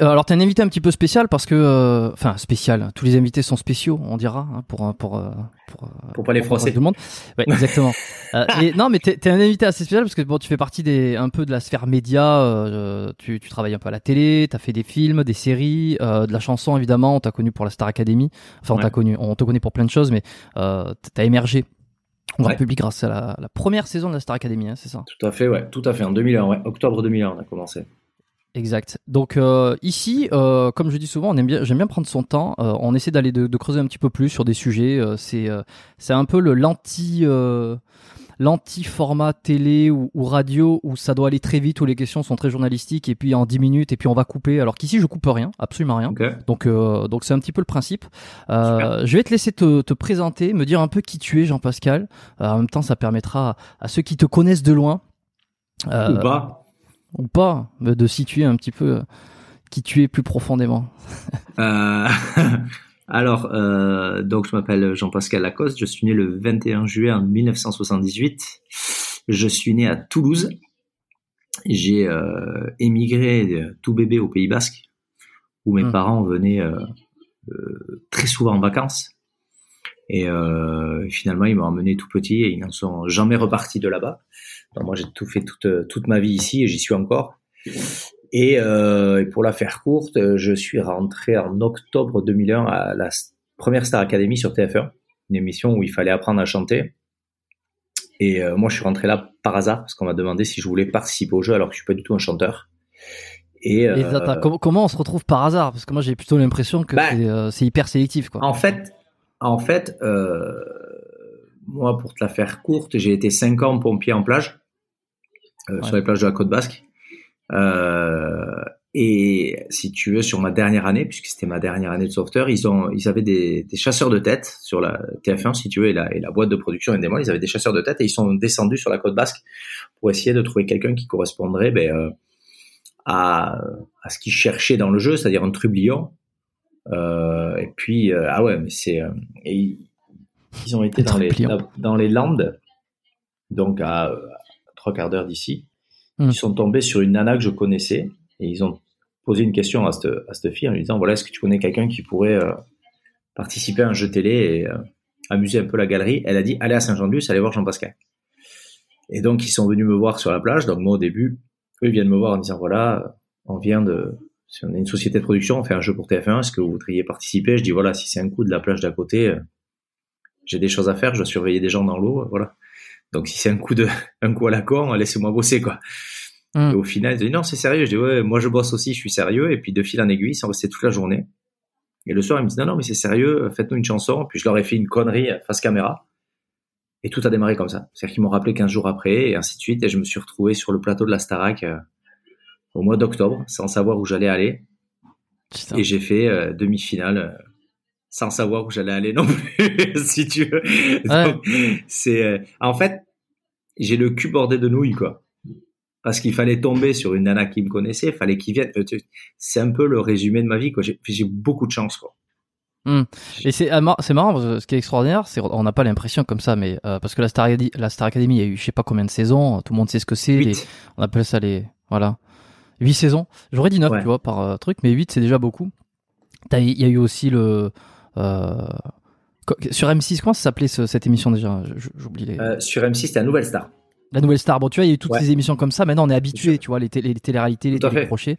Euh, alors, t'es un invité un petit peu spécial parce que, euh, enfin, spécial. Tous les invités sont spéciaux, on dira, hein, pour euh, pour pour, Pour pas les français. Tout le monde. Ouais, exactement. Euh, et non, mais t'es t'es un invité assez spécial parce que bon, tu fais partie des un peu de la sphère média. euh, tu tu travailles un peu à la télé, t'as fait des films, des séries, euh, de la chanson évidemment. On t'a connu pour la Star Academy. Enfin, on Ouais. t'a connu, on te connaît pour plein de choses, mais euh, t'as émergé. On Ouais. public grâce à la, la première saison de la Star Academy, hein, c'est ça? Tout à fait, ouais, tout à fait. En 2001, ouais, octobre 2001, on a commencé. Exact. Donc euh, ici, euh, comme je dis souvent, on aime bien, j'aime bien prendre son temps. Euh, on essaie d'aller de, de creuser un petit peu plus sur des sujets. Euh, c'est euh, c'est un peu le l'anti euh, l'anti format télé ou, ou radio où ça doit aller très vite où les questions sont très journalistiques et puis en 10 minutes et puis on va couper. Alors qu'ici je coupe rien, absolument rien. Ok. Donc euh, donc c'est un petit peu le principe. Euh, je vais te laisser te, te présenter, me dire un peu qui tu es, Jean-Pascal. Euh, en même temps, ça permettra à, à ceux qui te connaissent de loin. euh, Ou pas. Ou pas, de situer un petit peu euh, qui tu es plus profondément. Euh, alors, euh, donc je m'appelle Jean-Pascal Lacoste, je suis né le 21 juillet en 1978. Je suis né à Toulouse. J'ai euh, émigré tout bébé au Pays Basque, où mes Hmm. parents venaient très souvent en vacances. Et finalement, ils m'ont emmené tout petit et ils n'en sont jamais repartis de là-bas. Moi, j'ai tout fait toute, toute ma vie ici et j'y suis encore. Et, euh, et pour la faire courte, euh, je suis rentré en octobre 2001 à la première Star Academy sur TF1, une émission où il fallait apprendre à chanter. Et euh, moi, je suis rentré là par hasard parce qu'on m'a demandé si je voulais participer au jeu alors que je suis pas du tout un chanteur. Et, Et euh, attends, com- comment on se retrouve par hasard? Parce que moi j'ai plutôt l'impression que Bah, c'est, euh, hyper sélectif. Quoi. En fait, en fait, euh, moi, pour te la faire courte, j'ai été cinq ans pompier en plage, euh, Ouais. sur les plages de la côte basque. Euh, et si tu veux, sur ma dernière année, puisque c'était ma dernière année de sauveteur, ils ont, ils avaient des, des chasseurs de tête sur la TF1, si tu veux, et la, et la boîte de production Endemol, ils avaient des chasseurs de tête et ils sont descendus sur la côte basque pour essayer de trouver quelqu'un qui correspondrait ben, euh, à, à ce qu'ils cherchaient dans le jeu, c'est-à-dire un trublion. Euh, et puis, euh, ah ouais, mais c'est, euh, et ils, ont été dans les, dans les Landes, donc à trois quarts d'heure d'ici. Hmm. Ils sont tombés sur une nana que je connaissais et ils ont posé une question à cette, à cette fille en lui disant voilà, est-ce que tu connais quelqu'un qui pourrait euh, participer à un jeu télé et euh, amuser un peu la galerie? Elle a dit allez à Saint-Jean-de-Luz, allez voir Jean-Pascal. Et donc ils sont venus me voir sur la plage. Donc moi au début, eux ils viennent me voir en disant voilà, on vient de, si on est une société de production, on fait un jeu pour TF1, est-ce que vous voudriez participer? Je dis voilà, si c'est un coup de la plage d'à côté, euh, j'ai des choses à faire, je dois surveiller des gens dans l'eau, voilà. Donc si c'est un coup de, un coup à la con, laissez-moi bosser quoi. Hmm. Et au final, ils dit non, c'est sérieux. Je dis ouais, moi je bosse aussi, je suis sérieux. Et puis de fil en aiguille, ils sont restés toute la journée. Et le soir, ils me disent non, non, mais c'est sérieux, faites-nous une chanson. Puis je leur ai fait une connerie face caméra. Et tout a démarré comme ça. C'est-à-dire qu'ils m'ont rappelé 15 jours après, et ainsi de suite. Et je me suis retrouvé sur le plateau de la Starac euh, au mois d'octobre, sans savoir où j'allais aller. Putain. Et j'ai fait euh, demi-finale euh, sans savoir où j'allais aller non plus, si tu veux. Ouais. C'est, en fait, j'ai le cul bordé de nouilles, quoi. Parce qu'il fallait tomber sur une nana qui me connaissait, il fallait qu'il vienne. Euh, C'est un peu le résumé de ma vie, quoi. J'ai j'ai beaucoup de chance, quoi. Et c'est ah, marrant, parce que ce qui est extraordinaire, c'est on n'a pas l'impression comme ça, mais euh, parce que la Star, Academy, la Star Academy, il y a eu je sais pas combien de saisons, tout le monde sait ce que c'est. On appelle ça les voilà, huit saisons. J'aurais dit neuf, Ouais. tu vois, par euh, truc, mais huit c'est déjà beaucoup. Il y a eu aussi le euh, sur M6, comment ça s'appelait ce- cette émission déjà? J'oublie les. Euh, sur M6, c'était la nouvelle star. La nouvelle star. Bon, tu vois, il y a eu toutes Ouais. ces émissions comme ça. Maintenant, on est habitué, tu vois, les, télé- les téléréalités, les télécrochets.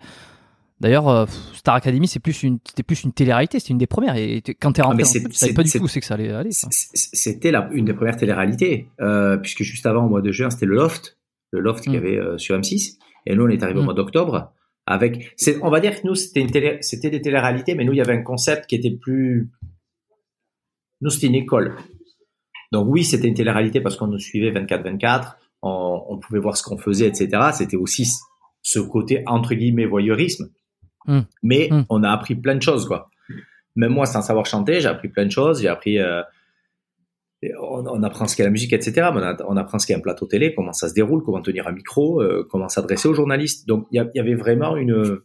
D'ailleurs, euh, Star Academy, c'est plus une, c'était plus une télé-réalité, c'était une des premières. Et quand t'es Ah, rentré, tu savais pas du tout où c'est que ça allait aller. C'était une des premières téléréalités, euh, puisque juste avant, au mois de juin, c'était le Loft, le Loft qu'il y Mm. avait euh, sur M6. Et nous, on est arrivé au Mm. mois d'octobre avec. On va dire que nous, c'était une télé, c'était des téléréalités, mais nous, il y avait un concept qui était plus. Nous, c'était une école. Donc oui, c'était une télé-réalité parce qu'on nous suivait 24-24, on, on pouvait voir ce qu'on faisait, etc. C'était aussi ce côté entre guillemets voyeurisme. Mm. Mais Mm. on a appris plein de choses, quoi. Même moi, sans savoir chanter, j'ai appris plein de choses. J'ai appris, euh, on, on apprend ce qu'est la musique, etc. Mais on, a- on apprend ce qu'est un plateau télé, comment ça se déroule, comment tenir un micro, euh, comment s'adresser aux journalistes. Donc il y, avait vraiment une,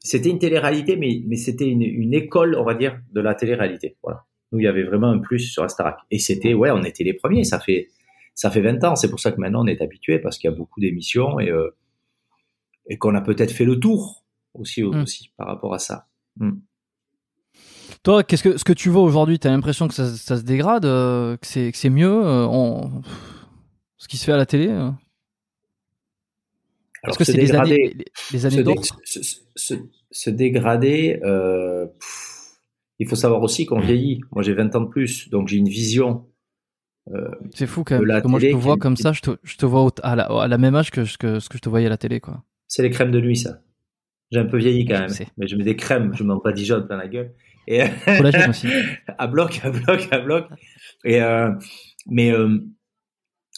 c'était une télé-réalité, mais, mais c'était une, une école, on va dire, de la télé-réalité. Voilà. Nous, il y avait vraiment un plus sur Astarac. Et c'était, ouais, on était les premiers. Ça fait, ça fait 20 ans. C'est pour ça que maintenant on est habitué parce qu'il y a beaucoup d'émissions et, euh, et qu'on a peut-être fait le tour aussi, Mm. aussi par rapport à ça. Mm. Toi, qu'est-ce que ce que tu vois aujourd'hui? T'as l'impression que ça, ça se dégrade, euh, que c'est que c'est mieux, euh, on- ce qui se fait à la télé Est-ce que c'est les dégrader- années, les, les se, années dé- se, se- se- se dégrader, euh, pff, il faut savoir aussi qu'on vieillit. Moi, j'ai 20 ans de plus, donc j'ai une vision. C'est fou quand même. parce que moi, je te vois comme ça, je te, je te vois à la, à la même âge que, ce que ce que je te voyais à la télé, quoi. C'est les crèmes de nuit, ça. J'ai un peu vieilli quand même, mais je mets des crèmes, je m'en pas Dijon plein la gueule. Et Collagène aussi. à bloc, à bloc, à bloc. Et euh, mais euh,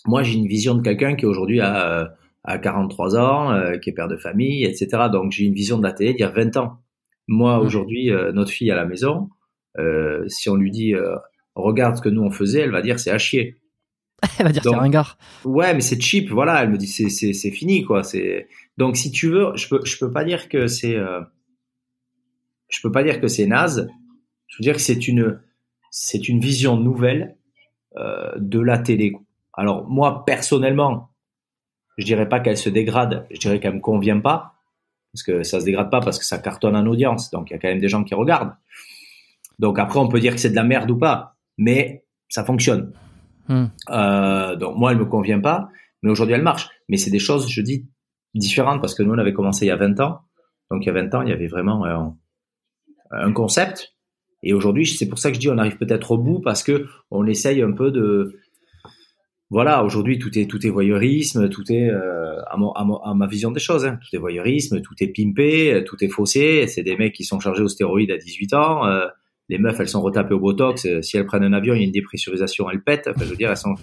moi, j'ai une vision de quelqu'un qui aujourd'hui a, euh, a 43 ans, euh, qui est père de famille, etc. Donc j'ai une vision de la télé d'il y a 20 ans. Moi, Mm. aujourd'hui, euh, notre fille à la maison, euh, si on lui dit euh, regarde ce que nous on faisait, elle va dire c'est à chier. Elle va dire c'est ringard. Ouais, mais c'est cheap, voilà. Elle me dit c'est c'est c'est fini quoi. C'est donc si tu veux, je peux je peux pas dire que c'est euh, je peux pas dire que c'est naze. Je veux dire que c'est une c'est une vision nouvelle euh, de la télé. Alors moi personnellement, je dirais pas qu'elle se dégrade. Je dirais qu'elle me convient pas parce que ça se dégrade pas parce que ça cartonne en audience. Donc il y a quand même des gens qui regardent. Donc après on peut dire que c'est de la merde ou pas, mais ça fonctionne. Hmm. Euh, donc moi, elle me convient pas, mais aujourd'hui, elle marche. Mais c'est des choses, je dis, différentes parce que nous, on avait commencé il y a 20 ans. Donc il y a 20 ans, il y avait vraiment un, un concept. Et aujourd'hui, c'est pour ça que je dis, on arrive peut-être au bout parce que on essaye un peu de, voilà, aujourd'hui, tout est tout est voyeurisme, tout est euh, à, mon- à, ma vision des choses, hein, tout est voyeurisme, tout est pimpé, tout est faussé. C'est des mecs qui sont chargés aux stéroïdes à 18 ans. euh, les meufs, elles sont retapées au botox. euh, Si elles prennent un avion, il y a une dépressurisation, elles pètent. Enfin, je veux dire, elles sont,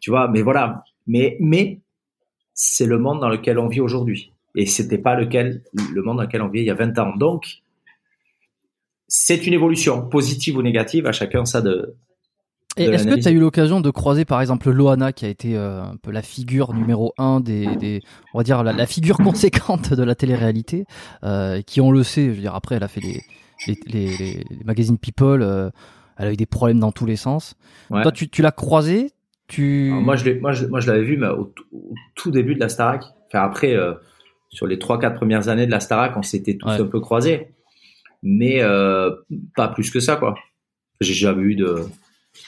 tu vois. Mais voilà. Mais mais c'est le monde dans lequel on vit aujourd'hui. Et c'était pas lequel le monde dans lequel on vit il y a 20 ans. Donc c'est une évolution, positive ou négative, à chacun ça de. Et est-ce que tu as eu l'occasion de croiser par exemple Loana qui a été euh, un peu la figure numéro un des, des on va dire la, la figure conséquente de la télé-réalité euh, qui on le sait, je veux dire après elle a fait les les, les, les- les magazines People, euh, elle a eu des problèmes dans tous les sens. Ouais. Toi tu, tu l'as croisée, tu Alors, moi, je l'ai, moi, je, moi, je l'avais vu mais au, tout- au tout début de la Starac. Enfin, après, euh, sur les trois, quatre premières années de la Starac, on s'était tous Ouais. un peu croisés, mais euh, pas plus que ça, quoi. J'ai jamais eu de.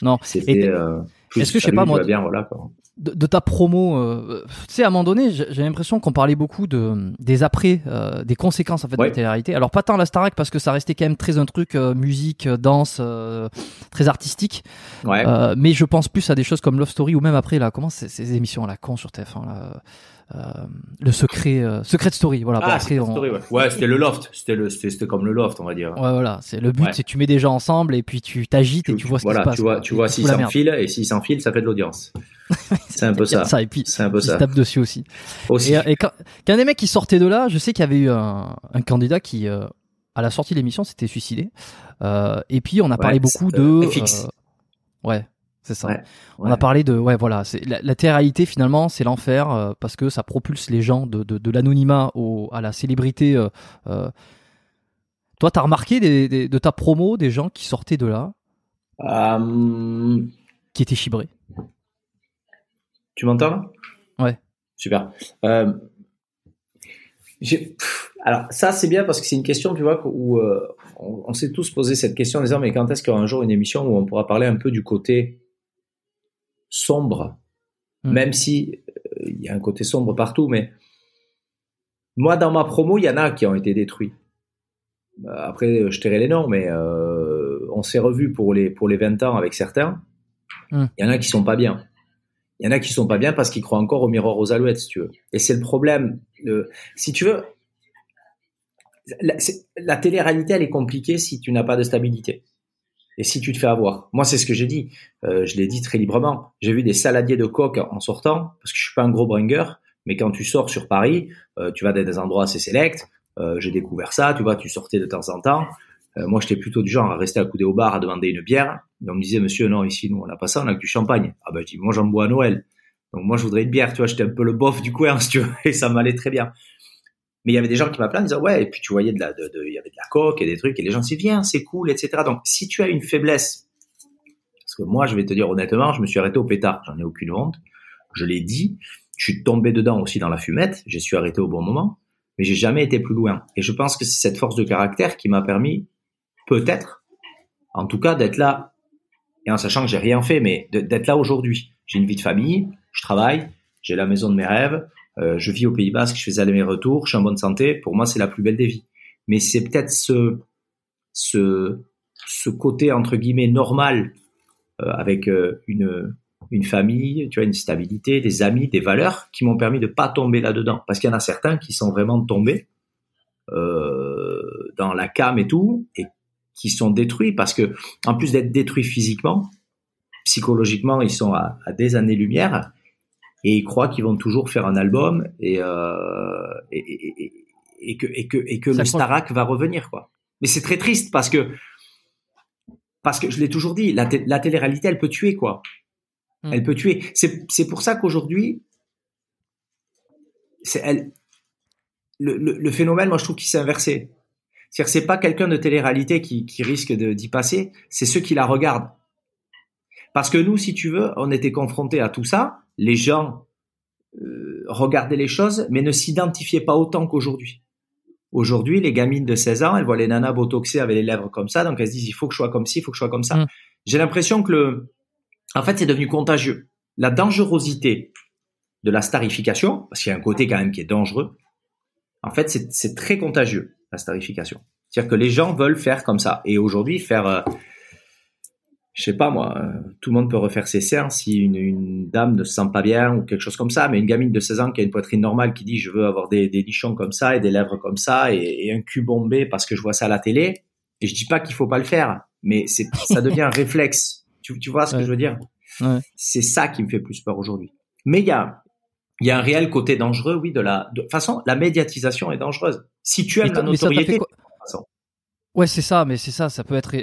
Non. C'était. Euh, est-ce que, je sais pas, moi, vas bien, voilà, quoi. de, de ta promo, euh, tu sais, à un moment donné, j'ai l'impression qu'on parlait beaucoup de des après, euh, des conséquences en fait de la télé-réalité. Alors pas tant la Starac parce que ça restait quand même très un truc euh, musique, euh, danse, euh, très artistique. Ouais. Euh, mais je pense plus à des choses comme Love Story ou même après là, comment c'est- ces émissions à la con sur TF1 là, le secret, euh, Secret Story. Voilà. bon, ah, après, c'était on- Story, ouais. Ouais, c'était le loft. C'était le, c'était, comme le loft, on va dire. Ouais, voilà, c'est le but, Ouais. c'est que tu mets des gens ensemble et puis tu t'agites et tu vois ce voilà, qui se passe. tu vois, quoi. tu Et vois s'ils s'enfilent et s'ils s'enfilent, ça fait de l'audience. C'est un peu ça. Et puis C'est un peu ça. tapent dessus aussi. Aussi. Et, et quand, quand des mecs qui sortaient de là, je sais qu'il y avait eu un, un candidat qui, euh, à la sortie de l'émission, s'était suicidé. Euh, et puis on a parlé Ouais, beaucoup de. euh, FX. euh, ouais, c'est ça. Ouais, On a parlé de. Ouais, voilà. C'est la, la finalement, c'est l'enfer euh, parce que ça propulse les gens de, de, de l'anonymat au, à la célébrité. euh, euh. Toi, t'as remarqué des, des- de ta promo des gens qui sortaient de là, Euh, qui étaient chibrés? Tu m'entends? Là Ouais. Super. Euh, j'ai- alors ça c'est bien parce que c'est une question, tu vois, où on, on s'est tous posé cette question en disant mais quand est-ce qu'il y aura un jour une émission où on pourra parler un peu du côté sombre, Mm. même si euh, il y a un côté sombre partout, mais Moi, dans ma promo, il y en a qui ont été détruits. Après, je tairai les noms, mais on s'est revu pour les pour les 20 ans avec certains. Hmm. Il y en a qui sont pas bien. Il y en a qui sont pas bien parce qu'ils croient encore au miroir aux alouettes, si tu veux. Et c'est le problème. si tu veux, la, la télé-réalité, elle est compliquée si tu n'as pas de stabilité. Et si tu te fais avoir. Moi, c'est ce que j'ai dit. Euh, je l'ai dit très librement. J'ai vu des saladiers de coq en sortant, parce que je suis pas un gros bringer, mais quand tu sors sur Paris, euh, tu vas dans des endroits assez sélects. Euh, j'ai découvert ça, tu vois, tu sortais de temps en temps. Euh, moi, j'étais plutôt du genre à rester accoudé au bar, à demander une bière. Et on me disait, monsieur, non, ici, nous, on n'a pas ça, on a que du champagne. Ah ben, je dis, moi, j'en bois à Noël. Donc, moi, je voudrais une bière, tu vois, j'étais un peu le bof du coin, si tu veux, et ça m'allait très bien. Mais il y avait des gens qui m'appelaient en disant ouais, et puis tu voyais de la, de, il y avait de la coque et des trucs, et les gens disaient viens, c'est cool, etc. Donc si tu as une faiblesse, parce que moi je vais te dire honnêtement, je me suis arrêté au pétard, j'en ai aucune honte, je l'ai dit, je suis tombé dedans aussi dans la fumette, je suis arrêté au bon moment, mais j'ai jamais été plus loin. Et je pense que c'est cette force de caractère qui m'a permis, peut-être, en tout cas, d'être là, et en sachant que j'ai rien fait, mais d'être là aujourd'hui. J'ai une vie de famille, je travaille, j'ai la maison de mes rêves, euh, je vis au Pays Basque, je fais aller mes retours, je suis en bonne santé. Pour moi, c'est la plus belle des vies. Mais c'est peut-être ce, ce, ce côté entre guillemets normal euh, avec euh, une, une famille, tu vois, une stabilité, des amis, des valeurs qui m'ont permis de pas tomber là-dedans. Parce qu'il y en a certains qui sont vraiment tombés dans la cam et tout et qui sont détruits parce que en plus d'être détruits physiquement, psychologiquement, ils sont à, à des années-lumière et ils croient qu'ils vont toujours faire un album et, euh, et, et, et, que, et que, et que le Starac va revenir, quoi. Mais c'est très triste parce que, parce que je l'ai toujours dit, la, la télé-réalité, elle peut tuer, quoi. Hmm. Elle peut tuer. C'est, c'est pour ça qu'aujourd'hui, c'est elle, le, le, le, phénomène, moi, je trouve qu'il s'est inversé. C'est-à-dire, c'est pas quelqu'un de télé-réalité qui, qui risque d'y passer, c'est ceux qui la regardent. Parce que nous, si tu veux, on était confrontés à tout ça, les gens euh, regardaient les choses, mais ne s'identifiaient pas autant qu'aujourd'hui. Aujourd'hui, les gamines de 16 ans, elles voient les nanas botoxées avec les lèvres comme ça, donc elles se disent il faut que je sois comme ci, il faut que je sois comme ça. Mm. J'ai l'impression que le, en fait, c'est devenu contagieux. La dangerosité de la starification, parce qu'il y a un côté quand même qui est dangereux. En fait, c'est très contagieux la starification. C'est-à-dire que les gens veulent faire comme ça. Et aujourd'hui, faire euh, je sais pas moi, euh, tout le monde peut refaire ses serres si une, une, dame ne se sent pas bien ou quelque chose comme ça, mais une gamine de 16 ans qui a une poitrine normale qui dit je veux avoir des, des lichons comme ça et des lèvres comme ça et, et, un cul bombé parce que je vois ça à la télé, et je dis pas qu'il faut pas le faire, mais c'est ça devient un réflexe. Tu, tu vois ce que je veux dire? Ouais. C'est ça qui me fait plus peur aujourd'hui. Mais il y a il y a un réel côté dangereux, oui, de la de, de toute façon la médiatisation est dangereuse. Si tu aimes la notoriété, Ouais, c'est ça, mais c'est ça, ça peut être.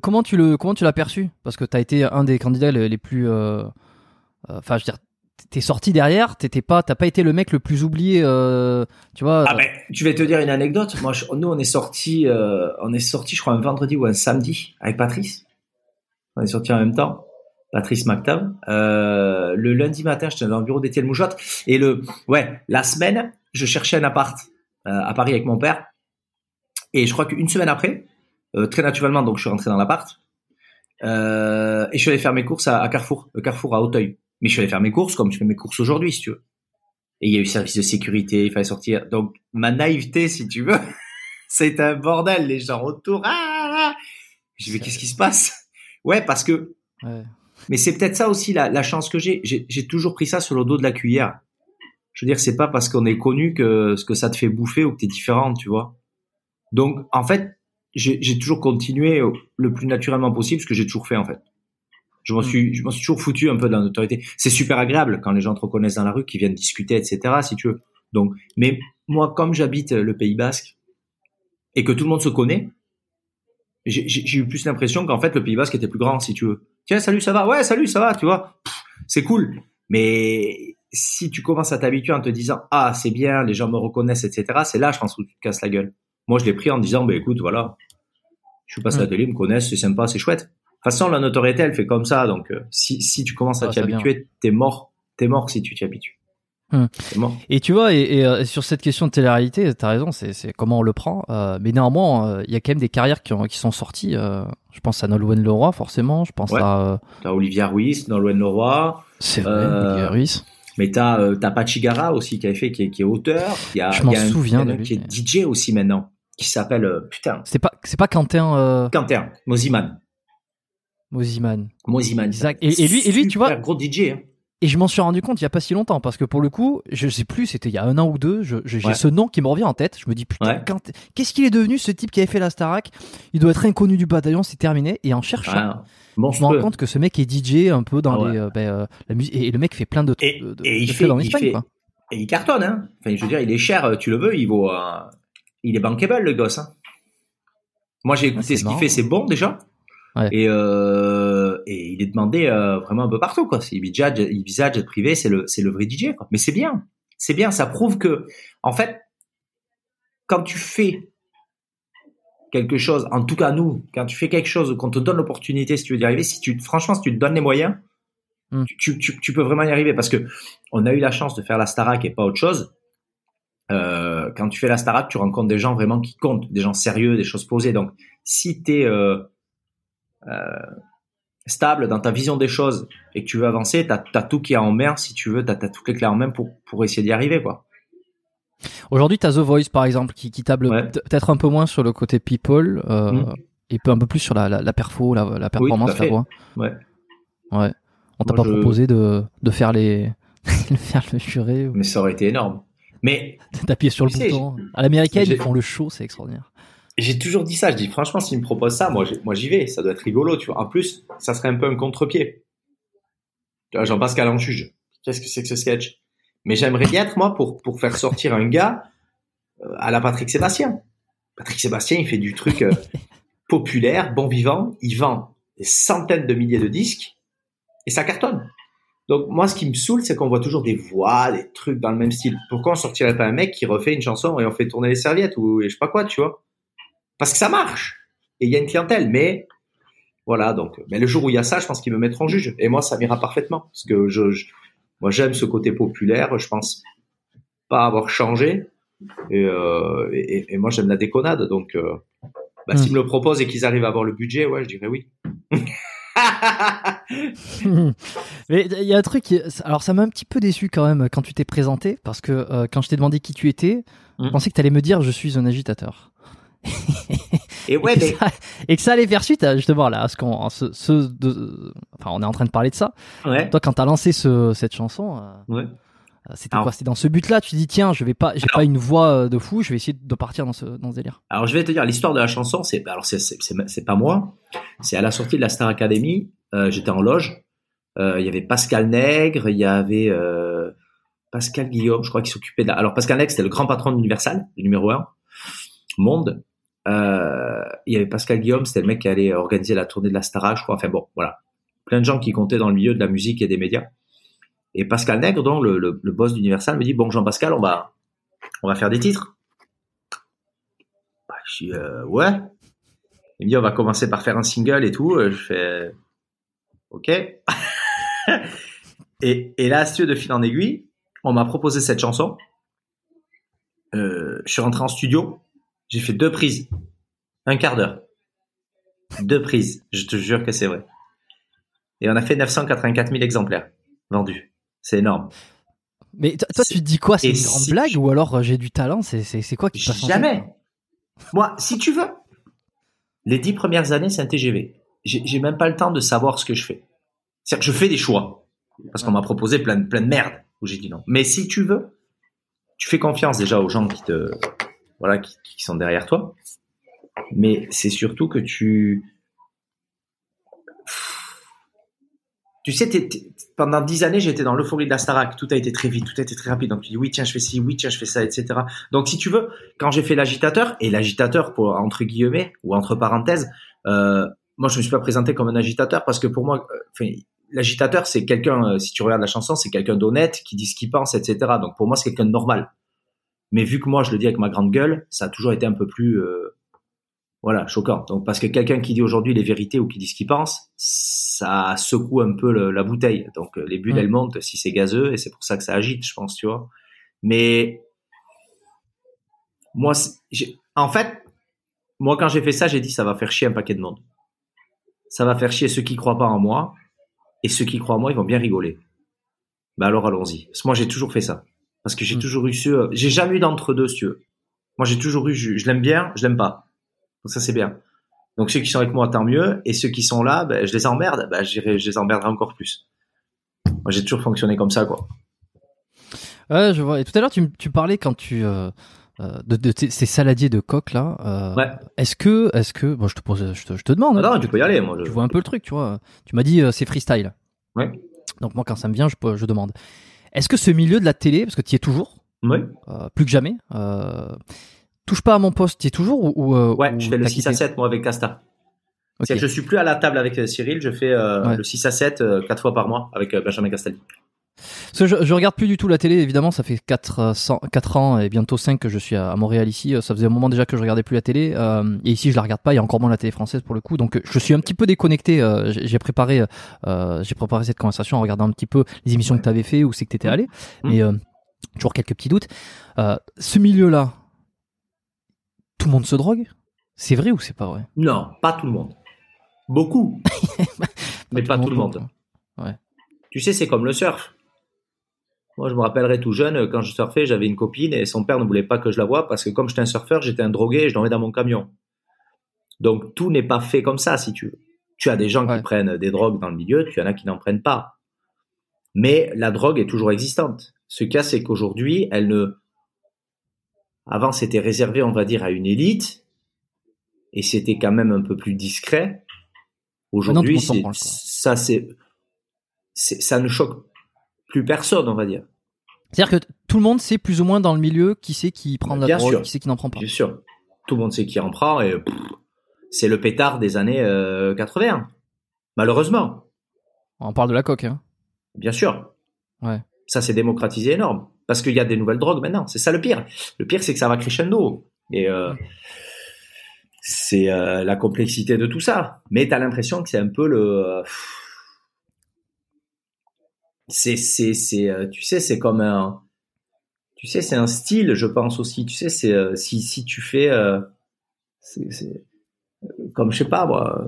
comment tu le, comment tu l'as perçu? Parce que tu as été un des candidats les, plus. Euh, euh, enfin, je veux dire, t'es sorti derrière, t'étais pas, t'as pas été le mec le plus oublié, euh, tu vois. Ah ben, tu vais te dire une anecdote. Moi, nous, on est sorti, on est sorti, je crois, un vendredi ou un samedi avec Patrice. On est sorti en même temps. Patrice McTav. Le lundi matin, j'étais dans le bureau d'Étienne Moujotte. Et le, ouais, la semaine, je cherchais un appart à Paris avec mon père. Et je crois qu'une semaine après, euh, très naturellement, donc je suis rentré dans l'appart euh, et je suis allé faire mes courses à, à, Carrefour, le Carrefour à Auteuil. Mais je suis allé faire mes courses comme je fais mes courses aujourd'hui, si tu veux. Et il y a eu service de sécurité, il fallait sortir. Donc ma naïveté, si tu veux, c'est un bordel. Les gens autour, ah, ah, ah. je vais qu'est-ce qui se passe? Ouais, parce que. Ouais. Mais c'est peut-être ça aussi la, la chance que j'ai. J'ai toujours pris ça sur le dos de la cuillère. Je veux dire, c'est pas parce qu'on est connu que ce que ça te fait bouffer ou que t'es différente, tu vois. Donc, en fait, j'ai toujours continué le plus naturellement possible, ce que j'ai toujours fait, en fait. Je m'en hmm. suis, je m'en suis toujours foutu un peu de la notoriété. C'est super agréable quand les gens te reconnaissent dans la rue, qu'ils viennent discuter, etc., si tu veux. Donc, mais moi, comme j'habite le Pays Basque et que tout le monde se connaît, j'ai eu plus l'impression qu'en fait, le Pays Basque était plus grand, si tu veux. Tiens, salut, ça va? Ouais, salut, ça va, tu vois. C'est cool. Mais si tu commences à t'habituer en te disant, ah, c'est bien, les gens me reconnaissent, etc., c'est là, je pense, où tu te casses la gueule. Moi, je l'ai pris en disant, bah, écoute, voilà, je suis passé à la télé, ils me connaissent, c'est sympa, c'est chouette. De toute façon, la notoriété, elle fait comme ça. Donc, euh, si, si tu commences à ah, t'y habituer, t'es mort. T'es mort si tu t'y habitues. Hum. Et tu vois, et, et euh, sur cette question de télé-réalité, t'as raison, c'est comment on le prend. Euh, mais néanmoins, euh, il y a quand même des carrières qui, ont, qui sont sorties. je pense à Nolwenn Leroy, forcément. Je pense ouais. à, à Olivia Ruiz, Nolwenn Leroy. C'est vrai, Olivia Ruiz. Mais t'as t'as Pachigara aussi qui a fait qui est, qui est auteur. Il y a, Je m'en un- souviens de lui, qui est DJ aussi maintenant, qui s'appelle euh, putain C'est pas, c'est pas Quentin euh, Quentin Moziman. Moziman. Moziman. Exact. Et- et lui- et lui, tu vois- gros DJ. Hein. Et je m'en suis rendu compte il y a pas si longtemps parce que pour le coup, je sais plus, c'était il y a un an ou deux, j'ai Ouais. ce nom qui me revient en tête. Je me dis putain, Ouais. qu'est-ce qu'il est devenu ce type qui avait fait la Starac? Il doit être inconnu du bataillon, c'est terminé. Et en cherchant, Ouais, je me rends compte que ce mec est DJ un peu dans Ah ouais. les euh, ben, euh, la musique et, et le mec fait plein de Et- de, de- et il fait- en il Espagne, fait- quoi. Et il cartonne, hein. Enfin, je veux dire, il est cher, tu le veux, il vaut. euh, Il est bankable, le gosse. Hein. Moi, j'ai Ah, écouté c'est ce qu'il fait, c'est bon déjà. Ouais. Et, euh, et il est demandé euh, vraiment un peu partout, quoi. Jet- Ibiza, jet privé, c'est le, c'est le vrai DJ, quoi. Mais c'est bien. C'est bien, ça prouve que, en fait, quand tu fais quelque chose, en tout cas nous, quand tu fais quelque chose, qu'on te donne l'opportunité, si tu veux y arriver, si tu, franchement, si tu te donnes les moyens, Hmm. tu, tu peux vraiment y arriver parce que on a eu la chance de faire la Starac et pas autre chose. Euh, quand tu fais la Starac, tu rencontres des gens vraiment qui comptent, des gens sérieux, des choses posées. Donc, si tu es euh, euh, stable dans ta vision des choses et que tu veux avancer, tu as, tout qui est en main, si tu veux, tu as, toutes les clés en main pour, pour essayer d'y arriver. quoi. Aujourd'hui, t'as The Voice par exemple qui, qui table Ouais. peut-être un peu moins sur le côté people euh, Mm. et un peu plus sur la, la, la perfo, la, la performance, la voix. Ouais. Ouais. On t'a pas je- proposé de, de faire les faire le juré ou Mais ça aurait été énorme. Mais d'appuyer sur le sais, bouton. À l'américaine, ils font le show, c'est extraordinaire. j'ai toujours dit ça. Je dis franchement, s'ils me proposent ça, moi, j'y vais. Ça doit être rigolo, tu vois. En plus, ça serait un peu un contre-pied. Tu vois, Jean-Pascal en juge. Qu'est-ce que c'est que ce sketch? Mais j'aimerais bien être moi pour pour faire sortir un gars euh, à la Patrick Sébastien. Patrick Sébastien, il fait du truc euh, populaire, bon vivant. Il vend des centaines de milliers de disques et ça cartonne. Donc moi, ce qui me saoule, c'est qu'on voit toujours des voix, des trucs dans le même style. Pourquoi on sortirait pas un mec qui refait une chanson et on fait tourner les serviettes ou je sais pas quoi, tu vois? Parce que ça marche et il y a une clientèle. Mais voilà, donc. Mais le jour où il y a ça, je pense qu'ils me mettront en juge. Et moi, ça m'ira parfaitement parce que je, je- moi, j'aime ce côté populaire. Je pense pas avoir changé. Et, euh, et, et moi, j'aime la déconnade. Donc, euh, bah, Hmm. s'ils me le proposent et qu'ils arrivent à avoir le budget, ouais, je dirais oui. Mais il y a un truc, qui... alors ça m'a un petit peu déçu quand même quand tu t'es présenté, parce que euh, quand je t'ai demandé qui tu étais, je Mhm. pensais que tu allais me dire je suis un agitateur. et ouais, et, que mais ça, et que ça allait faire suite à, justement là, à ce qu'on, à ce, ce de- enfin on est en train de parler de ça. ouais, Toi quand t'as lancé ce, cette chanson, euh, ouais. euh, c'était Alors- quoi? C'était dans ce but-là, tu dis tiens, je vais pas, j'ai Alors- pas une voix de fou, je vais essayer de partir dans ce, dans ce délire. Alors je vais te dire l'histoire de la chanson. C'est alors c'est c'est c'est c'est pas moi. C'est à la sortie de la Star Academy. Euh, J'étais en loge. Euh, Il y avait Pascal Nègre. Il y avait euh, Pascal Guillaume. Je crois qu'il s'occupait de. Alors Pascal Nègre c'était le grand patron d'Universal, le numéro un monde. Il y avait Pascal Guillaume, c'était le mec qui allait organiser la tournée de la Starac, je crois. Enfin bon, voilà. Plein de gens qui comptaient dans le milieu de la musique et des médias. Et Pascal Nègre, donc le, boss d'Universal, me dit bon Jean-Pascal, on va on va faire des titres. Bah, je dis euh, ouais. Il me dit on va commencer par faire un single et tout. Je fais ok. et, et là, de fil en aiguille, on m'a proposé cette chanson. Euh, je suis rentré en studio. J'ai fait deux prises, un quart d'heure, deux prises. Je te jure que c'est vrai. Et on a fait 984 000 exemplaires vendus. C'est énorme. Mais toi tu te dis quoi? C'est une grande si blague ou alors euh, j'ai du talent? C'est quoi qui se passe Jamais. Moi, si tu veux, les dix premières années, c'est un TGV. J'ai même pas le temps de savoir ce que je fais. C'est-à-dire que je fais des choix. Parce qu'on m'a proposé plein, plein de merde où j'ai dit non. Mais si tu veux, tu fais confiance déjà aux gens qui te, voilà, qui, sont derrière toi. Mais c'est surtout que tu, tu sais, pendant dix années, j'étais dans l'euphorie de la Starac. Tout a été très vite, tout a été très rapide. Donc tu dis oui, tiens, je fais ci, oui, tiens, je fais ça, etc. Donc si tu veux, quand j'ai fait l'agitateur, et l'agitateur pour entre guillemets ou entre parenthèses, euh, moi je me suis pas présenté comme un agitateur parce que pour moi, euh, enfin, l'agitateur c'est quelqu'un, euh, si tu regardes la chanson, c'est quelqu'un d'honnête qui dit ce qu'il pense, etc. Donc pour moi c'est quelqu'un de normal. Mais vu que moi je le dis avec ma grande gueule, ça a toujours été un peu plus, euh, voilà, choquant. Donc parce que quelqu'un qui dit aujourd'hui les vérités ou qui dit ce qu'il pense, ça secoue un peu le- la bouteille. Donc les bulles elles montent si c'est gazeux et c'est pour ça que ça agite, je pense, tu vois. Mais moi, en fait, moi quand j'ai fait ça, j'ai dit ça va faire chier un paquet de monde. Ça va faire chier ceux qui croient pas en moi et ceux qui croient en moi, ils vont bien rigoler. bah alors allons-y. Parce que moi, j'ai toujours fait ça. Parce que j'ai Mm. toujours eu ce, j'ai jamais eu d'entre-deux, si tu veux. Moi, j'ai toujours eu, je, je l'aime bien, je l'aime pas. Donc ça, c'est bien. Donc ceux qui sont avec moi, tant mieux. Et ceux qui sont là, ben, je les emmerde, j'irai- je les emmerderai encore plus. Moi, j'ai toujours fonctionné comme ça, quoi. Ouais, je vois. Et tout à l'heure, tu, tu parlais quand tu euh, euh, de, ces saladiers de coq là. euh, Ouais. Est-ce que, est-ce que, bon, je te pose, je te, je te demande. Ah hein, non, tu peux y aller, moi. je- tu vois un peu le truc, tu vois. Tu m'as dit euh, c'est freestyle. Ouais. Donc moi, quand ça me vient, je, je demande. Est-ce que ce milieu de la télé, parce que tu y es toujours, Oui. euh, plus que jamais, euh, touche pas à mon poste, tu y es toujours ou, ou, Ouais, ou je fais le t'as 6 à quitté 7, moi, avec Casta. Ok. C'est-à-dire que je suis plus à la table avec Cyril, je fais euh, Ouais. le 6 à 7 euh, quatre fois par mois avec Benjamin Castaldi. Parce que je, je regarde plus du tout la télé, évidemment, ça fait 4, 4 ans et bientôt 5 que je suis à, à Montréal ici. Euh, Ça faisait un moment déjà que je regardais plus la télé. euh, et ici, je la regarde pas, il y a encore moins la télé française pour le coup. Donc, euh, je suis un petit peu déconnecté. euh, j'ai préparé, euh, j'ai préparé cette conversation en regardant un petit peu les émissions que tu avais fait, où c'est que tu étais allé. Mm. Mais euh, toujours quelques petits doutes. Euh, ce milieu-là, tout le monde se drogue? C'est vrai ou c'est pas vrai? Non, pas tout le monde. Beaucoup. mais pas tout le monde. quoi. Tu sais, c'est comme le surf. Moi, je me rappellerai tout jeune, quand je surfais, j'avais une copine et son père ne voulait pas que je la voie parce que comme j'étais un surfeur, j'étais un drogué et je dormais dans mon camion. Donc, tout n'est pas fait comme ça, si tu veux. Tu as des gens Ouais. qui prennent des drogues dans le milieu, tu en as qui n'en prennent pas. Mais la drogue est toujours existante. Ce cas, c'est qu'aujourd'hui, elle ne... Avant, c'était réservé, on va dire, à une élite et c'était quand même un peu plus discret. Aujourd'hui, ça, c'est- ça ne choque plus personne, on va dire. C'est-à-dire que tout le monde sait plus ou moins dans le milieu qui sait qui prend de la Bien drogue, sûr. qui sait qui n'en prend pas. Bien sûr. Tout le monde sait qui en prend et c'est le pétard des années euh, 80. Malheureusement. On parle de la coque, hein. Bien sûr. Ouais. Ça s'est démocratisé énorme. Parce qu'il y a des nouvelles drogues maintenant. C'est ça le pire. Le pire, c'est que ça va crescendo. Et euh, c'est euh, la complexité de tout ça. Mais tu as l'impression que c'est un peu le... euh, c'est, c'est, c'est, euh, tu sais, c'est comme un... Tu sais, c'est un style, je pense aussi. Tu sais, c'est euh, si, si tu fais... euh, c'est, comme, je sais pas, moi...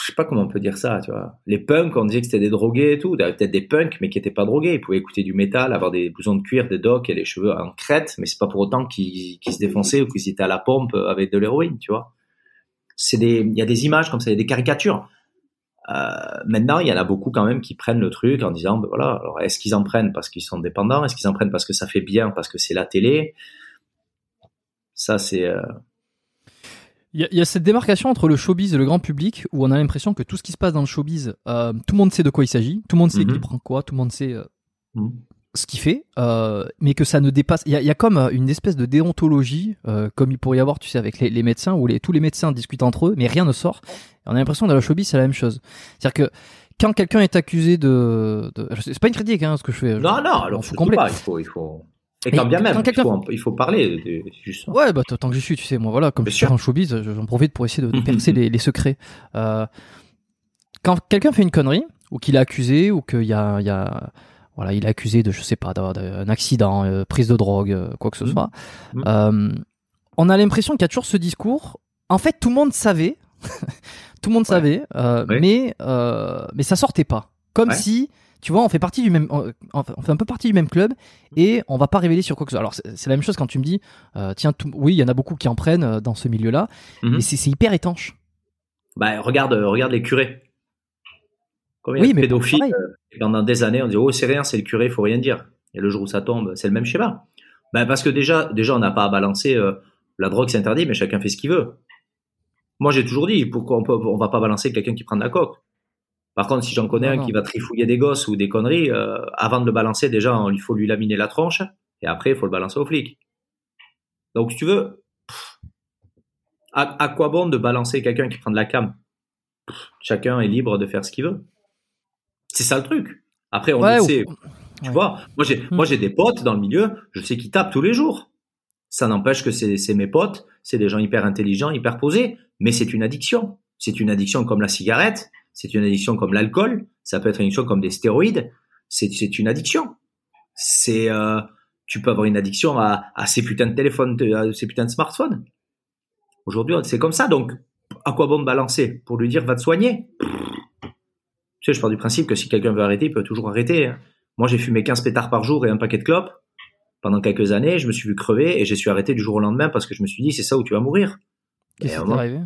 je sais pas comment on peut dire ça, tu vois. Les punks, on disait que c'était des drogués et tout. Peut-être des punks, mais qui étaient pas drogués. Ils pouvaient écouter du métal, avoir des blousons de cuir, des docks et les cheveux en crête, mais c'est pas pour autant qu'ils se défonçaient ou qu'ils étaient à la pompe avec de l'héroïne, tu vois. C'est des, il y a des images comme ça, il y a des caricatures. Euh, maintenant, il y en a beaucoup quand même qui prennent le truc en disant, ben voilà, alors est-ce qu'ils en prennent parce qu'ils sont dépendants, est-ce qu'ils en prennent parce que ça fait bien, parce que c'est la télé? Ça, c'est, euh, Il y, a- cette démarcation entre le showbiz et le grand public où on a l'impression que tout ce qui se passe dans le showbiz, euh, tout le monde sait de quoi il s'agit, tout le monde sait Mhm. qui prend quoi, tout le monde sait euh, hmm. Ce qu'il fait, euh, mais que ça ne dépasse. Il y a, il y a comme euh, une espèce de déontologie, euh, comme il pourrait y avoir, tu sais, avec les, les médecins où les, tous les médecins discutent entre eux, mais rien ne sort. Et on a l'impression que dans le showbiz c'est la même chose. C'est-à-dire que quand quelqu'un est accusé de, de c'est pas une critique hein, ce que je fais. non, non, alors je complet. pas, il faut, il faut. Et Mais quand bien quand même, il faut, il faut parler, de- justement. Ouais, bah tant que j'y suis, tu sais, moi voilà, comme Bien je suis en showbiz, je- j'en profite pour essayer de, de Mhm, percer mhm. les, les secrets. Euh, quand quelqu'un fait une connerie, ou qu'il est accusé, ou qu'il y a, il y a, voilà, il est accusé de, je sais pas, d'avoir d'un accident, euh, prise de drogue, euh, quoi que ce Mhm. soit, Mhm. euh, on a l'impression qu'il y a toujours ce discours. En fait, tout le monde savait, tout le monde savait, euh, mais euh, mais ça sortait pas. Comme Ouais. si, tu vois, on fait partie du même, on, on fait un peu partie du même club et on va pas révéler sur quoi que ce soit. Alors c'est la même chose quand tu me dis, euh, tiens, tout- oui, il y en a beaucoup qui en prennent dans ce milieu-là, Mhm. mais c'est hyper étanche. Bah, regarde, regarde les curés. Combien Oui, de mais pédophiles euh, pendant des années, on dit oh c'est rien, c'est le curé, faut rien dire. Et le jour où ça tombe, c'est le même schéma. Bah, parce que déjà, déjà on n'a pas à balancer euh, la drogue, c'est interdit, mais chacun fait ce qu'il veut. Moi j'ai toujours dit pourquoi on on va pas balancer quelqu'un qui prend de la coke. Par contre, si j'en connais Non, un non. qui va trifouiller des gosses ou des conneries, euh, avant de le balancer, déjà, il faut lui laminer la tronche, et après, il faut le balancer aux flics. Donc, si tu veux, pff, à, à quoi bon de balancer quelqu'un qui prend de la cam? Pff, Chacun est libre de faire ce qu'il veut. C'est ça le truc. Après, on Ouais, le ou- sait. Tu ouais. vois, moi j'ai, moi j'ai des potes dans le milieu, je sais qu'ils tapent tous les jours. Ça n'empêche que c'est, c'est mes potes, c'est des gens hyper intelligents, hyper posés, mais c'est une addiction. C'est une addiction comme la cigarette, c'est une addiction comme l'alcool, ça peut être une addiction comme des stéroïdes, c'est, c'est une addiction. C'est, euh, tu peux avoir une addiction à, à ces putains de téléphones, de- à ces putains de smartphones. Aujourd'hui, c'est comme ça, donc à quoi bon me balancer? Pour lui dire va te soigner? Tu sais, je pars du principe que si quelqu'un veut arrêter, il peut toujours arrêter. hein. Moi, j'ai fumé 15 pétards par jour et un paquet de clopes pendant quelques années. Je me suis vu crever et j'ai su arrêter du jour au lendemain parce que je me suis dit, c'est ça où tu vas mourir. Qu'est-ce qui t'est arrivé?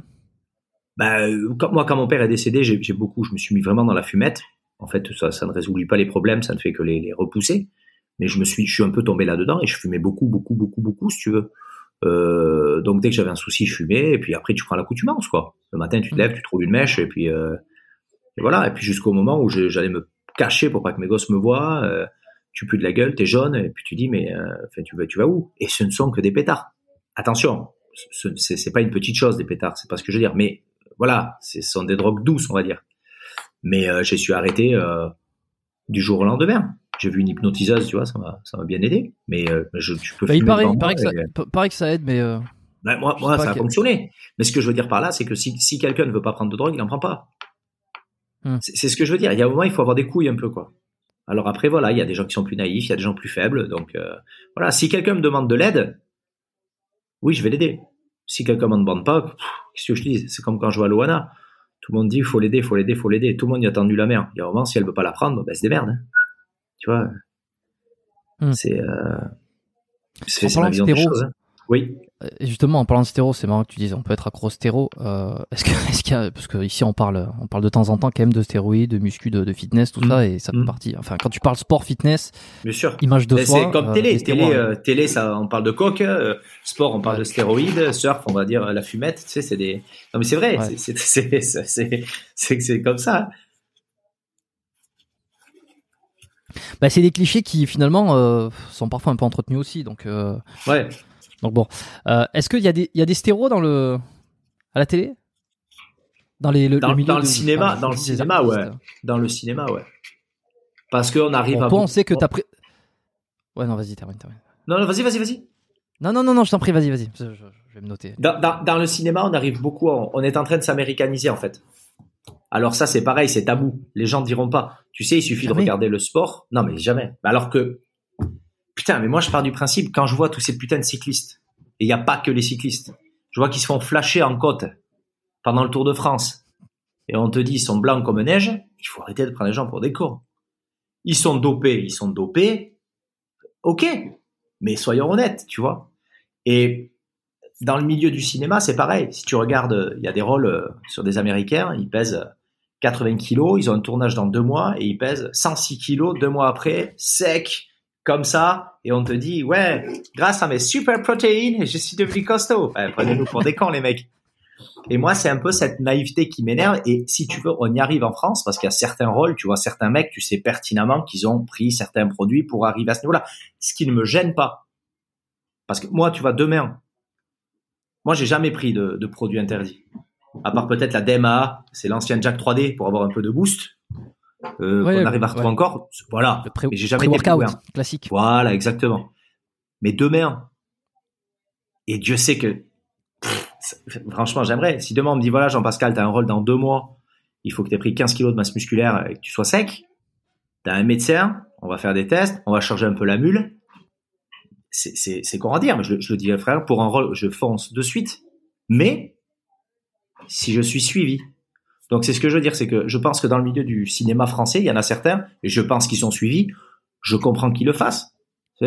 Bah, euh, quand, moi, quand mon père est décédé, j'ai j'ai beaucoup, je me suis mis vraiment dans la fumette. En fait, ça, ça ne résout pas les problèmes, ça ne fait que les, les repousser. Mais je me suis, je suis un peu tombé là-dedans et je fumais beaucoup, beaucoup, beaucoup, beaucoup, si tu veux. Euh, donc dès que j'avais un souci, je fumais et puis après tu prends l'accoutumance quoi. Le matin, tu te Mhm. lèves, tu te roules une mèche et puis euh, et voilà. Et puis jusqu'au moment où je- j'allais me cacher pour pas que mes gosses me voient, euh, tu pues de la gueule, t'es jaune et puis tu dis mais euh, enfin, tu vas, tu vas où? Et ce ne sont que des pétards. Attention, ce- c'est c'est pas une petite chose des pétards, c'est pas ce que je veux dire. Mais voilà, ce sont des drogues douces, on va dire. Mais euh, j'ai su arrêter euh, du jour au lendemain. J'ai vu une hypnotiseuse, tu vois, ça m'a bien aidé. Mais je, tu peux Bah, il paraît, il paraît que ça, et- pa- paraît que ça aide, mais moi, Je ça a fonctionné. Mais ce que je veux dire par là, c'est que si, si quelqu'un ne veut pas prendre de drogue, il en prend pas. Hmm. C'est ce que je veux dire. Il y a un moment, il faut avoir des couilles un peu, quoi. Alors après, voilà, il y a des gens qui sont plus naïfs, il y a des gens plus faibles. Donc euh, voilà, si quelqu'un me demande de l'aide, oui, je vais l'aider. Si quelqu'un m'en demande pas, qu'est-ce que je te dis? C'est comme quand je vais à l'OANA. Tout le monde dit, il faut l'aider, il faut l'aider, il faut l'aider. Tout le monde y a tendu la main. Il y a un moment, si elle veut pas la prendre, ben, elle se démerde. hein. Tu vois? Hmm. C'est... Euh... C'est ma vision des choses. hein. Oui. Et justement, en parlant de stéro, c'est marrant que tu dises, on peut être accro stéro. Euh, est-ce que, est-ce qu'il y a, parce que ici on parle, on parle de temps en temps quand même de stéroïdes, de muscu, de, de fitness, tout Mm. ça, et ça fait Mm. partie. Enfin, quand tu parles sport, fitness, Bien sûr. image de Mais soi. c'est comme euh, télé. Télé, euh, télé, ça, on parle de coke. euh, sport, on parle Ouais. de stéroïdes. Surf, on va dire euh, la fumette. Tu sais, c'est des. Non, mais c'est vrai. Ouais. c'est- c'est- c'est- c'est- C'est c'est c'est comme ça. hein. Bah, c'est des clichés qui finalement euh, sont parfois un peu entretenus aussi. Donc, euh, Ouais. Donc bon, Euh, est-ce qu'il y a des, il y a des stéros dans le, à la télé, dans les, le, Dans- le cinéma- dans le cinéma, artistes. Dans le cinéma, ouais. Parce qu'on arrive Bon, à. toi, on sait que t'as pris. Ouais, non, vas-y, termine, termine. Non, non, vas-y, vas-y, vas-y. Non, non, non, non, je t'en prie, vas-y, vas-y. Je, je- je vais me noter. Dans, dans, dans le cinéma, on arrive beaucoup. à- on est en train de s'américaniser en fait. Alors ça, c'est pareil, c'est tabou. Les gens ne diront pas. Tu sais, il suffit de regarder le sport. Non, mais jamais. Alors que, putain, mais moi, je pars du principe quand je vois tous ces putains de cyclistes. Et il n'y a pas que les cyclistes. Je vois qu'ils se font flasher en côte pendant le Tour de France. Et on te dit, ils sont blancs comme neige. Il faut arrêter de prendre les gens pour des cons. Ils sont dopés, ils sont dopés. Ok, mais soyons honnêtes, tu vois. Et dans le milieu du cinéma, c'est pareil. Si tu regardes, il y a des rôles euh, sur des Américains, ils pèsent euh, 80 kilos, ils ont un tournage dans deux mois et ils pèsent 106 kilos deux mois après, sec, comme ça, et on te dit, ouais, grâce à mes super protéines, je suis devenu costaud. Prenez-nous pour des cons, les mecs. Et moi, c'est un peu cette naïveté qui m'énerve. Et si tu veux, on y arrive en France parce qu'il y a certains rôles, tu vois, certains mecs, tu sais pertinemment qu'ils ont pris certains produits pour arriver à ce niveau-là. Ce qui ne me gêne pas. Parce que moi, tu vois, demain, moi, j'ai jamais pris de, de produits interdits. À part peut-être la DMA, c'est l'ancien Jack 3D pour avoir un peu de boost. Euh, Ouais, qu'on arrive à ouais. retrouver encore. Voilà. Mais j'ai jamais été plus classique. Voilà, exactement. Mais demain, et Dieu sait que, pff, franchement, j'aimerais. Si demain on me dit, voilà, Jean-Pascal, t'as un rôle dans deux mois, il faut que t'aies pris 15 kilos de masse musculaire et que tu sois sec, t'as un médecin, on va faire des tests, on va charger un peu la mule. C'est, va dire, mais je, le- je le dis, frère, pour un rôle, je fonce de suite. Mais, si je suis suivi. Donc, c'est ce que je veux dire, c'est que je pense que dans le milieu du cinéma français, il y en a certains, et je pense qu'ils sont suivis, je comprends qu'ils le fassent.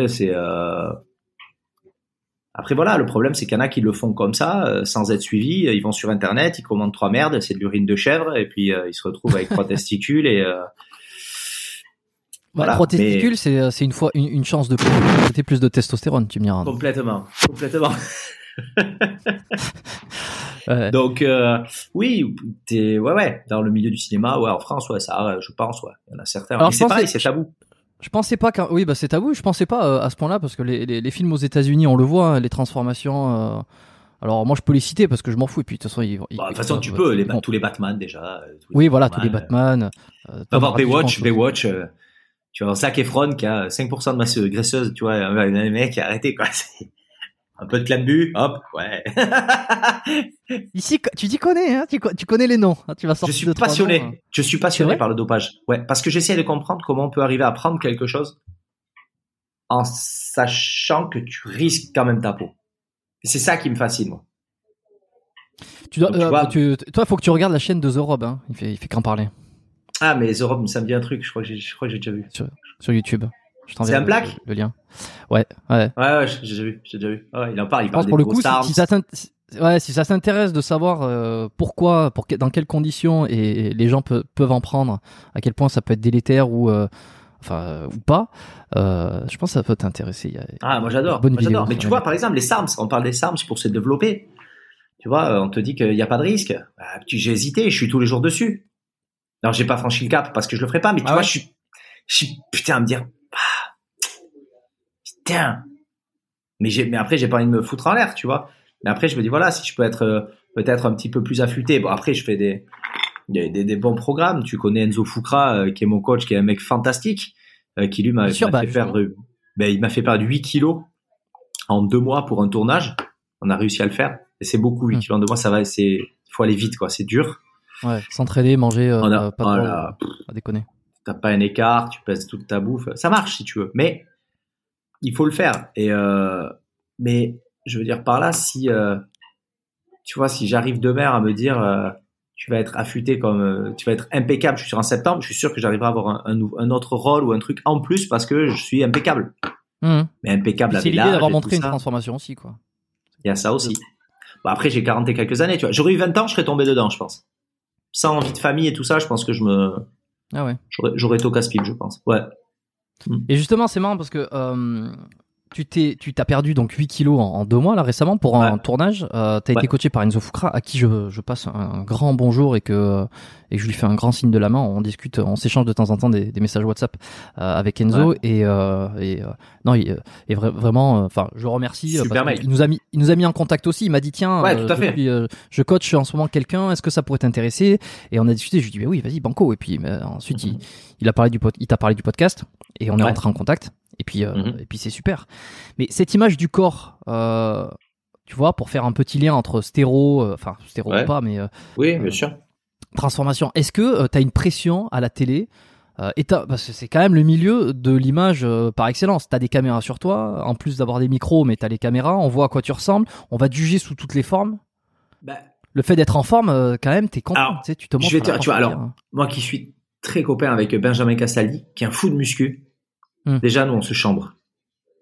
C'est euh... après voilà, le problème c'est qu'il y en a qui le font comme ça, euh, sans être suivis. Ils vont sur internet, ils commandent trois merdes, c'est de l'urine de chèvre, et puis euh, ils se retrouvent avec trois testicules et euh, Bah, Voilà, trois mais- testicules, c'est euh, c'est une fois une, une chance de plus de testostérone, tu me diras. complètement, complètement. Ouais. Donc euh, oui, t'es ouais ouais dans le milieu du cinéma, ouais en France, ouais ça, ouais, je pense, ouais, il y en a certains. Alors, c'est pareil, c'est tabou. Je pensais pas qu'un. Oui, bah c'est tabou. Je pensais pas euh, à ce point-là parce que les, les, les films aux États-Unis, on le voit, hein, les transformations. euh, Alors moi, je peux les citer parce que je m'en fous. Et puis de toute façon, ils, ils- Bon, de toute façon, ils- tu peux les bon. tous les Batman déjà. euh, tous Oui, voilà, tous les Batman. Euh, Tu vas voir Baywatch. Baywatch, euh, tu vois Zac Efron qui a 5% de masse graisseuse, tu vois, un mec qui a arrêté quoi. Un peu de clambu, hop, ouais. Ici, tu t'y connais, hein, tu, co- tu connais les noms. hein, tu vas je sortir suis deux, trois passionné. noms, hein. Je suis passionné par le dopage. Ouais, parce que j'essaie de comprendre comment on peut arriver à prendre quelque chose en sachant que tu risques quand même ta peau. Et c'est ça qui me fascine, moi. Tu dois, Donc, tu euh, vois- tu- toi, faut que tu regardes la chaîne de The Rob. Hein. Il fait, il fait qu'en parler. Ah, mais Europe, ça me dit un truc. Je crois que j'ai, je crois que j'ai déjà vu. Sur, sur YouTube. C'est un le- black le, lien. Ouais, ouais. Ouais, ouais, j'ai déjà vu. J'ai déjà vu. Ouais, il en parle. Il parle des pour le coup, si, ça t'int- si- ouais, si ça s'intéresse de savoir euh, pourquoi, pour dans quelles conditions et les gens pe- peuvent en prendre, à quel point ça peut être délétère ou euh, enfin euh, ou pas, euh, je pense que ça peut t'intéresser. Ah, moi j'adore. Mais tu vois, par exemple, les SARMs, on parle des SARMs pour se développer. Tu vois, on te dit qu'il n'y a pas de risque. Bah, j'ai hésité, je suis tous les jours dessus. Alors, j'ai pas franchi le cap parce que je le ferai pas, mais tu Ah vois, je suis, je suis, putain, à me dire, ah, putain. Mais après, j'ai pas envie de me foutre en l'air, tu vois. Mais après, je me dis, voilà, si je peux être, euh, peut-être un petit peu plus affûté. Bon, après, je fais des, des, des, des bons programmes. Tu connais Enzo Fukra, euh, qui est mon coach, qui est un mec fantastique, euh, qui lui m'a bah, fait perdre, ben, il m'a fait perdre 8 kilos en deux mois pour un tournage. On a réussi à le faire. Et c'est beaucoup, 8 Hmm. kilos en deux mois, ça va, c'est, faut aller vite, quoi. C'est dur. Ouais, s'entraîner, manger, On a- pas voilà. trop, à déconner. T'as pas un écart, tu pèses toute ta bouffe. Ça marche si tu veux. Mais, il faut le faire. Et, euh, mais, je veux dire par là, si, euh, tu vois, si j'arrive demain à me dire, euh, tu vas être affûté comme, tu vas être impeccable, je suis un septembre, je suis sûr que j'arriverai à avoir un, un, nou- un autre rôle ou un truc en plus parce que je suis impeccable. Mhm. Mais impeccable C'est l'idée d'avoir montré une ça. transformation aussi, quoi. Il y a ça aussi. Bon, après, j'ai 40 et quelques années, tu vois. J'aurais eu 20 ans, je serais tombé dedans, je pense. Sans envie de famille et tout ça, je pense que je me, Ah ouais. j'aurais, au casse-pipe, je pense. Ouais. Et justement, c'est marrant parce que euh, tu t'es, tu t'as perdu donc 8 kilos en, en deux mois là récemment pour un Ouais. tournage. Euh, t'as Ouais. été coaché par Enzo Fukra, à qui je, je passe un grand bonjour et que et que je lui fais un grand signe de la main. On discute, on s'échange de temps en temps des, des messages WhatsApp euh, avec Enzo Ouais. et euh, et non, il vra- vraiment. Enfin, je remercie. Super parce mec. qu'il nous a mis, il nous a mis en contact aussi. Il m'a dit tiens, tout à je, fait. suis, je coach en ce moment quelqu'un. Est-ce que ça pourrait t'intéresser? Et on a discuté. Je lui ai dit bah oui, vas-y, banco. Et puis ensuite il, il a parlé du il t'a parlé du podcast et on est Ouais. rentré en contact. Et puis, euh, Mhm. et puis c'est super. Mais cette image du corps, euh, tu vois, pour faire un petit lien entre stéro, euh, enfin stéro Ouais. ou pas, mais euh, Oui, bien sûr. transformation. Est-ce que tu as une pression à la télé euh, et t'as- parce que c'est quand même le milieu de l'image euh, par excellence. Tu as des caméras sur toi, en plus d'avoir des micros, mais tu as les caméras, on voit à quoi tu ressembles, on va te juger sous toutes les formes. Bah, Le fait d'être en forme, euh, quand même, t'es content. Alors, tu sais, tu te montres je vais te- tu vois, alors, entière. moi qui suis très copain avec Benjamin Castaldi, qui est un fou de muscu, Hmm. déjà, nous, on se chambre.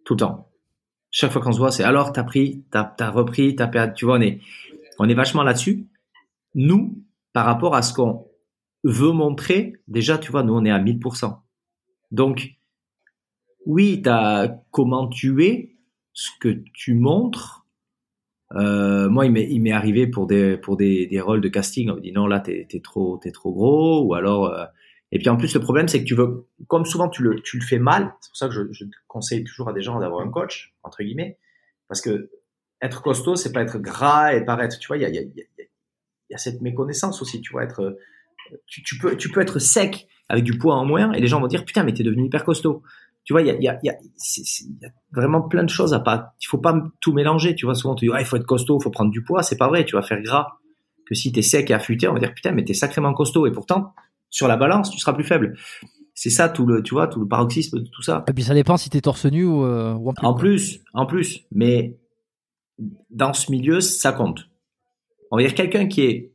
Tout le temps. Chaque fois qu'on se voit, c'est alors, t'as pris, t'as, repris, t'as perdu. Tu vois, on est, on est vachement là-dessus. Nous, par rapport à ce qu'on veut montrer, déjà, tu vois, nous, on est à 1000%. Donc, oui, t'as comment tu es, ce que tu montres. Euh, moi, il m'est, arrivé pour des, pour des, des rôles de casting. On me dit non, là, t'es, t'es trop, t'es trop gros, ou alors. euh, et puis en plus, le problème, c'est que tu veux, comme souvent tu le, tu le fais mal. C'est pour ça que je, je conseille toujours à des gens d'avoir un coach entre guillemets, parce que être costaud, c'est pas être gras et paraître. Tu vois, il y a, y, a, y, a, y a cette méconnaissance aussi. Tu vois, être, tu, tu peux, tu peux être sec avec du poids en moins, et les gens vont dire putain, mais t'es devenu hyper costaud. Tu vois, il y a, y y a, il y a vraiment plein de choses à pas. Il faut pas tout mélanger. Tu vois, souvent te dit ouais, il faut être costaud, il faut prendre du poids. C'est pas vrai. Tu vas faire gras. Que si t'es sec et affûté, on va dire putain, mais t'es sacrément costaud. Et pourtant, sur la balance, tu seras plus faible. C'est ça tout le, tu vois, tout le paroxysme de tout ça. Et puis ça dépend si t'es torse nu ou, euh, ou en plus. En plus, en plus, mais dans ce milieu, ça compte. On va dire quelqu'un qui est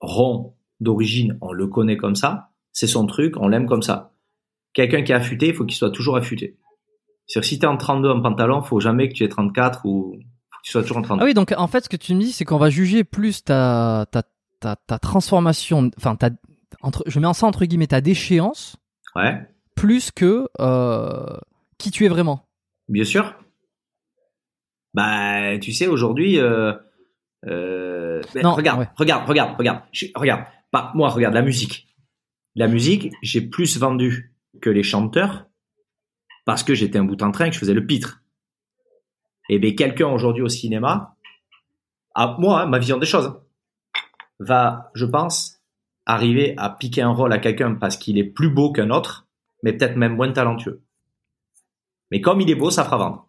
rond d'origine, on le connaît comme ça, c'est son truc, on l'aime comme ça. Quelqu'un qui est affûté, il faut qu'il soit toujours affûté. C'est-à-dire si t'es en 32 en pantalon, faut jamais que tu aies 34 ou faut que tu sois toujours en 32. Ah oui, donc en fait, ce que tu me dis, c'est qu'on va juger plus ta, ta, ta, ta transformation, enfin, ta, entre, je mets ça entre guillemets, ta déchéance, Ouais, plus que euh, qui tu es vraiment. bien sûr. Bah, tu sais, aujourd'hui, euh, euh, Non, regarde, ouais. regarde, regarde, regarde, Je- regarde. Pas, moi, regarde la musique. La musique, j'ai plus vendu que les chanteurs parce que j'étais un bout en train et que je faisais le pitre. Et bien, quelqu'un aujourd'hui au cinéma, à moi, hein, ma vision des choses, va, je pense, arriver à piquer un rôle à quelqu'un parce qu'il est plus beau qu'un autre, mais peut-être même moins talentueux. Mais comme il est beau, ça fera vendre.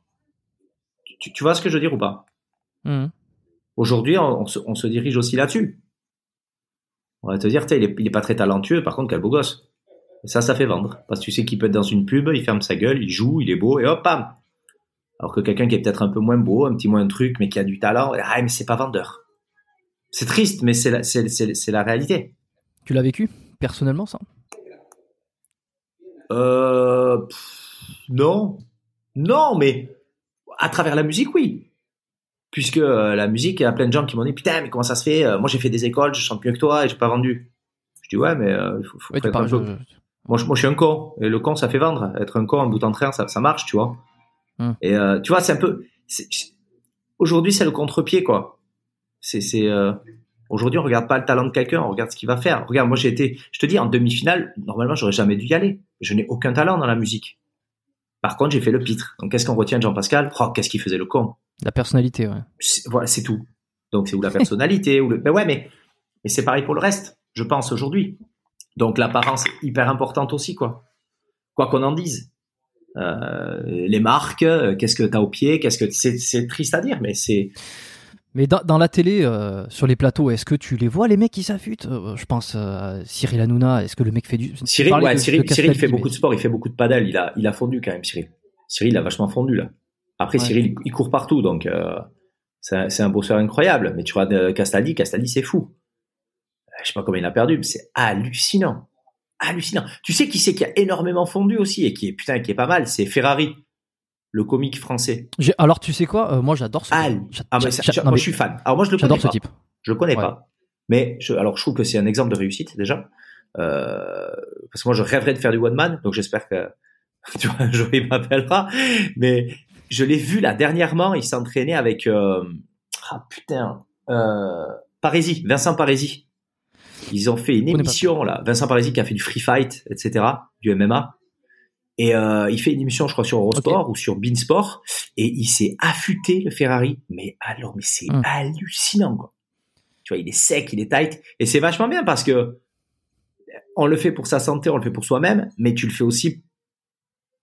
Tu, tu vois ce que je veux dire ou pas? Mhm. Aujourd'hui, on, on se, on se dirige aussi là-dessus. On va te dire, il est, il est pas très talentueux, par contre, quel beau gosse. Et ça, ça fait vendre. Parce que tu sais qu'il peut être dans une pub, il ferme sa gueule, il joue, il est beau, et hop, bam Alors que quelqu'un qui est peut-être un peu moins beau, un petit moins truc, mais qui a du talent, ah, mais c'est pas vendeur. C'est triste, mais la, c'est la réalité. Tu l'as vécu personnellement, ça? Euh, non, non, mais à travers la musique, oui. Puisque euh, la musique, il y a plein de gens qui m'ont dit putain, mais comment ça se fait? Euh, Moi, j'ai fait des écoles, je chante mieux que toi et j'ai pas vendu. Je dis ouais, mais il faut, faut Moi, je, moi, je suis un con et le con, ça fait vendre. Être un con en bout en train, ça, ça marche, tu vois. Hum. Et tu vois, c'est un peu. Aujourd'hui, c'est le contre-pied, quoi. C'est, c'est. Aujourd'hui, on regarde pas le talent de quelqu'un, on regarde ce qu'il va faire. Regarde, moi, j'ai été, je te dis, en demi-finale, normalement, j'aurais jamais dû y aller. Je n'ai aucun talent dans la musique. Par contre, j'ai fait le pitre. Donc, qu'est-ce qu'on retient de Jean-Pascal? Oh, qu'est-ce qu'il faisait le con? La personnalité, ouais. Voilà, c'est tout. Donc, c'est ou la personnalité, ou le. Ben ouais, mais, mais c'est pareil pour le reste, je pense, aujourd'hui. Donc, l'apparence est hyper importante aussi, quoi. Quoi qu'on en dise. Euh, les marques, euh, qu'est-ce que tu as au pied, qu'est-ce que c'est triste à dire, mais c'est mais dans, la télé, euh, sur les plateaux, est-ce que tu les vois les mecs qui s'affûtent euh, Je pense à Cyril Hanouna. Est-ce que le mec fait du Cyril, ouais, Cyril, Cyril fait beaucoup de sport, il fait beaucoup de padel. Il a, il a fondu quand même, Cyril. Cyril a vachement fondu là. Après, Cyril, il court partout, donc euh, c'est un bosseur incroyable. Mais tu vois, Castaldi, Castaldi, c'est fou. Je sais pas combien il a perdu, mais c'est hallucinant, hallucinant. Tu sais qui c'est qui a énormément fondu aussi et qui est putain, qui est pas mal, c'est Ferrari le comique français. Alors tu sais quoi, euh, moi j'adore ce. Ah, ah moi je suis fan. Alors moi je le connais ce type. Je le connais pas. Mais je, alors je trouve que c'est un exemple de réussite déjà. Euh, parce que moi je rêverais de faire du one man, donc j'espère que tu vois un jour il m'appellera. Mais je l'ai vu là dernièrement, il s'entraînait avec euh, ah putain euh, Parisi, Vincent Parisi. Ils ont fait une émission là, Vincent Parisi qui a fait du free fight, etc., du MMA. Et euh, il fait une émission, je crois, sur Eurosport ou sur Beansport, et il s'est affûté le Ferrari. Mais alors, mais c'est hum. hallucinant, quoi. Tu vois, il est sec, il est tight, et c'est vachement bien parce que on le fait pour sa santé, on le fait pour soi-même, mais tu le fais aussi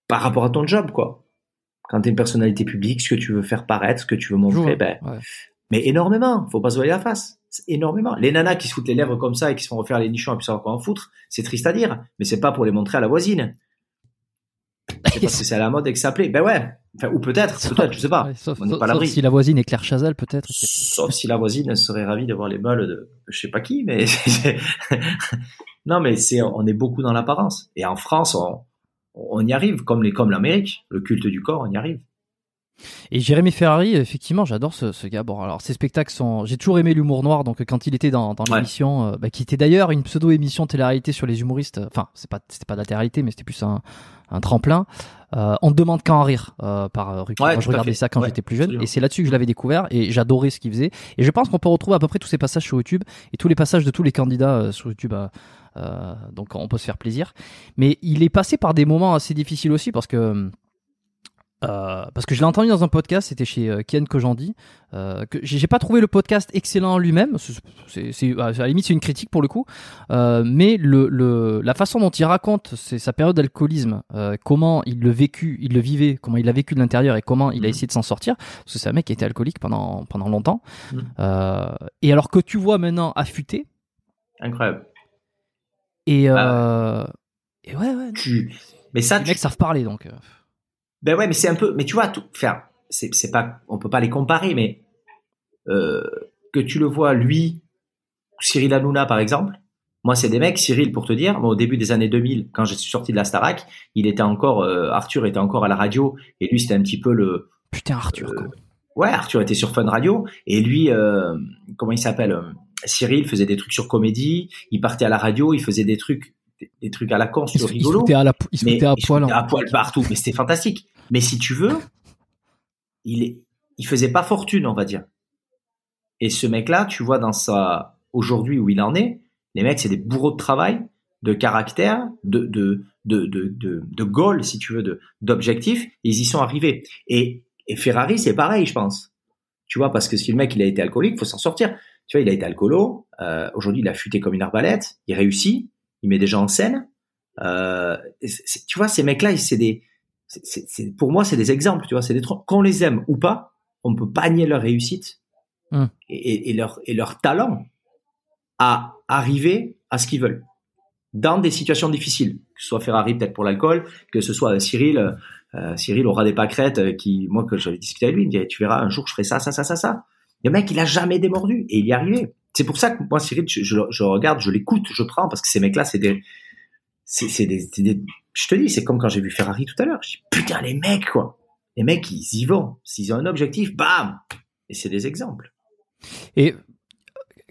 par rapport à ton job, quoi. Quand tu es une personnalité publique, ce que tu veux faire paraître, ce que tu veux montrer, ben, mais énormément. Faut pas se voir la face. Énormément. Les nanas qui se foutent les lèvres comme ça et qui se font refaire les nichons et puis savoir quoi en foutre, c'est triste à dire, mais c'est pas pour les montrer à la voisine parce que c'est à la mode et que ça plaît. Ben ouais. Enfin, ou peut-être, peut-être, je sais pas. sauf, on pas sauf si la voisine est Claire Chazal, peut-être. Sauf si la voisine serait ravie de voir les balles de, je sais pas qui, mais non, mais c'est, on est beaucoup dans l'apparence. Et en France, on, on y arrive, comme les, comme l'Amérique. Le culte du corps, on y arrive. Et Jérémy Ferrari, effectivement, j'adore ce, ce, gars. Bon, alors ses spectacles sont. J'ai toujours aimé l'humour noir, donc quand il était dans, dans l'émission, euh, bah, qui était d'ailleurs une pseudo-émission télé-réalité sur les humoristes. Enfin, c'est pas, c'était pas de la télé-réalité, mais c'était plus un, un tremplin. Euh, on ne demande en rire euh, par Ruquier. Moi, je regardais ça quand j'étais plus jeune, et c'est là-dessus que je l'avais découvert, et j'adorais ce qu'il faisait. Et je pense qu'on peut retrouver à peu près tous ces passages sur YouTube et tous les passages de tous les candidats euh, sur YouTube. donc, on peut se faire plaisir. Mais il est passé par des moments assez difficiles aussi parce que euh, parce que je l'ai entendu dans un podcast, c'était chez euh, Ken Kojandi. Euh, que j'ai pas trouvé le podcast excellent en lui-même. C'est, à la limite, c'est une critique pour le coup. Euh, mais le, le, la façon dont il raconte sa période d'alcoolisme, comment il le vécu, il le vivait, comment il l'a vécu de l'intérieur et comment il a mhm. essayé de s'en sortir. Parce que c'est un mec qui était alcoolique pendant pendant longtemps. Mhm. et alors que tu vois maintenant affûté. Incroyable. Et, et ouais, ouais. Tu... Mais ça, les mecs savent parler donc. Ben ouais, mais c'est un peu, mais tu vois, tout, enfin, c'est, pas, on peut pas les comparer, mais euh, que tu le vois lui, Cyril Hanouna par exemple. Moi, c'est des mecs, Cyril, pour te dire, moi, au début des années 2000, quand je suis sorti de la Starac, il était encore, euh, Arthur était encore à la radio, et lui, c'était un petit peu le. Putain, Arthur. Euh, ouais, Arthur était sur Fun Radio, et lui, comment il s'appelle Cyril faisait des trucs sur comédie, il partait à la radio, il faisait des trucs des, trucs à la con sur rigolo. Il se à, la, il se à poil. à poil partout, mais c'était fantastique. Mais si tu veux, il il faisait pas fortune, on va dire. Et ce mec-là, tu vois dans sa, aujourd'hui où il en est, les mecs, c'est des bourreaux de travail, de caractère, de, de, de, de, de, goal, si tu veux, de, d'objectifs, ils y sont arrivés. Et, et Ferrari, c'est pareil, je pense. Tu vois, parce que si le mec, il a été alcoolique, faut s'en sortir. Tu vois, il a été alcoolo, euh, aujourd'hui, il a futé comme une arbalète, il réussit, il met des gens en scène. Euh, tu vois, ces mecs-là, c'est des, pour moi, c'est des exemples, tu vois, c'est des qu'on les aime ou pas, on peut pas nier leur réussite hum. et, leur et leur talent à arriver à ce qu'ils veulent dans des situations difficiles, que ce soit Ferrari peut-être pour l'alcool, que ce soit Cyril, euh, Cyril aura des pâquerettes euh, qui, moi que j'avais discuté avec lui, il me disait tu verras un jour je ferai ça, ça, ça, ça, ça. Le mec il a jamais démordu et il y est arrivé. C'est pour ça que moi Cyril, je, je, je regarde, je l'écoute, je prends parce que ces mecs-là c'est des, c'est, c'est des, des je te dis, c'est comme quand j'ai vu Ferrari tout à l'heure. Je dis, putain, les mecs, quoi. Les mecs, ils y vont. S'ils ont un objectif, bam! Et c'est des exemples. Et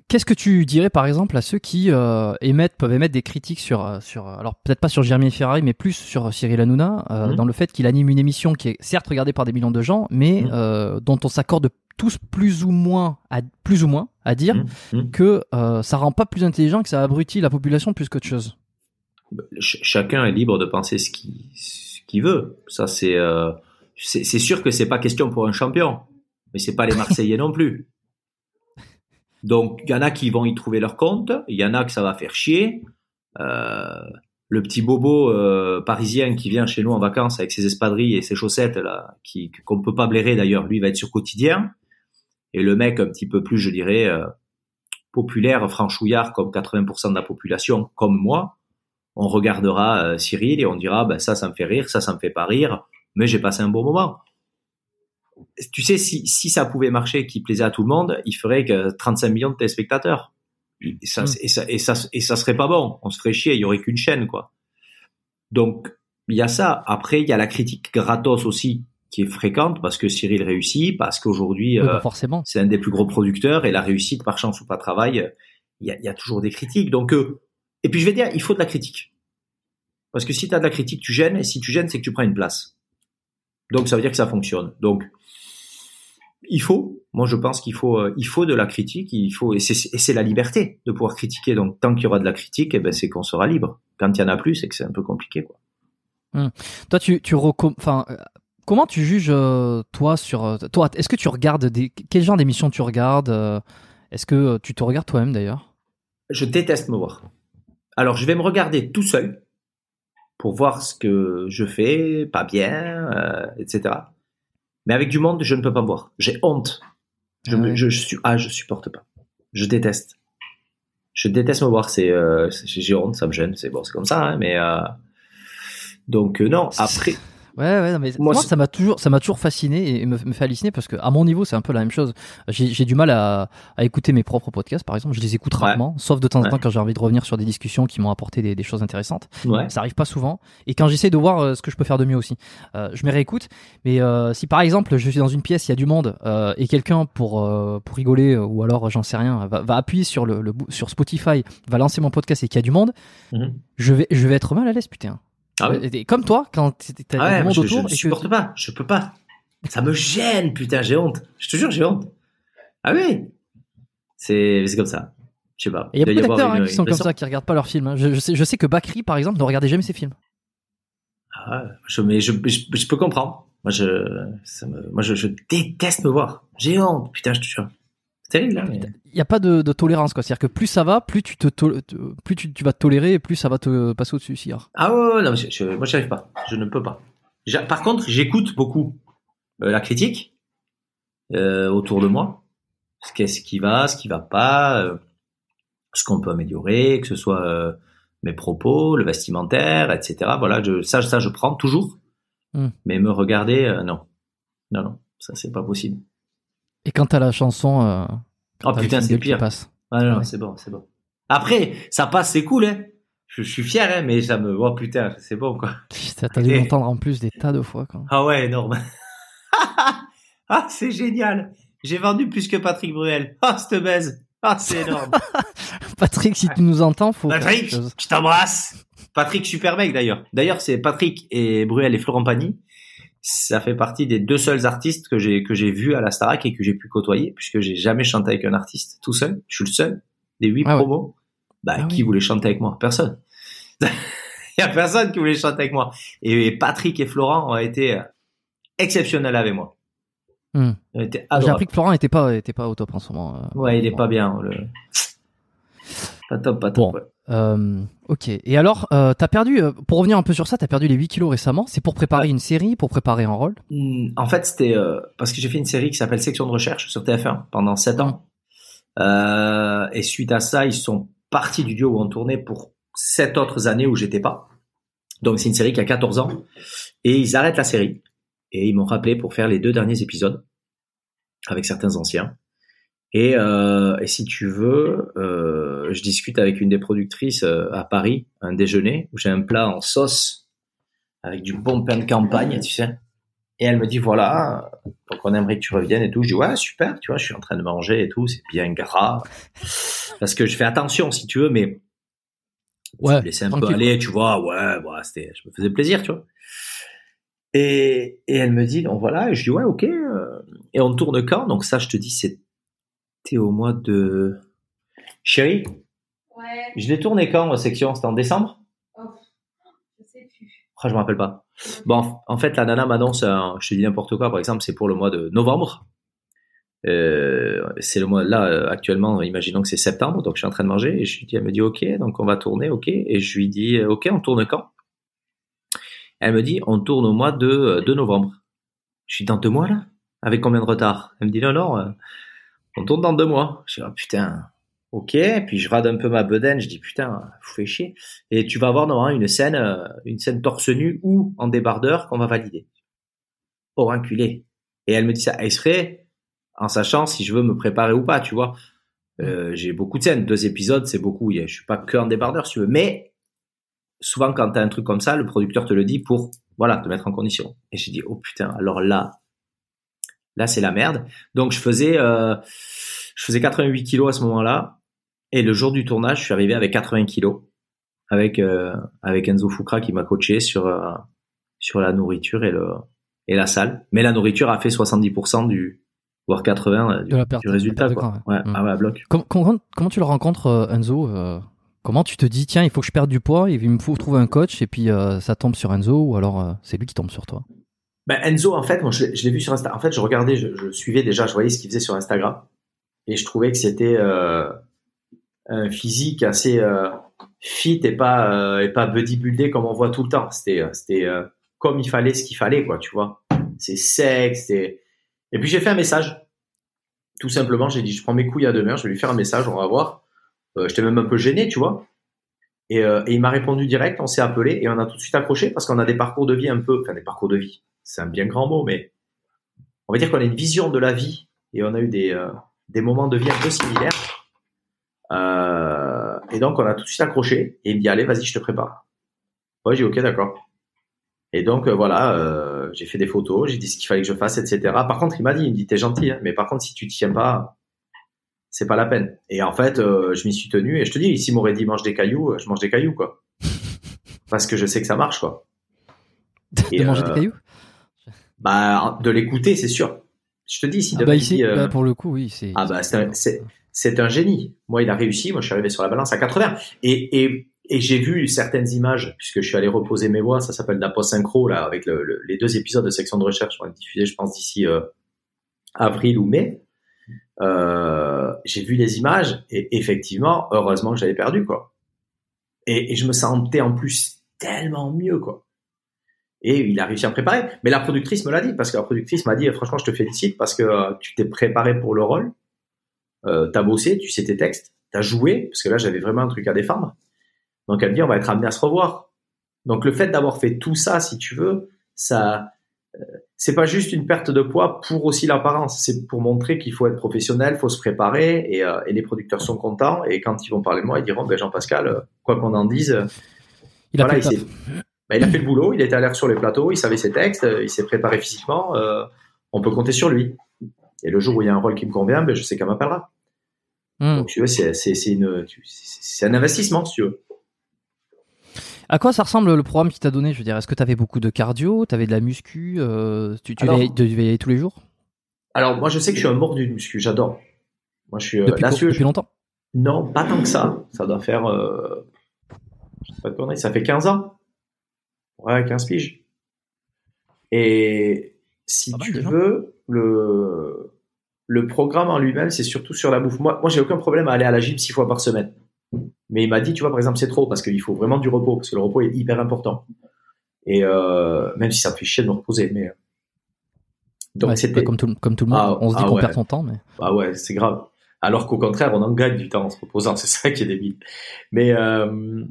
Qu'est-ce que tu dirais par exemple à ceux qui euh, émettent, peuvent émettre des critiques sur, euh, sur alors peut-être pas sur Jérémy Ferrari, mais plus sur Cyril Hanouna, euh, Mhm. dans le fait qu'il anime une émission qui est certes regardée par des millions de gens, mais Mhm. euh, dont on s'accorde tous plus ou moins à plus ou moins à dire Mhm. Mhm. que euh, ça rend pas plus intelligent, que ça abrutit la population plus qu'autre chose. Ch- chacun est libre de penser ce qu'il veut. Ça, c'est euh, c'est c'est sûr que c'est pas question pour un champion, mais c'est pas les Marseillais non plus. Donc, il y en a qui vont y trouver leur compte, il y en a que ça va faire chier. Euh, le petit bobo euh, parisien qui vient chez nous en vacances avec ses espadrilles et ses chaussettes là, qui qu'on peut pas blairer d'ailleurs, lui va être sur quotidien. Et le mec un petit peu plus, je dirais, euh, populaire, franchouillard comme 80% de la population, comme moi, on regardera euh, Cyril et on dira ben ça ça me fait rire, ça ça me fait pas rire, mais j'ai passé un bon moment. Tu sais si si ça pouvait marcher, qui plaisait à tout le monde, il ferait que 35 millions de téléspectateurs. Et ça, Mm. et ça et ça et ça serait pas bon, on se ferait chier, il y aurait qu'une chaîne quoi. Donc il y a ça. Après il y a la critique gratos aussi qui est fréquente parce que Cyril réussit, parce qu'aujourd'hui Oui, euh, bah, forcément. c'est un des plus gros producteurs et la réussite par chance ou pas travail, euh, il y a, il y a toujours des critiques. Donc, euh, et puis je vais dire, il faut de la critique. Parce que si tu as de la critique, tu gênes, et si tu gênes, c'est que tu prends une place. Donc ça veut dire que ça fonctionne. Donc, il faut, moi je pense qu'il faut, euh, il faut de la critique, il faut, et c'est, la liberté de pouvoir critiquer. Donc tant qu'il y aura de la critique, eh ben, c'est qu'on sera libre. Quand il y en a plus, c'est que c'est un peu compliqué. Quoi. Toi, tu, tu enfin, euh, comment tu juges euh, toi sur euh, toi Est-ce que tu regardes des quel genre d'émissions tu regardes euh, Est-ce que tu te regardes toi-même d'ailleurs? Je déteste me voir. Alors je vais me regarder tout seul pour voir ce que je fais, pas bien, euh, etc. Mais avec du monde, je ne peux pas me voir. J'ai honte. Je, Ah me- ouais. je, je suis, ah, je supporte pas. Je déteste. Je déteste me voir. C'est, j'ai honte, ça me gêne. C'est bon, c'est comme ça, hein, mais donc non. Après, Ouais, ouais, non, mais Moi, ça m'a toujours, ça m'a toujours fasciné et me, me fait halluciner parce que à mon niveau, c'est un peu la même chose. J'ai du mal à, à écouter mes propres podcasts, par exemple. Je les écoute Ouais. rarement, sauf de temps en Ouais. temps quand j'ai envie de revenir sur des discussions qui m'ont apporté des, des choses intéressantes. ouais. Ça arrive pas souvent. Et quand j'essaie de voir euh, ce que je peux faire de mieux aussi, euh, je me réécoute. Mais euh, si par exemple je suis dans une pièce, il y a du monde euh, et quelqu'un pour euh, pour rigoler ou alors j'en sais rien va, va appuyer sur le, le sur Spotify, va lancer mon podcast et qu'il y a du monde, Mhm. je vais je vais être mal à l'aise, putain. Ah oui. Et- et comme toi, quand t'as Ah ouais, monde je, autour je ne que- supporte pas. Je peux pas. Ça me gêne, putain. J'ai honte. Je te jure, j'ai honte. Ah oui. C'est, comme ça. Je sais pas. Il y a beaucoup d'acteurs hein, qui sont comme ça, qui regardent pas leurs films. hein. Je, je sais, je sais que Bakri, par exemple, ne regardait jamais ses films. Ah, je, mais je, je, je peux comprendre. Moi, je, ça me, moi, je, je déteste me voir. J'ai honte, putain, je te jure. Terrible, hein. Il n'y a pas de, de tolérance, quoi. C'est-à-dire que plus ça va, plus tu te, to- te- plus tu, tu vas te tolérer, et plus ça va te passer au-dessus. si. Ah ouais, non, je, je- moi, j'y arrive pas. Je ne peux pas. Par contre, j'écoute beaucoup euh, la critique euh, autour de moi. Ce qu'est-ce qui va, ce qui va pas, euh, ce qu'on peut améliorer, que ce soit mes propos, le vestimentaire, etc. Voilà, je, ça, ça, je prends toujours. Hmm. Mais me regarder, non, non, non, ça, c'est pas possible. Et quand t'as la chanson, euh, Oh putain, c'est pire. passe. Ah non, Ouais. c'est bon, c'est bon. Après, ça passe, c'est cool, hein. Je, je suis fier, hein, mais ça me, oh putain, c'est bon, quoi. Putain, T'as dû l'entendre en plus des tas de fois, quoi. Ah ouais, énorme. ah, c'est génial. J'ai vendu plus que Patrick Bruel. Ah, cette baise. Ah, c'est énorme. Patrick, si tu nous entends, faut. Patrick, je t'embrasse. Patrick, super mec, d'ailleurs. D'ailleurs, c'est Patrick et Bruel et Florent Pagny. Ça fait partie des deux seuls artistes que j'ai, que j'ai vus à la Starac et que j'ai pu côtoyer, puisque j'ai jamais chanté avec un artiste tout seul. Je suis le seul des huit Ah ouais. promos. Bah, Ah qui oui. voulait chanter avec moi? Personne. Il y a personne qui voulait chanter avec moi. Et Patrick et Florent ont été exceptionnels avec moi. Été J'ai appris que Florent était pas, était pas au top en ce moment. euh. Ouais, il est pas bien. Le... Pas top, pas top. Bon. ouais. Euh, ok. Et alors, euh, t'as perdu, euh, pour revenir un peu sur ça, t'as perdu les 8 kilos récemment. C'est pour préparer une série, pour préparer un rôle. Hmm, En fait, c'était euh, parce que j'ai fait une série qui s'appelle Section de recherche sur TF1 pendant 7 ans. Et suite à ça, ils sont partis du duo où on tournait pour 7 autres années où j'étais pas. Donc c'est une série qui a 14 ans. Et ils arrêtent la série. Et ils m'ont rappelé pour faire les deux derniers épisodes avec certains anciens. Et, euh, et si tu veux, euh, je discute avec une des productrices euh, à Paris, un déjeuner, où j'ai un plat en sauce avec du bon pain de campagne, tu sais. Et elle me dit, voilà, donc on aimerait que tu reviennes et tout. Je dis, ouais, super, tu vois, je suis en train de manger et tout, c'est bien gras. Parce que je fais attention, si tu veux, mais Ouais, je me laissais un peu aller, tu vois, ouais, ouais, c'était, je me faisais plaisir, tu vois. Et, et elle me dit, donc voilà, et je dis, ouais, ok. euh, Et on tourne quand? Donc ça, je te dis, c'était au mois de... Chérie, Ouais, je l'ai tourné quand, la section? C'était en décembre? Oh, je sais plus. Ah, je me rappelle pas. Bon, en- fait, la nana m'annonce, un- je te dis n'importe quoi, par exemple, c'est pour le mois de novembre. Euh, c'est le mois là euh, actuellement. Imaginons que c'est septembre, donc je suis en train de manger et je lui dis, elle me dit ok, donc on va tourner, ok, et je lui dis euh, ok, on tourne quand? Elle me dit on tourne au mois de, de novembre. Je suis dans deux mois là, avec combien de retard? Elle me dit non non, on tourne dans deux mois. Je dis oh putain, ok, puis je rade un peu ma bedaine, je dis putain, vous faites chier. Et tu vas avoir normalement une scène, euh, une scène torse nu ou en débardeur qu'on va valider. Oh enculé. Et elle me dit ça exprès, en sachant si je veux me préparer ou pas, tu vois. Euh, j'ai beaucoup de scènes, deux épisodes, c'est beaucoup. Je suis pas que en débardeur, si tu veux. Mais souvent, quand t'as un truc comme ça, le producteur te le dit pour, voilà, te mettre en condition. Et j'ai dit, oh putain, alors là, là c'est la merde. Donc je faisais, euh, je faisais 88 kilos à ce moment-là. Et le jour du tournage, je suis arrivé avec 80 kilos, avec euh, avec Enzo Fukra qui m'a coaché sur euh, sur la nourriture et le et la salle. Mais la nourriture a fait 70% du voire 80 du, De la perte- du résultat quoi. Ouais, gras, ouais. ah ouais, à bloc. Com- comment, comment tu le rencontres, euh, Enzo euh, Comment tu te dis, tiens, il faut que je perde du poids, il me faut trouver un coach, et puis euh, ça tombe sur Enzo, ou alors euh, c'est lui qui tombe sur toi? Ben Enzo, en fait, moi, je, l'ai- vu sur Insta. En fait, je regardais, je, je suivais déjà, je voyais ce qu'il faisait sur Instagram, et je trouvais que c'était euh, un physique assez euh, fit et pas euh, et pas bodybuildé comme on voit tout le temps. C'était euh, c'était euh, comme il fallait, ce qu'il fallait, quoi, tu vois. C'est sec, c'était. Et puis j'ai fait un message. Tout simplement, j'ai dit, je prends mes couilles à demain, je vais lui faire un message, on va voir. Euh, J'étais même un peu gêné, tu vois. Et, et il m'a répondu direct, on s'est appelé et on a tout de suite accroché parce qu'on a des parcours de vie un peu, enfin des parcours de vie, c'est un bien grand mot, mais on va dire qu'on a une vision de la vie et on a eu des, euh, des moments de vie un peu similaires. Euh, et donc on a tout de suite accroché et il me dit allez vas-y je te prépare. Ouais j'ai dit, ok d'accord. Et donc euh, voilà, j'ai fait des photos, j'ai dit ce qu'il fallait que je fasse, etc. Par contre il m'a dit, il me dit t'es gentil, hein, mais par contre si tu tiens pas, c'est pas la peine. Et en fait je m'y suis tenu et je te dis, s'il m'aurait dit mange des cailloux, je mange des cailloux quoi. Parce que je sais que ça marche quoi. De Et, manger des cailloux? Bah de l'écouter c'est sûr. Je te dis si Ah bah ici, dit, euh, bah, pour le coup, oui. c'est Ah bah, c'est un- c'est- c'est un génie. Moi, il a réussi. Moi, je suis arrivé sur la balance à 80. Et, et, et j'ai vu certaines images, puisque je suis allé reposer mes voix. Ça s'appelle la post-synchro, là, avec le- le- les deux épisodes de section de recherche vont être diffusés, je pense, d'ici euh, avril ou mai. Euh, j'ai vu les images et effectivement, heureusement que j'avais perdu, quoi. Et, et je me sentais en plus tellement mieux, quoi. Et il a réussi à me préparer. Mais la productrice me l'a dit, parce que la productrice m'a dit, franchement, je te félicite parce que euh, tu t'es préparé pour le rôle euh, t'as bossé, tu sais tes textes, t'as joué, parce que là j'avais vraiment un truc à défendre. Donc elle me dit on va être amené à se revoir. Donc le fait d'avoir fait tout ça, si tu veux, ça, euh, c'est pas juste une perte de poids pour aussi l'apparence, c'est pour montrer qu'il faut être professionnel, faut se préparer, et, euh, et les producteurs sont contents. Et quand ils vont parler de moi, ils diront ben Jean-Pascal, quoi qu'on en dise, Il a voilà, fait il, ben, il a fait le boulot, il était à l'air sur les plateaux, il savait ses textes, euh, il s'est préparé physiquement, euh, on peut compter sur lui. Et le jour où il y a un rôle qui me convient, ben, je sais qu'elle m'appellera. Hmm. Donc, tu vois, c'est, tu- un investissement, si tu veux. À quoi ça ressemble le programme qu'il t'a donné Je veux dire, est-ce que t'avais beaucoup de cardio T'avais de la muscu euh, Tu, tu Alors- devais, devais y aller tous les jours? Alors, moi, je sais que je suis un mordu de muscu, j'adore. Moi, je suis, depuis, là, tu veux, depuis longtemps? Non, pas tant que ça. Ça doit faire, euh, je sais pas de ça fait 15 ans. Ouais, 15 piges. Et si tu veux, le, le programme en lui-même, c'est surtout sur la bouffe. Moi, moi j'ai aucun problème à aller à la gym six fois par semaine. Mais il m'a dit, tu vois, par exemple, c'est trop parce qu'il faut vraiment du repos, parce que le repos est hyper important. Et euh, même si ça me fait chier de me reposer, mais. euh, Donc Ouais, c'était. comme tout, comme tout le monde. Ah, on se dit ah qu'on ouais. perd son temps, mais Ah ouais, c'est grave. Alors qu'au contraire, on en gagne du temps en se reposant. C'est ça qui est débile. Mais euh,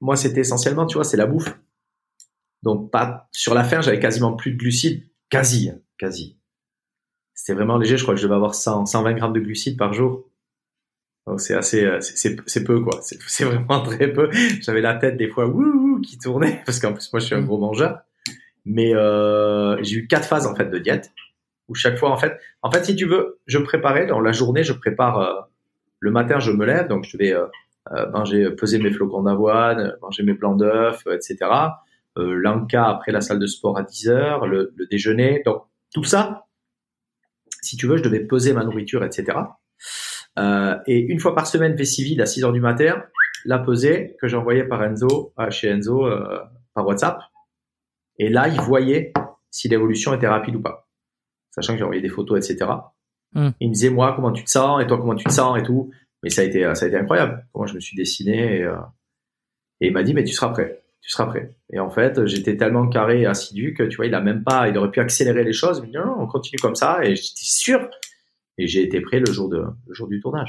moi, c'était essentiellement, tu vois, c'est la bouffe. Donc pas sur la fin, j'avais quasiment plus de glucides, quasi, hein, quasi. C'était vraiment léger. Je crois que je devais avoir 100, 120 grammes de glucides par jour. Donc c'est assez, euh, c'est- peu quoi. C'est vraiment très peu. J'avais la tête des fois wouh qui tournait parce qu'en plus moi je suis un Mm. gros mangeur. Mais euh, j'ai eu quatre phases en fait de diète où chaque fois en fait, en fait si tu veux, je préparais dans la journée, je prépare euh, le matin, je me lève donc je vais euh, euh, manger, peser mes flocons d'avoine, manger mes blancs d'œufs, etc. Euh, L'anka après la salle de sport à 10 heures, le, le déjeuner, donc tout ça. Si tu veux, je devais peser ma nourriture, etc. Euh, et une fois par semaine, vessie vide à 6 heures du matin, la peser que j'envoyais par Enzo, euh, chez Enzo, par WhatsApp. Et là, il voyait si l'évolution était rapide ou pas. Sachant que j'ai envoyé des photos, etc. Hmm. Il me disait, moi, comment tu te sens, et toi, comment tu te sens, et tout. Mais ça a été, ça a été incroyable. Comment je me suis dessiné, et, euh, et il m'a dit, mais tu seras prêt. Tu seras prêt. Et en fait, j'étais tellement carré et assidu que, tu vois, il a même pas, il aurait pu accélérer les choses. Dit, non, non, on continue comme ça. Et j'étais sûr. Et j'ai été prêt le jour de, le jour du tournage.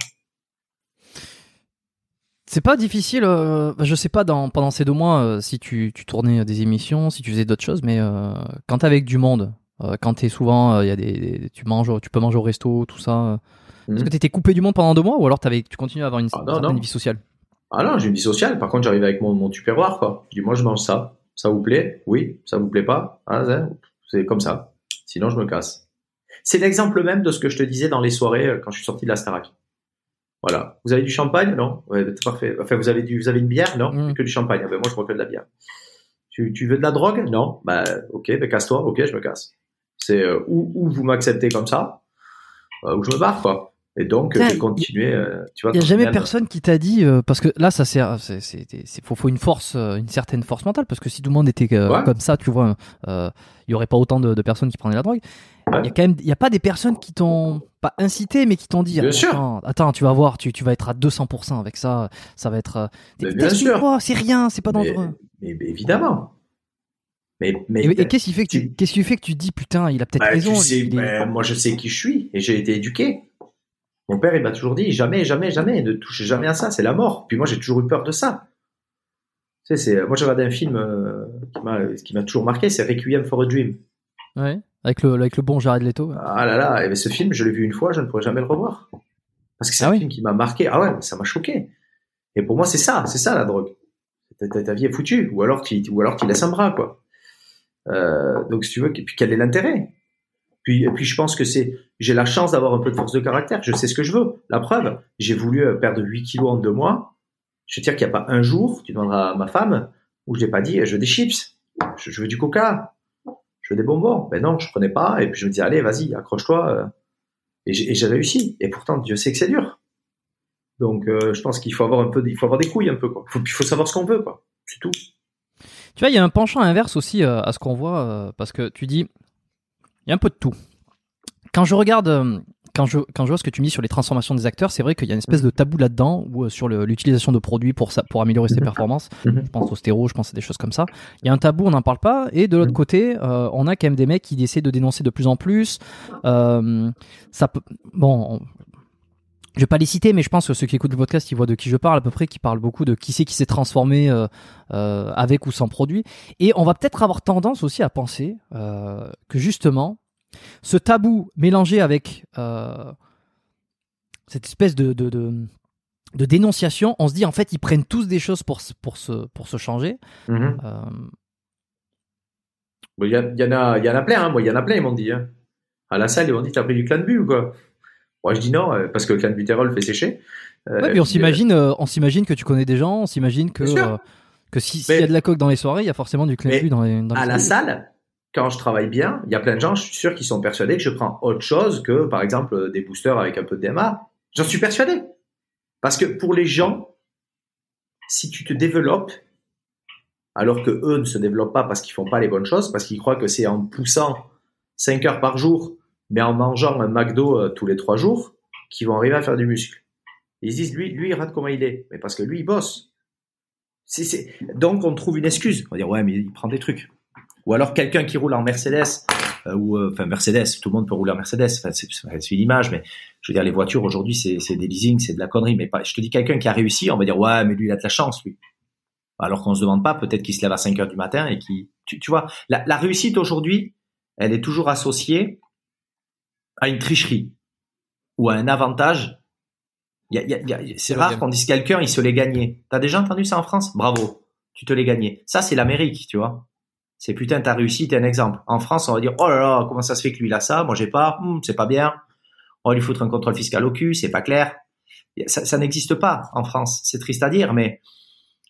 C'est pas difficile, euh, je sais pas dans, pendant ces deux mois euh, si tu, tu tournais des émissions, si tu faisais d'autres choses, mais euh, quand t'es avec du monde, quand t'es souvent, il y a des, des- tu manges, tu peux manger au resto, tout ça. Est-ce Mhm. que t'étais coupé du monde pendant deux mois ou alors t'avais, tu continues à avoir une Ah, non, certaine non. vie sociale? Ah non, j'ai une vie sociale. Par contre, j'arrive avec mon, mon tupperware, quoi. Je dis, moi, je mange ça. Ça vous plaît? Oui. Ça vous plaît pas? Ah, c'est comme ça. Sinon, je me casse. C'est l'exemple même de ce que je te disais dans les soirées euh, quand je suis sorti de la Starac. Voilà. Vous avez du champagne? Non? Ouais, c'est parfait. Enfin, vous avez du, vous avez une bière? Non? Mm. Que du champagne. Ah ben, moi, je bois que de la bière. Tu, tu veux de la drogue? Non? Bah, ok, ben, casse-toi. Ok, je me casse. C'est, euh, ou, ou vous m'acceptez comme ça, euh, ou je me barre, quoi. Et donc, Putain, j'ai continué, euh, tu vois. Il y a au jamais final, personne qui t'a dit euh, parce que là ça sert c'est faut, faut une force euh, une certaine force mentale parce que si tout le monde était euh, Ouais. comme ça tu vois euh, il y aurait pas autant de, de personnes qui prenaient la drogue il Ouais. y a quand même il y a pas des personnes qui t'ont pas incité mais qui t'ont dit Bien sûr. attends, attends tu vas voir tu, tu vas être à 200% avec ça ça va être euh, bien sûr. quoi, c'est rien c'est pas dangereux Mais, mais évidemment. Mais, mais, et, et qu'est-ce qui fait que tu tu- qu'est-ce qui fait que tu dis putain il a peut-être bah, raison tu sais, il est- bah, moi je sais qui je suis et j'ai été éduqué. Mon père il m'a toujours dit jamais, jamais, jamais, ne touche jamais à ça, c'est la mort. Puis moi j'ai toujours eu peur de ça. Tu sais, c'est, moi j'ai regardé un film euh, qui m'a, qui m'a toujours marqué, c'est Requiem for a Dream. ouais avec le avec le bon Jared Leto Ah là là, et ben, ce film je l'ai vu une fois, je ne pourrai jamais le revoir. Parce que c'est Ah un oui film qui m'a marqué. Ah ouais, ça m'a choqué. Et pour moi c'est ça, c'est ça la drogue. Ta, ta- ta vie est foutue, ou alors tu, ou alors tu laisses un bras quoi. Euh, donc si tu veux, et puis quel est l'intérêt? Puis, puis je pense que c'est, j'ai la chance d'avoir un peu de force de caractère. Je sais ce que je veux. La preuve, j'ai voulu euh, perdre 8 kilos en deux mois. Je veux dire qu'il n'y a pas un jour, tu demanderas à ma femme, où je n'ai pas dit, je veux des chips, je, veux du coca, je veux des bonbons. Ben non, je prenais pas. Et puis je me dis, allez, vas-y, accroche-toi. euh. Et j'ai réussi. Et pourtant, Dieu sait que c'est dur. Donc, euh, je pense qu'il faut avoir un peu, il faut avoir des couilles un peu, il faut savoir ce qu'on veut, quoi. C'est tout. Tu vois, il y a un penchant inverse aussi à ce qu'on voit, parce que tu dis, il y a un peu de tout. Quand je regarde, euh, quand je, quand je vois ce que tu me dis sur les transformations des acteurs, c'est vrai qu'il y a une espèce de tabou là-dedans, ou euh, sur l'utilisation de produits pour, ça, pour améliorer ses Mhm. performances. Mhm. Je pense au stéro, je pense à des choses comme ça. Il y a un tabou, on n'en parle pas. Et de l'autre Mhm. côté, euh, on a quand même des mecs qui essaient de dénoncer de plus en plus. Euh, ça peut, bon, on- je vais pas les citer, mais je pense que ceux qui écoutent le podcast, ils voient de qui je parle à peu près, qui parlent beaucoup de qui c'est qui s'est transformé euh, euh, avec ou sans produit. Et on va peut-être avoir tendance aussi à penser euh, que justement, ce tabou mélangé avec cette espèce de, de, de, de dénonciation, on se dit en fait, ils prennent tous des choses pour, se- pour, se, pour se changer. Bon, Il y, y en a, il y en a plein, hein. Moi, il y en a plein, ils m'ont dit. Hein. À la salle, ils m'ont dit, t'as pris du clan de but ou quoi? Moi, je dis non, euh, parce que le clan de butérol fait sécher. Euh, ouais, puis on puis, s'imagine, euh, on s'imagine que tu connais des gens, on s'imagine que, euh, que si- s'il Mais- y a de la coke dans les soirées, il y a forcément du but dans les, dans à les la soirées. salle, quand je travaille bien, il y a plein de gens, je suis sûr, qui sont persuadés que je prends autre chose que, par exemple, euh, des boosters avec un peu de DMA. J'en suis persuadé. Parce que pour les gens, si tu te développes, alors que eux ne se développent pas parce qu'ils font pas les bonnes choses, parce qu'ils croient que c'est en poussant 5 heures par jour, mais en mangeant un McDo euh, tous les 3 jours, qu'ils vont arriver à faire du muscle. Ils se disent, lui, lui, rate comment il est. Mais parce que lui, il bosse. Donc, on trouve une excuse. On va dire, ouais, mais il prend des trucs. Ou alors quelqu'un qui roule en Mercedes, euh, ou euh, enfin Mercedes, tout le monde peut rouler en Mercedes. Enfin, c'est une image, mais je veux dire, les voitures aujourd'hui, c'est des leasing, c'est de la connerie. Mais je te dis quelqu'un qui a réussi, on va dire, ouais, mais lui, il a de la chance, lui. Alors qu'on se demande pas, peut-être qu'il se lève à 5 heures du matin et qui, tu, vois, la réussite aujourd'hui, elle est toujours associée à une tricherie ou à un avantage Il y a- il y a- il y a- c'est rare qu'on dise quelqu'un, il se l'est gagné. T'as déjà entendu ça en France? Bravo, tu te l'es gagné. Ça, c'est l'Amérique, tu vois. C'est putain, t'as réussi, t'es un exemple. En France, on va dire, oh là là, comment ça se fait que lui, il a ça, moi j'ai pas, Hum, c'est pas bien. On va lui foutre un contrôle fiscal au cul, c'est pas clair. Ça, ça n'existe pas en France. C'est triste à dire, mais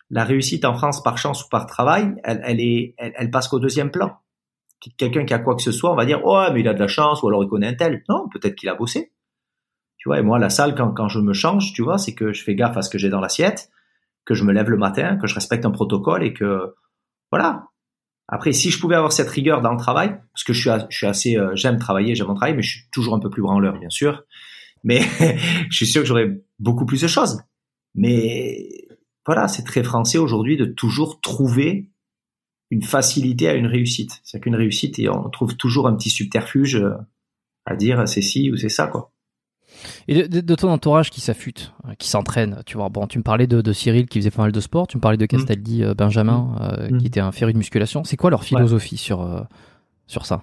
la réussite en France par chance ou par travail, elle, elle est, elle, elle passe qu'au deuxième plan. Quelqu'un qui a quoi que ce soit, on va dire, oh, mais il a de la chance, ou alors il connaît un tel. Non, peut-être qu'il a bossé. Tu vois, et moi, la salle, quand, quand je me change, tu vois, c'est que je fais gaffe à ce que j'ai dans l'assiette, que je me lève le matin, que je respecte un protocole et que, voilà. Après, si je pouvais avoir cette rigueur dans le travail, parce que je suis, je suis assez, euh, j'aime travailler, j'aime mon travail, mais je suis toujours un peu plus branleur, bien sûr. Mais je suis sûr que j'aurais beaucoup plus de choses. Mais voilà, c'est très français aujourd'hui de toujours trouver une facilité à une réussite. C'est qu'une réussite, et on trouve toujours un petit subterfuge euh, à dire c'est ci ou c'est ça, quoi. Et de, de- de ton entourage qui s'affûte, euh, qui s'entraîne, tu vois. Bon, tu me parlais de, de Cyril qui faisait pas mal de sport, tu me parlais de Castaldi, euh, Benjamin, euh, Mm. qui était un féru de musculation. C'est quoi leur philosophie sur, euh, sur ça?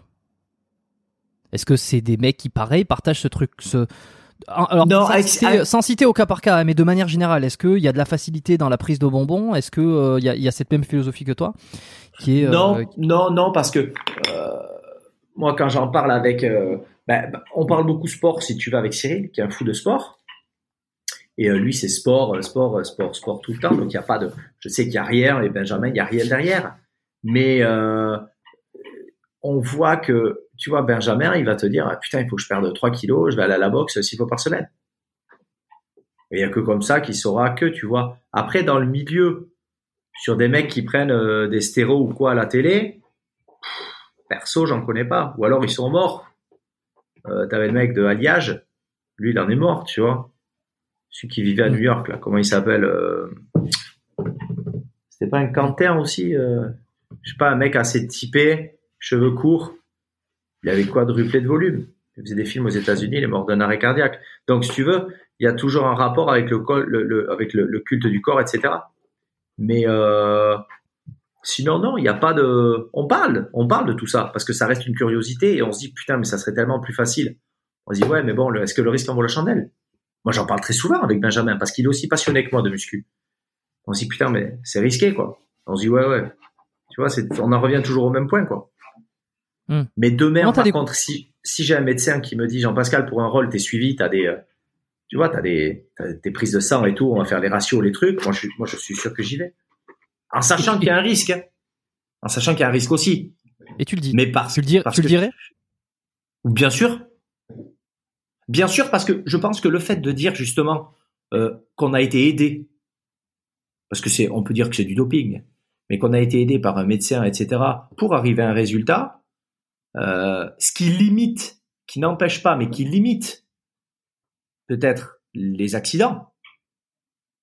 Est-ce que c'est des mecs qui, pareil, partagent ce truc ce... Alors, Non, sans, avec- citer, avec- sans citer au cas par cas, mais de manière générale, est-ce qu'il y a de la facilité dans la prise de bonbons? Est-ce qu'il il y a cette même philosophie que toi? Qui est, euh, non, non, non, parce que euh, moi, quand j'en parle avec, euh, ben, on parle beaucoup sport si tu vas avec Cyril, qui est un fou de sport. Et lui, c'est sport, sport, sport, sport tout le temps. Donc il y a pas de, je sais qu'il y a rien et Benjamin, il y a rien derrière. Mais euh, on voit que, tu vois, Benjamin, il va te dire, ah, putain, il faut que je perde 3 kilos, je vais aller à la boxe six fois par semaine. Et il y a que comme ça qu'il saura que, tu vois. Après, dans le milieu, sur des mecs qui prennent euh, des stéros ou quoi à la télé, perso, j'en connais pas. Ou alors ils sont morts. Euh, T'avais le mec de Alliage, lui, il en est mort, tu vois. Celui qui vivait à New York, là, comment il s'appelle euh, C'était pas un Quentin aussi Je sais pas, un mec assez typé, cheveux courts. Il avait quadruplé de volume. Il faisait des films aux États-Unis, il est mort d'un arrêt cardiaque. Donc, si tu veux, il y a toujours un rapport avec le culte du corps, etc. Mais euh, sinon, non, il n'y a pas de. On parle, on parle de tout ça parce que ça reste une curiosité et on se dit putain, mais ça serait tellement plus facile. On se dit ouais, mais bon, est-ce que le risque en vaut la chandelle? Moi, j'en parle très souvent avec Benjamin parce qu'il est aussi passionné que moi de muscu. On se dit putain, mais c'est risqué quoi. On se dit ouais, ouais. Tu vois, on en revient toujours au même point quoi. Hmm. Mais demain, par contre, si si j'ai un médecin qui me dit Jean-Pascal pour un rôle, t'es suivi, t'as des euh, tu vois, t'as des, t'as des prises de sang et tout, on va faire les ratios, les trucs. Moi, je suis, moi, je suis sûr que j'y vais. En sachant qu'il y a un risque. hein. En sachant qu'il y a un risque aussi. Et tu le dis. Mais parce, tu le, dirais- parce tu le que- dirais? Bien sûr. Bien sûr, parce que je pense que le fait de dire justement euh, qu'on a été aidé, parce que c'est, on peut dire que c'est du doping, mais qu'on a été aidé par un médecin, etc., pour arriver à un résultat, euh, ce qui limite, qui n'empêche pas, mais qui limite peut-être les accidents.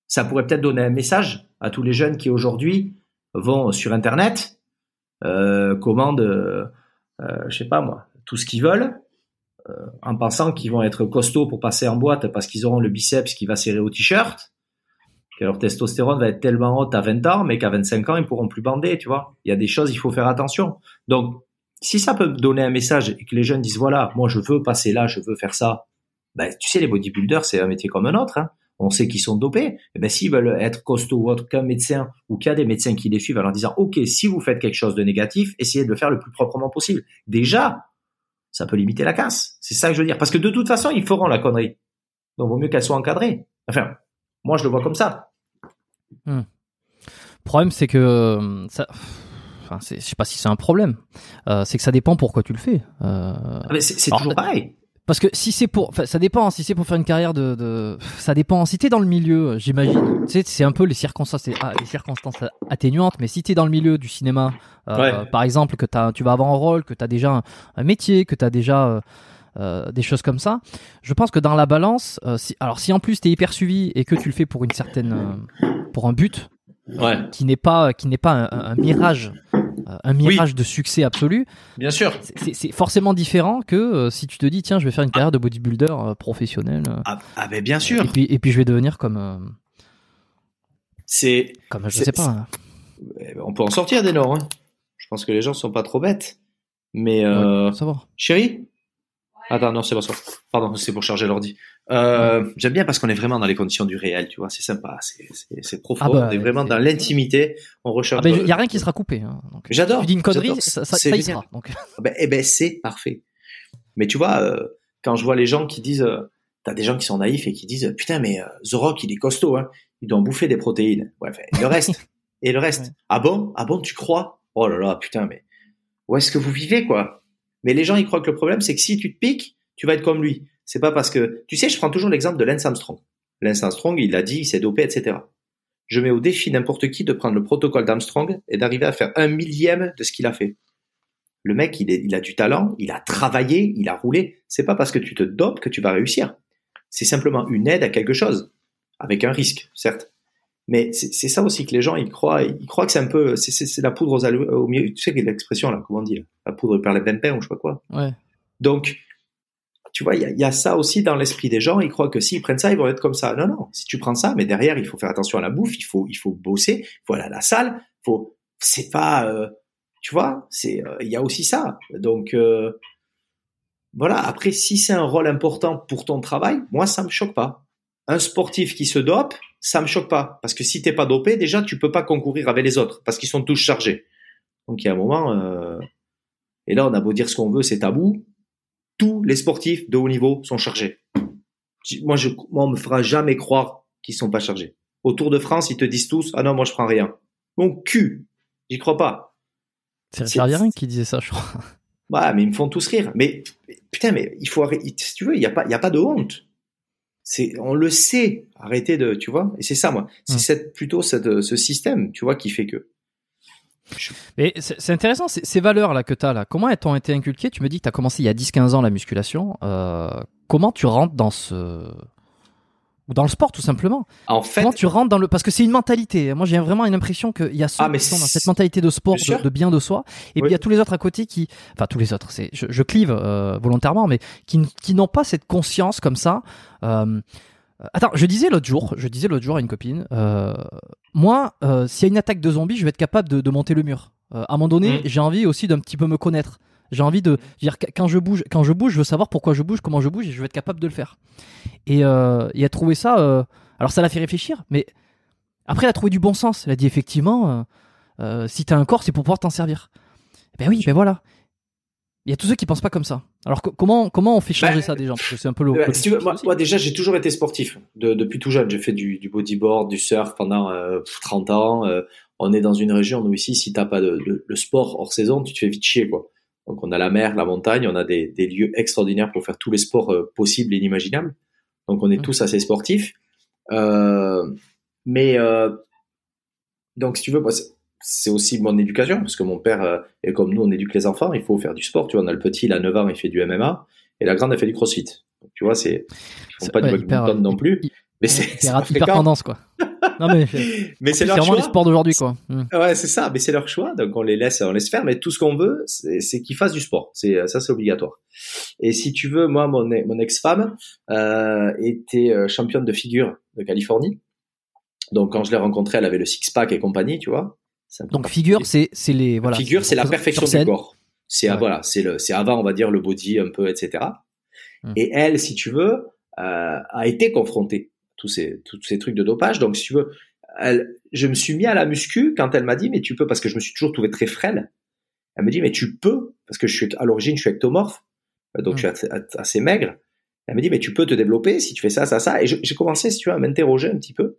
Ça pourrait peut-être donner un message à tous les jeunes qui aujourd'hui vont sur Internet, euh, commandent, euh, euh, je sais pas moi, tout ce qu'ils veulent, euh, en pensant qu'ils vont être costauds pour passer en boîte parce qu'ils auront le biceps qui va serrer au t-shirt, que leur testostérone va être tellement haute à 20 ans, mais qu'à 25 ans, ils pourront plus bander, tu vois. Il y a des choses, il faut faire attention. Donc, si ça peut donner un message et que les jeunes disent, voilà, moi, je veux passer là, je veux faire ça, ben, tu sais, les bodybuilders, c'est un métier comme un autre, hein. On sait qu'ils sont dopés. Et ben, s'ils veulent être costauds ou autre qu'un médecin ou qu'il y a des médecins qui les suivent en leur disant, OK, si vous faites quelque chose de négatif, essayez de le faire le plus proprement possible. Déjà, ça peut limiter la casse. C'est ça que je veux dire. Parce que de toute façon, ils feront la connerie. Donc, vaut mieux qu'elle soit encadrée. Enfin, moi, je le vois comme ça. Le problème, c'est que euh, ça. Enfin, je sais pas si c'est un problème. Euh, c'est que ça dépend pourquoi tu le fais. Euh, Ah, c'est toujours pareil. Parce que si c'est pour, enfin, ça dépend. Si c'est pour faire une carrière de, de- ça dépend. Si t'es dans le milieu, j'imagine. Tu sais, c'est un peu les circonstances, ah, les circonstances atténuantes. Mais si t'es dans le milieu du cinéma, euh, Ouais. par exemple, que t'as, tu vas avoir un rôle, que t'as déjà un, un métier, que t'as déjà euh, euh, des choses comme ça. Je pense que dans la balance, euh, si, alors si en plus t'es hyper suivi et que tu le fais pour une certaine, euh, pour un but, Ouais. qui n'est pas qui n'est pas un, un- mirage euh, un mirage de succès absolu Bien sûr. c'est- forcément différent que euh, si tu te dis tiens je vais faire une carrière de bodybuilder euh, professionnel euh, Ah, ah, ben, bien sûr. et puis et puis je vais devenir comme C'est, comme je sais pas Eh ben, on peut en sortir des noms. Hein. Je pense que les gens sont pas trop bêtes. Mais, euh, euh, savoir chérie, Attends, non, c'est pas ça. Pardon, c'est pour charger l'ordi. Euh, J'aime bien parce qu'on est vraiment dans les conditions du réel, tu vois. C'est sympa, c'est- profond. Ah bah, on est vraiment dans l'intimité. On Ah ben, il y a rien qui sera coupé. hein. J'adore. Tu dis une connerie, ça, ça, ça y sera. Donc, Ben, eh ben, c'est parfait. Mais tu vois, euh, quand je vois les gens qui disent, euh, t'as des gens qui sont naïfs et qui disent, putain, mais euh, The Rock, il est costaud, hein. Il doit en bouffer des protéines. Ouais, et le reste. et le reste. Ouais. Ah bon? Ah bon, tu crois? Oh là là, putain, mais où est-ce que vous vivez, quoi? Mais les gens, ils croient que le problème, c'est que si tu te piques, tu vas être comme lui. C'est pas parce que, tu sais, je prends toujours l'exemple de Lance Armstrong. Lance Armstrong, il a dit, il s'est dopé, etc. Je mets au défi n'importe qui de prendre le protocole d'Armstrong et d'arriver à faire un millième de ce qu'il a fait. Le mec, il, il a du talent, il a travaillé, il a roulé. C'est pas parce que tu te dopes que tu vas réussir. C'est simplement une aide à quelque chose, avec un risque, certes. Mais c'est ça aussi que les gens, ils croient, ils croient que c'est un peu, c'est- la poudre aux aloe- au milieu. Tu sais l'expression là, comment on dit là La poudre par les pimpins ou je sais pas quoi. ouais. Donc, tu vois, il y a, y a ça aussi dans l'esprit des gens. Ils croient que s'ils prennent ça, ils vont être comme ça. Non, non. Si tu prends ça, mais derrière, il faut faire attention à la bouffe. Il faut, il faut bosser. Il faut aller à la salle. Faut, c'est pas, euh, tu vois, c'est, euh, il y a aussi ça. Donc, euh, voilà. Après, si c'est un rôle important pour ton travail, moi, ça me choque pas. Un sportif qui se dope, ça me choque pas. Parce que si t'es pas dopé, déjà, tu peux pas concourir avec les autres. Parce qu'ils sont tous chargés. Donc, il y a un moment, euh, et là, on a beau dire ce qu'on veut, c'est tabou tous les sportifs de haut niveau sont chargés. Moi, je, moi, on me fera jamais croire qu'ils sont pas chargés. Au Tour de France, ils te disent tous, ah non, moi, je prends rien. Mon cul. J'y crois pas. C'est Richard qui disait ça, je crois. Ouais, mais ils me font tous rire. Mais, putain, mais il faut arrêter, si tu veux, il y a pas, il y a pas de honte. C'est, on le sait. Arrêtez de, tu vois. Et c'est ça, moi. C'est Hmm. cette, plutôt cette, ce système, tu vois, qui fait que. Mais c'est intéressant, ces, ces valeurs-là que tu as là, comment elles t'ont été inculquées? Tu me dis que tu as commencé il y a 10-15 ans la musculation. Euh, comment tu rentres dans ce. Ou dans le sport tout simplement En fait, Comment tu rentres dans le. Parce que c'est une mentalité. Moi j'ai vraiment une impression qu'il y a ceux Ah, mais qui sont dans c'est- cette mentalité de sport, de, de bien de soi, et puis il y a tous les autres à côté qui. Enfin, tous les autres, c'est je, je clive euh, volontairement, mais qui, n'ont pas cette conscience comme ça. Euh, Attends, je disais l'autre jour, je disais l'autre jour à une copine, euh, moi, euh, s'il y a une attaque de zombies, je vais être capable de, de monter le mur. Euh, à un moment donné, Mhm. j'ai envie aussi d'un petit peu me connaître. J'ai envie de dire qu- quand je bouge, quand je bouge, je veux savoir pourquoi je bouge, comment je bouge, et je veux être capable de le faire. Et, euh, et a trouvé ça. euh, alors ça l'a fait réfléchir, mais après elle a trouvé du bon sens. Elle a dit effectivement, euh, euh, si t'as un corps, c'est pour pouvoir t'en servir. Ben oui, ben voilà. Il y a tous ceux qui pensent pas comme ça. Alors co- comment comment on fait changer Ben, ça des gens Parce que c'est un peu le. Si veux, moi, déjà, j'ai toujours été sportif. De- depuis tout jeune, j'ai fait du, du bodyboard, du surf pendant euh, 30 ans. Euh, on est dans une région où ici, si t'as pas de, de- le sport hors saison, tu te fais vite chier, quoi. Donc, on a la mer, la montagne, on a des, des lieux extraordinaires pour faire tous les sports euh, possibles et inimaginables. Donc, on est Mhm. tous assez sportifs. Euh, mais, euh, donc, si tu veux, moi, c'est- aussi mon éducation, parce que mon père, euh, et comme nous, on éduque les enfants, il faut faire du sport. Tu vois, on a le petit, il a 9 ans, il fait du MMA, et la grande, elle fait du crossfit. Donc, tu vois, c'est, ils font C'est- pas ouais, du badminton non plus, mais c'est, hyper, hyper tendance quoi. Non mais Mais c'est leur choix. les sports d'aujourd'hui quoi. Hmm. Ouais, c'est ça, mais c'est leur choix, donc on les laisse, on laisse faire, mais tout ce qu'on veut, c'est qu'ils fassent du sport. C'est ça, c'est obligatoire. Et si tu veux, moi, mon, e- mon ex-femme euh, était euh, championne de figure de Californie. Donc quand je l'ai rencontrée, elle avait le six pack et compagnie, tu vois. Donc figure c'est c'est les voilà. figure, c'est la perfection du corps. C'est Ouais. voilà, c'est le, c'est avant, on va dire le body un peu, etc. Hmm. Et elle, si tu veux, euh, a été confrontée tous ces tous ces trucs de dopage. Donc si tu veux, elle, je me suis mis à la muscu quand elle m'a dit mais tu peux parce que je me suis toujours trouvé très frêle. Elle me dit mais tu peux parce que je suis à l'origine je suis ectomorphe, donc Hmm. je suis assez, assez maigre. Elle me dit mais tu peux te développer si tu fais ça ça ça et j'ai commencé si tu veux à m'interroger un petit peu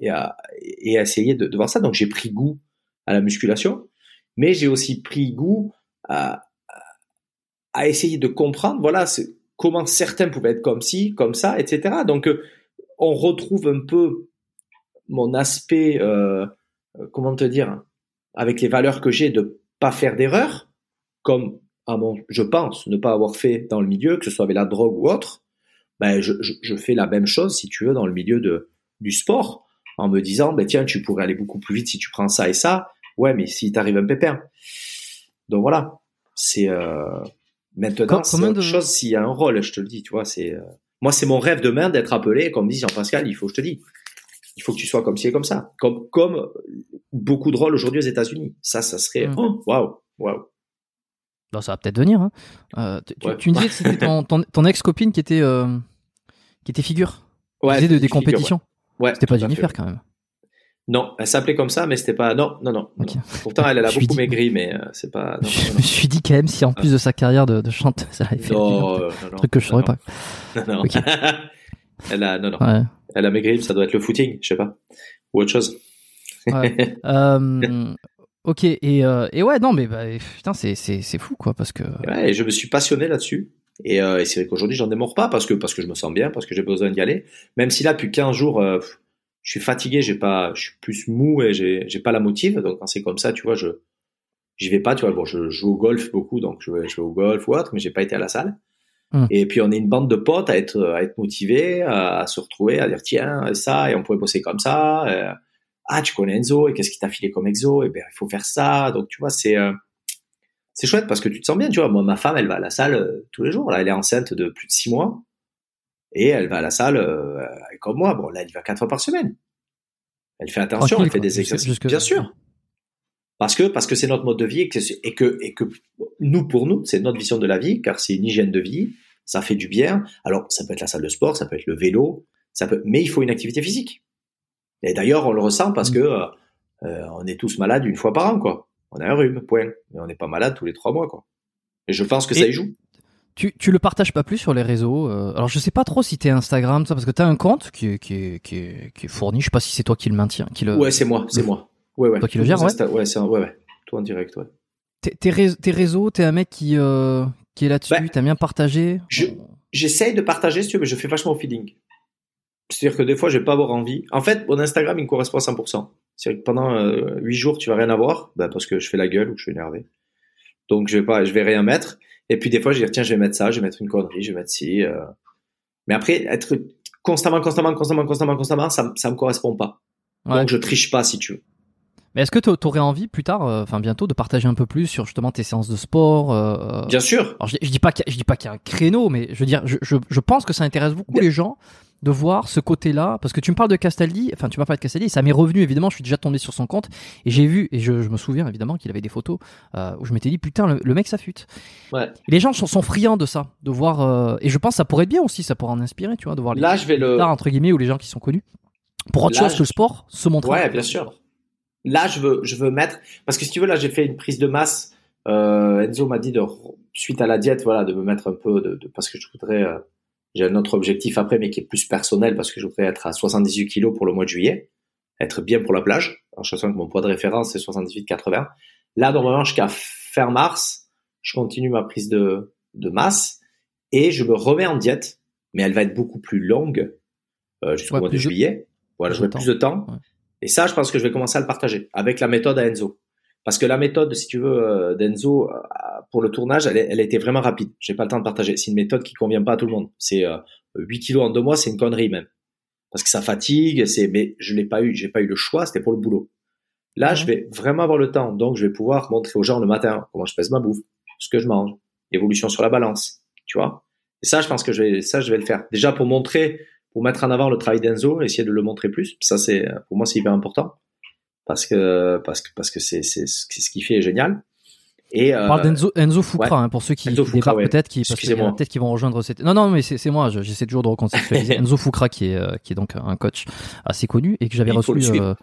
et à et à essayer de, de voir ça. Donc j'ai pris goût à la musculation, mais j'ai aussi pris goût à, à essayer de comprendre, voilà, comment certains pouvaient être comme ci, comme ça, etc. Donc, euh, on retrouve un peu mon aspect, euh, euh, comment te dire, avec les valeurs que j'ai de pas faire d'erreur, comme à mon, je pense ne pas avoir fait dans le milieu, que ce soit avec la drogue ou autre. Ben, je, je, je fais la même chose, si tu veux, dans le milieu de, du sport, en me disant, ben tiens, tu pourrais aller beaucoup plus vite si tu prends ça et ça. Ouais, mais si t'arrive un pépin. Donc voilà, c'est euh, maintenant c'est autre de- chose s'il y a un rôle, je te le dis, tu vois. C'est euh, moi, c'est mon rêve demain d'être appelé, et qu'on me dise Jean-Pascal, il faut, je te dis, il faut que tu sois comme ci et comme ça, comme comme beaucoup de rôles aujourd'hui aux États-Unis. Ça, ça serait Mm. oh, waouh, waouh. Bah, ça va peut-être venir. Hein. Euh, tu, tu- Ouais. tu me disais que c'était ton, ton, ton ex-copine qui était, euh, qui était figure. Ouais, qui faisait de- c'était des figure, compétitions. ouais. Ouais, C'était pas. Jennifer quand même. Non, elle s'appelait comme ça, mais c'était pas. Non, non, non. Pourtant, elle, elle a Je beaucoup maigri, mais euh, c'est pas. Non, je non, me suis dit quand même si en plus de sa carrière de, de chanteuse, elle avait fait euh, non, non, truc que je saurais pas. Non, non. Ok. elle a, non, non. Ouais. Elle a maigri, ça doit être le footing, je sais pas. Ou autre chose. Ouais. Euh, ok, et, euh, et ouais, non, mais bah, putain, c'est, fou, quoi, parce que. Ouais, et je me suis passionné là-dessus. Et, et c'est vrai qu'aujourd'hui, j'en démords pas parce que, parce que je me sens bien, parce que j'ai besoin d'y aller. Même si là, depuis 15 jours, pff, je suis fatigué, j'ai pas, je suis plus mou et j'ai, j'ai pas la motive. Donc, quand c'est comme ça, tu vois, je, j'y vais pas, tu vois. Bon, je joue au golf beaucoup, donc je vais, je vais au golf ou autre, mais j'ai pas été à la salle. Hmm. Et puis, on est une bande de potes à être, à être motivés, à, à se retrouver, à dire, tiens, ça, et on pourrait bosser comme ça. euh, ah, tu connais Enzo, et qu'est-ce qui t'a filé comme exo? Et ben, il faut faire ça. Donc, tu vois, c'est, euh, c'est chouette parce que tu te sens bien, tu vois. Moi, ma femme, elle va à la salle euh, tous les jours. Là, elle est enceinte de plus de six mois. Et elle va à la salle euh, comme moi. Bon, là, elle y va quatre fois par semaine. Elle fait attention, Tranquille, elle fait quoi. des exercices. bien sûr. Parce que, parce que c'est notre mode de vie et que, et que, et que nous, pour nous, c'est notre vision de la vie, car c'est une hygiène de vie. Ça fait du bien. Alors, ça peut être la salle de sport, ça peut être le vélo, ça peut, mais il faut une activité physique. Et d'ailleurs, on le ressent parce Mm. que euh, on est tous malades une fois par an, quoi. On a un rhume, point. Mais on n'est pas malade tous les trois mois, quoi. Et je pense que ça y joue. Tu, tu le partages pas plus sur les réseaux. euh, alors je sais pas trop si t'es Instagram, ça, parce que t'as un compte qui est, qui est, qui est, qui est fourni. Je sais pas si c'est toi qui le maintiens, qui le. Ouais, c'est moi, c'est moi. Ouais, ouais. Toi qui le gères, ouais. Ouais, c'est ouais, ouais. Toi en direct, ouais. Tes, tes, rés- tes réseaux, t'es un mec qui, euh, qui est là-dessus, Bah, t'aimes bien partager. je- J'essaye de partager, si tu veux, mais je fais vachement au feeling. C'est-à-dire que des fois, je vais pas avoir envie. En fait, mon Instagram, il me correspond à 100%. C'est-à-dire que pendant euh, 8 jours, tu vas rien avoir, bah, parce que je fais la gueule ou que je suis énervé. Donc, je vais pas, je vais rien mettre. Et puis, des fois, je vais dire, tiens, je vais mettre ça, je vais mettre une connerie, je vais mettre ci. euh. Mais après, être constamment, constamment, constamment, constamment, constamment, ça, ça me correspond pas. Ouais. Donc, je triche pas, si tu veux. Mais est-ce que t'a- t'aurais envie plus tard, euh, enfin bientôt, de partager un peu plus sur justement tes séances de sport euh, Bien sûr. Alors je, je dis pas qu'il y a- je dis pas qu'il y a un créneau, mais je veux dire, je, je, je pense que ça intéresse beaucoup Bien. les gens de voir ce côté-là, parce que tu me parles de Castaldi, enfin tu m'as parlé de Castaldi, ça m'est revenu évidemment, je suis déjà tombé sur son compte et j'ai vu et je, je me souviens évidemment qu'il avait des photos euh, où je m'étais dit putain le, le mec s'affûte. Ouais. Les gens sont, sont friands de ça, de voir euh, et je pense que ça pourrait être bien aussi, ça pourrait en inspirer, tu vois, de voir les Là, je vais le. stars entre guillemets ou les gens qui sont connus pour autre Là, chose je- que le sport, se montrer. Ouais, bien sûr. Là, je veux, je veux mettre, parce que si tu veux, là, j'ai fait une prise de masse. Euh, Enzo m'a dit de, suite à la diète, voilà, de me mettre un peu, de, de- parce que je voudrais, j'ai un autre objectif après, mais qui est plus personnel, parce que je voudrais être à 78 kilos pour le mois de juillet, être bien pour la plage, en sachant que mon poids de référence c'est 78-80. Là, normalement, jusqu'à fin mars, je continue ma prise de, de masse et je me remets en diète, mais elle va être beaucoup plus longue euh, jusqu'au Ouais, mois de juillet. Voilà, j'aurai plus de temps. Ouais. Et ça, je pense que je vais commencer à le partager avec la méthode à Enzo. Parce que la méthode, si tu veux, euh, d'Enzo, euh, pour le tournage, elle, elle a été vraiment rapide. J'ai pas le temps de partager. C'est une méthode qui convient pas à tout le monde. C'est euh, 8 kilos en deux mois, c'est une connerie même. Parce que ça fatigue, c'est, mais je l'ai pas eu, j'ai pas eu le choix, c'était pour le boulot. Là, je vais vraiment avoir le temps. Donc, je vais pouvoir montrer aux gens le matin comment je pèse ma bouffe, ce que je mange, l'évolution sur la balance, tu vois? Et ça, je pense que je vais, ça, je vais le faire. Déjà pour montrer, pour mettre en avant le travail d'Enzo, essayer de le montrer plus. Ça, c'est, pour moi, c'est hyper important. Parce que, parce que, parce que c'est, c'est, ce qu'il fait est génial. Et, On parle euh, d'Enzo Enzo ouais. hein, pour ceux qui, qui débarquent ouais. peut-être, qui, peut-être qui vont rejoindre cette. Non, non, mais c'est moi. je- J'essaie toujours de recontextualiser. Enzo Fukra, qui est, euh, qui est donc un coach assez connu et que j'avais reçu. euh,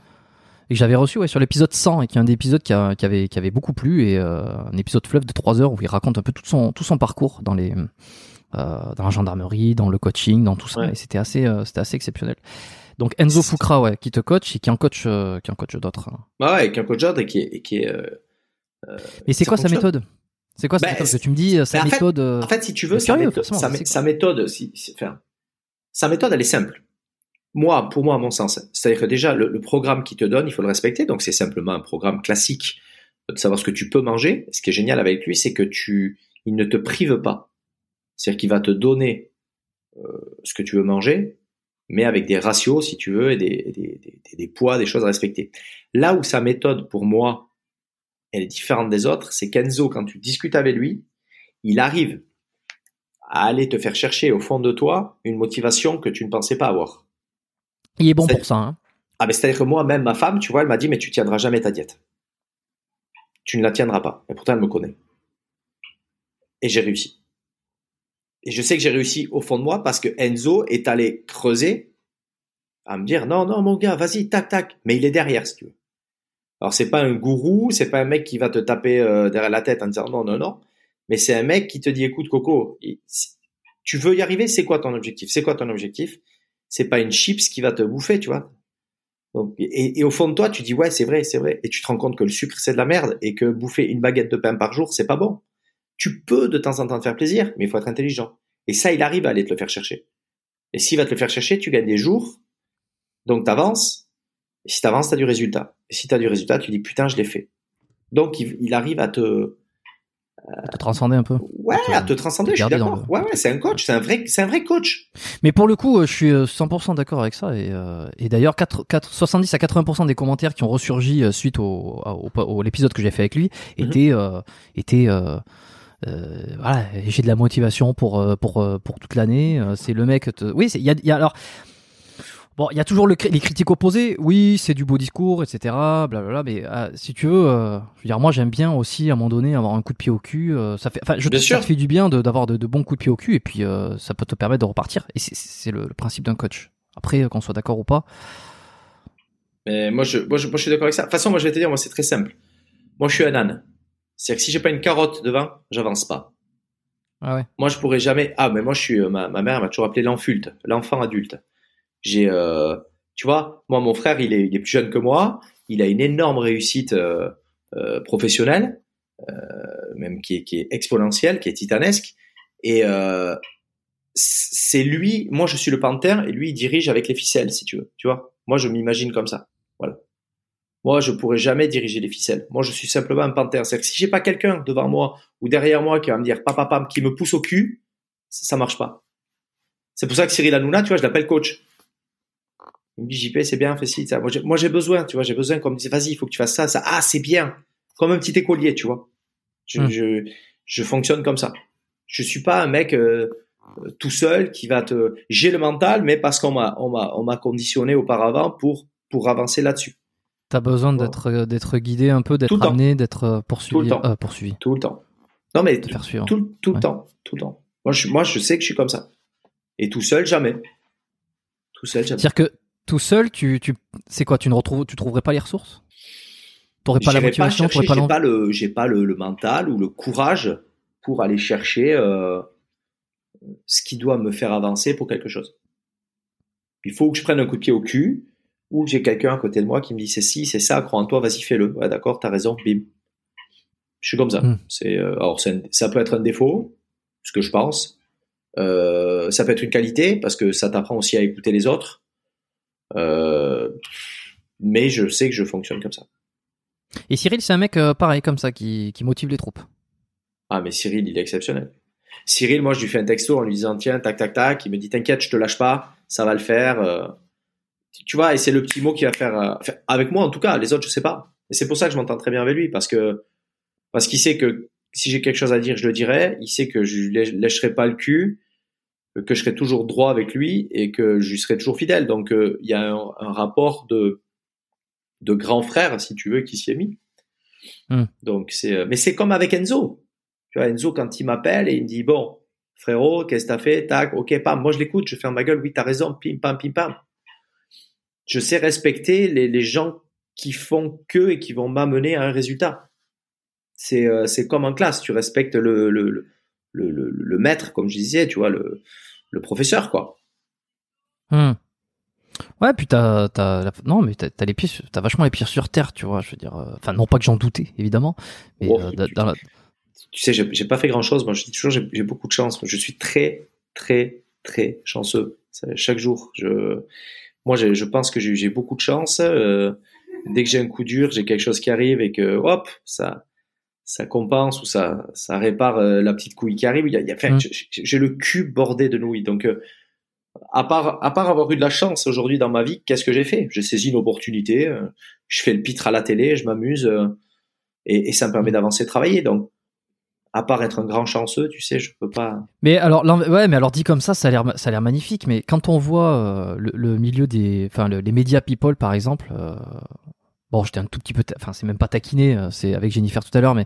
et que j'avais reçu ouais, sur l'épisode 100 et qui est un des épisodes qui, a- qui avait, qui avait beaucoup plu et euh, un épisode fleuve de 3 heures où il raconte un peu tout son, tout son parcours dans les dans la gendarmerie, dans le coaching, dans tout ça Ouais. et c'était assez c'était assez exceptionnel. Donc Enzo Fukra ouais, qui te coach et qui en coach euh, qui en coach d'autres. hein. ouais, avec un coach d'ordre et qui est, et qui est, euh, Mais c'est quoi sa fonctionne. méthode? C'est quoi sa méthode? Parce que tu me dis euh, sa en méthode euh, En fait, si tu veux, sa, méthode, sa, sa méthode, si, si- enfin, sa méthode, elle est simple. Moi, pour moi, à mon sens, c'est-à-dire que déjà, le, le programme qu'il te donne, il faut le respecter. Donc, c'est simplement un programme classique de savoir ce que tu peux manger. Ce qui est génial avec lui, c'est que tu, il ne te prive pas. C'est-à-dire qu'il va te donner euh, ce que tu veux manger, mais avec des ratios, si tu veux, et des, et des, des- des- des poids, des choses à respecter. Là où sa méthode, pour moi, elle est différente des autres, c'est qu'Enzo, quand tu discutes avec lui, il arrive à aller te faire chercher au fond de toi une motivation que tu ne pensais pas avoir. Il est bon pour ça. Hein. Ah, mais c'est-à-dire que moi, même ma femme, tu vois, elle m'a dit, mais tu tiendras jamais ta diète. Tu ne la tiendras pas. Et pourtant, elle me connaît. Et j'ai réussi. Et je sais que j'ai réussi au fond de moi parce que Enzo est allé creuser à me dire non, non, mon gars, vas-y, tac, tac. Mais il est derrière, si tu veux. Alors, c'est pas un gourou, c'est pas un mec qui va te taper euh, derrière la tête en disant non, non, non. Mais c'est un mec qui te dit écoute, Coco, tu veux y arriver, c'est quoi ton objectif? C'est quoi ton objectif? C'est pas une chips qui va te bouffer, tu vois. Donc, et, et, au fond de toi, tu dis ouais, c'est vrai, c'est vrai. Et tu te rends compte que le sucre, c'est de la merde et que bouffer une baguette de pain par jour, c'est pas bon. Tu peux de temps en temps te faire plaisir, mais il faut être intelligent. Et ça, il arrive à aller te le faire chercher. Et s'il va te le faire chercher, tu gagnes des jours. Donc, t'avances. Et si t'avances, t'as du résultat. Et si t'as du résultat, tu dis putain, je l'ai fait. Donc, il, il arrive à te, à te transcender un peu. Ouais, à te, transcender, je suis d'accord. Ouais, ouais, c'est un coach, c'est un vrai, c'est un vrai coach. Mais pour le coup, euh, je suis 100% euh, d'accord avec ça. Et, euh, et d'ailleurs, 4, 4, 70 à 80% des commentaires qui ont ressurgi suite au, au, au l'épisode que j'ai fait avec lui mhm. étaient, euh, étaient euh, voilà, j'ai de la motivation pour pour pour toute l'année. C'est le mec. Te... Oui, il y a, y a alors Bon, il y a toujours le, les critiques opposées. Oui, c'est du beau discours, etc. Blablabla. Mais euh, si tu veux, euh, je veux dire, moi j'aime bien aussi à un moment donné avoir un coup de pied au cul. Euh, ça fait, enfin, je ça te fait du bien d'avoir de, de, bons coups de pied au cul et puis ça peut te permettre de repartir. Et c'est le, le, principe d'un coach. Après, qu'on soit d'accord ou pas. Mais moi, je, moi, je, moi, je suis d'accord avec ça. De toute façon, moi, je vais te dire, moi, c'est très simple. Moi, je suis un âne. C'est-à-dire que si j'ai pas une carotte devant, j'avance pas. Ah ouais. Moi, je pourrais jamais. Ah, mais moi, je suis. Ma, ma mère m'a toujours appelé l'enfulte, l'enfant adulte. J'ai, euh, tu vois, moi mon frère, il est, il est, plus jeune que moi, il a une énorme réussite euh, euh, professionnelle, euh, même qui est, qui est exponentielle, qui est titanesque, et euh, c'est lui. Moi, je suis le panthère et lui, il dirige avec les ficelles, si tu veux. Tu vois, moi, je m'imagine comme ça. Voilà. Moi, je pourrais jamais diriger les ficelles. Moi, je suis simplement un panthère. C'est-à-dire que si j'ai pas quelqu'un devant moi ou derrière moi qui va me dire papa, papa, qui me pousse au cul, ça, ça marche pas. C'est pour ça que Cyril Hanouna, tu vois, je l'appelle coach. Il me dit, JP, c'est bien, fais ci, ça. Moi, j'ai besoin, tu vois, j'ai besoin qu'on me dise, vas-y, il faut que tu fasses ça, ça. Ah, c'est bien. Comme un petit écolier, tu vois. Je, hmm. je, je, fonctionne comme ça. Je suis pas un mec euh, tout seul qui va te. J'ai le mental, mais parce qu'on m'a, on m'a, on m'a conditionné auparavant pour, pour avancer là-dessus. T'as besoin d'être, euh, d'être guidé un peu, d'être amené, d'être euh, poursuivi. Tout le temps. poursuivi. Tout le temps. Non, mais tout, tout, tout le temps. Tout le temps. Moi je, moi, je sais que je suis comme ça. Et tout seul, jamais. Tout seul, jamais. C'est-à-dire que tout seul, tu, tu, c'est quoi Tu ne retrouves, tu trouverais pas les ressources? T'aurais pas la motivation, pas pas, pas le, j'ai pas le, le, mental ou le courage pour aller chercher euh, ce qui doit me faire avancer pour quelque chose. Il faut que je prenne un coup de pied au cul ou j'ai quelqu'un à côté de moi qui me dit c'est si, c'est ça, crois en toi, vas-y fais-le. Ouais, d'accord, t'as raison, bim. Je suis comme ça. Hmm. C'est, euh, alors ça peut être un défaut, ce que je pense. Euh, ça peut être une qualité parce que ça t'apprend aussi à écouter les autres. Euh, mais je sais que je fonctionne comme ça. Et Cyril, c'est un mec pareil comme ça qui, qui motive les troupes. Ah, mais Cyril, il est exceptionnel. Cyril, moi, je lui fais un texto en lui disant tiens, tac, tac, tac. Il me dit t'inquiète, je te lâche pas, ça va le faire. Euh. tu vois, et c'est le petit mot qui va faire, avec moi en tout cas. Les autres, je sais pas. Et c'est pour ça que je m'entends très bien avec lui parce que parce qu'il sait que si j'ai quelque chose à dire, je le dirai. Il sait que je lui lâcherai pas le cul que je serai toujours droit avec lui et que je lui serai toujours fidèle. Donc euh, il y a un, rapport de de grand frère, si tu veux, qui s'y est mis. Hmm. Donc c'est, euh, mais c'est comme avec Enzo. Tu vois, Enzo quand il m'appelle et il me dit bon, frérot, qu'est-ce que t'as fait? Tac, ok, pam. Moi je l'écoute, je ferme ma gueule. Oui, t'as raison. Pim pam, pim pam. Je sais respecter les, les gens qui font que et qui vont m'amener à un résultat. C'est euh, comme en classe. Tu respectes le, le le, le, maître, comme je disais, tu vois, le, le professeur, quoi. Hmm. Ouais, puis t'as, t'as, non, mais t'as, as les pieds, t'as vachement les pieds sur terre, tu vois. Je veux dire, euh, enfin, non pas que j'en doutais, évidemment, mais oh, euh, tu, sais, j'ai, pas fait grand chose. Moi, je dis toujours, j'ai, beaucoup de chance. Je suis très, très, très chanceux. chaque jour, je, moi, je pense que j'ai, beaucoup de chance. Euh, dès que j'ai un coup dur, j'ai quelque chose qui arrive et que, hop, ça, ça compense ou ça, ça répare euh, la petite couille qui arrive. Il y a, il y a mm. j'ai le cul bordé de nouilles. Donc, euh, à part, à part avoir eu de la chance aujourd'hui dans ma vie, qu'est-ce que j'ai fait? J'ai saisi une opportunité. Euh, je fais le pitre à la télé, je m'amuse et, et, ça me permet d'avancer, travailler. Donc, à part être un grand chanceux, tu sais, je peux pas. Mais alors, ouais, mais alors dit comme ça, ça a l'air, ça a l'air magnifique. Mais quand on voit le, le, milieu des, enfin, les médias people, par exemple, bon, j'étais un tout petit peu, enfin, c'est même pas taquiné, euh, c'est avec Jennifer tout à l'heure, mais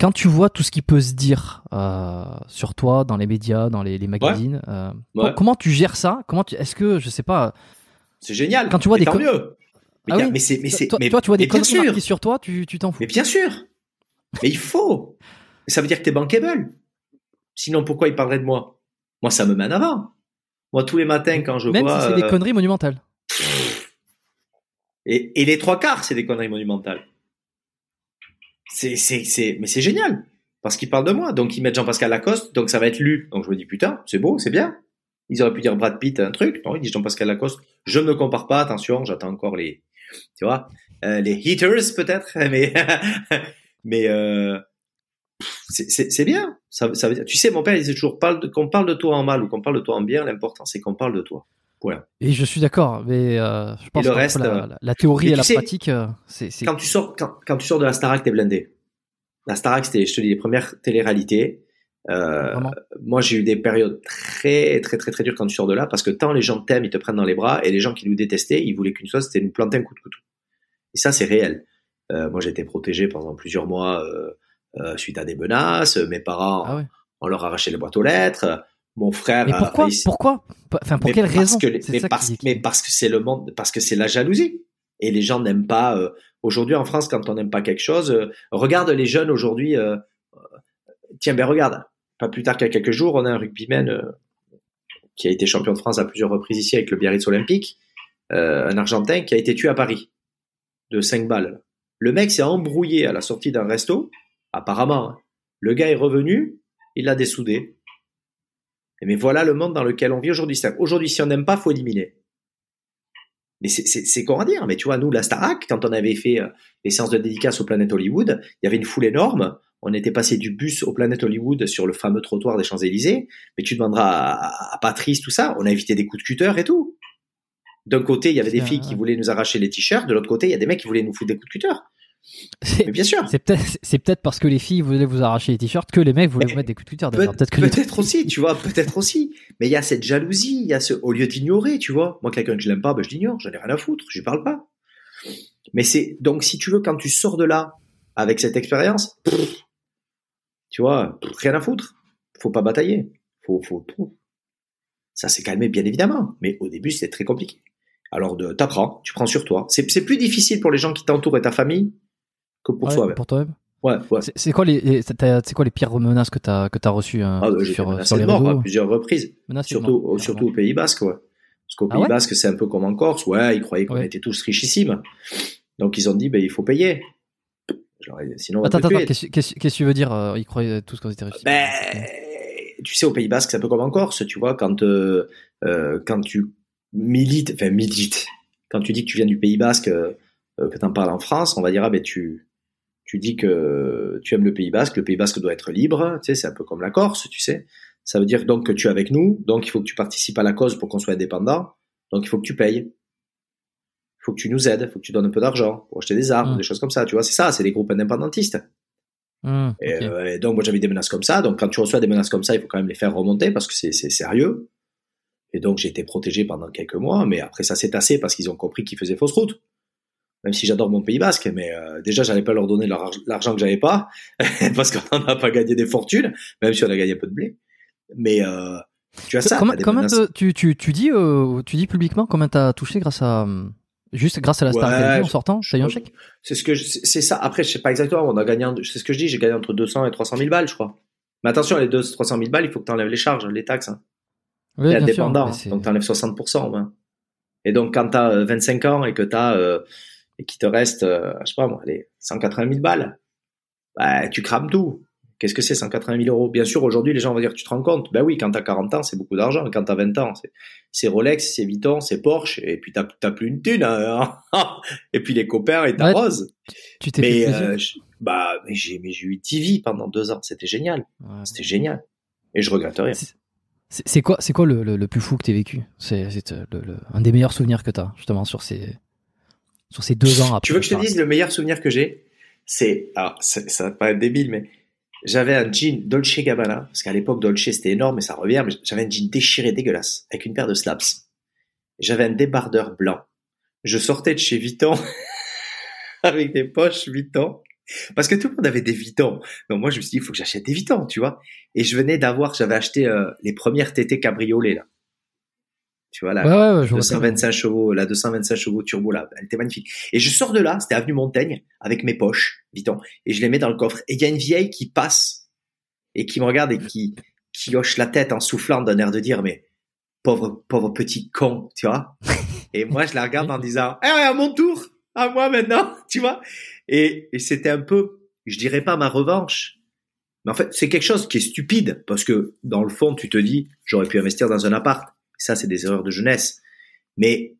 quand tu vois tout ce qui peut se dire euh, sur toi dans les médias, dans les, les magazines, euh, Ouais. comment tu gères ça? Comment tu, est-ce que, je sais pas, C'est génial. Quand tu vois Mais des tant mieux. Mais, Ah gars, oui. mais c'est, mais c'est, toi, toi, tu vois des mais conneries sur toi, tu tu t'en fous. Mais bien sûr. Mais il faut. Ça veut dire que t'es bankable. Sinon, pourquoi il parlerait de moi? Moi, ça me mène avant. Moi, tous les matins, quand je Même vois. si c'est des euh, conneries monumentales. et, et les trois quarts, c'est des conneries monumentales. C'est, c'est, c'est, mais c'est génial. Parce qu'ils parlent de moi. Donc, ils mettent Jean-Pascal Lacoste. Donc, ça va être lu. Donc, je me dis, putain, c'est beau, c'est bien. Ils auraient pu dire Brad Pitt, un truc. Non, ils disent Jean-Pascal Lacoste. Je ne me compare pas. Attention, j'attends encore les, tu vois, euh, les haters, peut-être. Mais, mais, euh, c'est- bien. Ça, ça tu sais, mon père, il disait toujours, qu'on parle de toi en mal ou qu'on parle de toi en bien, l'important, c'est qu'on parle de toi. Voilà. Et je suis d'accord, mais euh, je pense le que reste, la, euh, la- la théorie et la sais, pratique, euh, c'est, Quand tu sors, quand, quand tu sors de la Starac, t'es blindé. La Starac, c'était, je te dis, les premières téléréalités. Euh, moi, j'ai eu des périodes très, très, très, très dures quand tu sors de là, parce que tant les gens t'aiment, ils te prennent dans les bras, et les gens qui nous détestaient, ils voulaient qu'une chose, c'était nous planter un coup de couteau. Et ça, c'est réel. Euh, moi, j'ai été protégé pendant plusieurs mois euh, suite à des menaces. Mes parents, Ah ouais. on leur arrachait les boîtes aux lettres. Mon frère, Mais pourquoi Pourquoi Enfin, pour quelle parce raison que les- C'est mais, parce, mais que c'est le monde, parce que c'est la jalousie. Et les gens n'aiment pas. euh, aujourd'hui en France, quand on n'aime pas quelque chose, euh, regarde les jeunes aujourd'hui. euh, euh, tiens, ben regarde. Pas plus tard qu'il y a quelques jours, on a un rugbyman euh, qui a été champion de France à plusieurs reprises ici avec le Biarritz Olympique, euh, un Argentin qui a été tué à Paris de 5 balles. Le mec s'est embrouillé à la sortie d'un resto, apparemment. hein. Le gars est revenu, il l'a dessoudé. Mais voilà le monde dans lequel on vit aujourd'hui. Aujourd'hui, si on n'aime pas, faut éliminer. Mais c'est- à dire. Mais tu vois, nous, la Starac, quand on avait fait euh, les séances de dédicace au Planète Hollywood, il y avait une foule énorme. On était passé du bus au Planète Hollywood sur le fameux trottoir des Champs-Élysées. Mais tu demanderas à, à Patrice, tout ça, on a évité des coups de cutter et tout. D'un côté, il y avait des filles qui voulaient nous arracher les t-shirts. De l'autre côté, il y a des mecs qui voulaient nous foutre des coups de cutter. C'est Mais bien sûr. c'est peut-être, c'est peut-être parce que les filles voulaient vous arracher les t-shirts que les mecs voulaient Mais vous mettre des coups de cutter. Peut-. Peut-être les- aussi, tu vois, peut-être aussi. Mais il y a cette jalousie, il y a ce, au lieu d'ignorer, tu vois. Moi, quelqu'un que je l'aime pas, ben, je l'ignore, j'en ai rien à foutre, je lui parle pas. Mais c'est, donc, si tu veux, quand tu sors de là, avec cette expérience, tu vois, pff, rien à foutre. Faut pas batailler. Faut, faut, pff. ça s'est calmé, bien évidemment. Mais au début, c'était très compliqué. Alors, de, t'apprends, tu prends sur toi. C'est, c'est plus difficile pour les gens qui t'entourent et ta famille que pour Ouais, soi-même. pour toi-même. Ouais, ouais. C'est- quoi les, les- c'est quoi les pires menaces que t'as que t'as reçues euh, Ah, bah, sur, sur les mort à plusieurs reprises. Menacé de Surtout, mort, au- surtout au Pays Basque, ouais. Parce qu'au Ah Pays ouais Basque, c'est un peu comme en Corse. Ouais, ils croyaient qu'on était tous richissimes. Donc ils ont dit, ben il faut payer. Sinon, on Attends, te attends, qu'est-ce que tu veux dire euh, Ils croyaient tous qu'on était riches. Ben, tu sais, au Pays Basque, c'est un peu comme en Corse, tu vois, quand euh, euh, quand tu milites, enfin milites, quand tu dis que tu viens du Pays Basque, que t'en parles en France, on va dire ah ben tu tu dis que tu aimes le Pays Basque, le Pays Basque doit être libre, tu sais, c'est un peu comme la Corse, tu sais. Ça veut dire donc que tu es avec nous, donc il faut que tu participes à la cause pour qu'on soit indépendant, donc il faut que tu payes. Il faut que tu nous aides, il faut que tu donnes un peu d'argent pour acheter des armes, Mm. des choses comme ça, tu vois, c'est ça, c'est les groupes indépendantistes. Et, ok. euh, et donc, moi, j'avais des menaces comme ça. Donc, quand tu reçois des menaces comme ça, il faut quand même les faire remonter parce que c'est c'est sérieux. Et donc, j'ai été protégé pendant quelques mois. Mais après, ça s'est tassé parce qu'ils ont compris qu'ils faisaient fausse route. Même si j'adore mon Pays Basque, mais euh, déjà, j'allais pas leur donner l'argent que j'avais pas parce qu'on n'a pas gagné des fortunes, même si on a gagné un peu de blé. Mais euh, tu as ça. Comment, te- tu, tu, tu dis euh, tu dis publiquement combien t'as touché grâce à juste grâce à la Star Ouais, en sortant T'as eu un chèque? C'est ce que c'est ça. Après, je sais pas exactement. On a gagné. C'est ce que je dis. J'ai gagné entre 200 et 300 000 balles, je crois. Mais attention, les 200 300 000 balles, il faut que tu enlèves les charges, les taxes. Hein. Oui, sûr, indépendant, hein. c'est- donc t'enlèves 60%. au moins. Et donc quand t'as euh, 25 ans et que t'as euh, et qu'il te reste, euh, je sais pas moi, allez, 180 000 balles, bah tu crames tout. Qu'est-ce que c'est 180 000 euros? Bien sûr, aujourd'hui les gens vont dire, tu te rends compte? Ben oui, quand t'as 40 ans, c'est beaucoup d'argent. Quand t'as 20 ans, c'est- Rolex, c'est Vuitton, c'est Porsche, et puis t'as plus une thune. hein. et puis les copains ils t'arrosent. tu t'es fait mais euh, je- bah mais j'ai eu 10 vies pendant deux ans. C'était génial. Ouais. C'était génial. Et je regrette rien. C'est- quoi, c'est quoi le, le, le plus fou que t'aies vécu? C'est euh, le- un des meilleurs souvenirs que t'as justement sur ces sur ces deux ans après. Tu veux que je te dise le meilleur souvenir que j'ai C'est, alors ça va te paraître débile, mais j'avais un jean Dolce Gabbana, parce qu'à l'époque Dolce c'était énorme et ça revient, mais j'avais un jean déchiré dégueulasse, avec une paire de slaps. J'avais un débardeur blanc. Je sortais de chez Vuitton. avec des poches Vuitton. Parce que tout le monde avait des Vuitton. Donc moi, je me suis dit, il faut que j'achète des Vuitton, tu vois. Et je venais d'avoir, j'avais acheté euh, les premières TT cabriolet, là. Tu vois, la Ouais, ouais, ouais, je vois très bien. 225 chevaux, la 225 chevaux turbo, là. Elle était magnifique. Et je sors de là, c'était avenue Montaigne, avec mes poches Vuitton, et je les mets dans le coffre. Et il y a une vieille qui passe, et qui me regarde et qui, qui hoche la tête en soufflant d'un air de dire, mais pauvre, pauvre petit con, tu vois. Et moi, je la regarde en disant, eh, à mon tour, à moi maintenant, tu vois. Et, et c'était un peu, je dirais pas ma revanche, mais en fait, c'est quelque chose qui est stupide, parce que dans le fond, tu te dis, j'aurais pu investir dans un appart. Ça, c'est des erreurs de jeunesse. Mais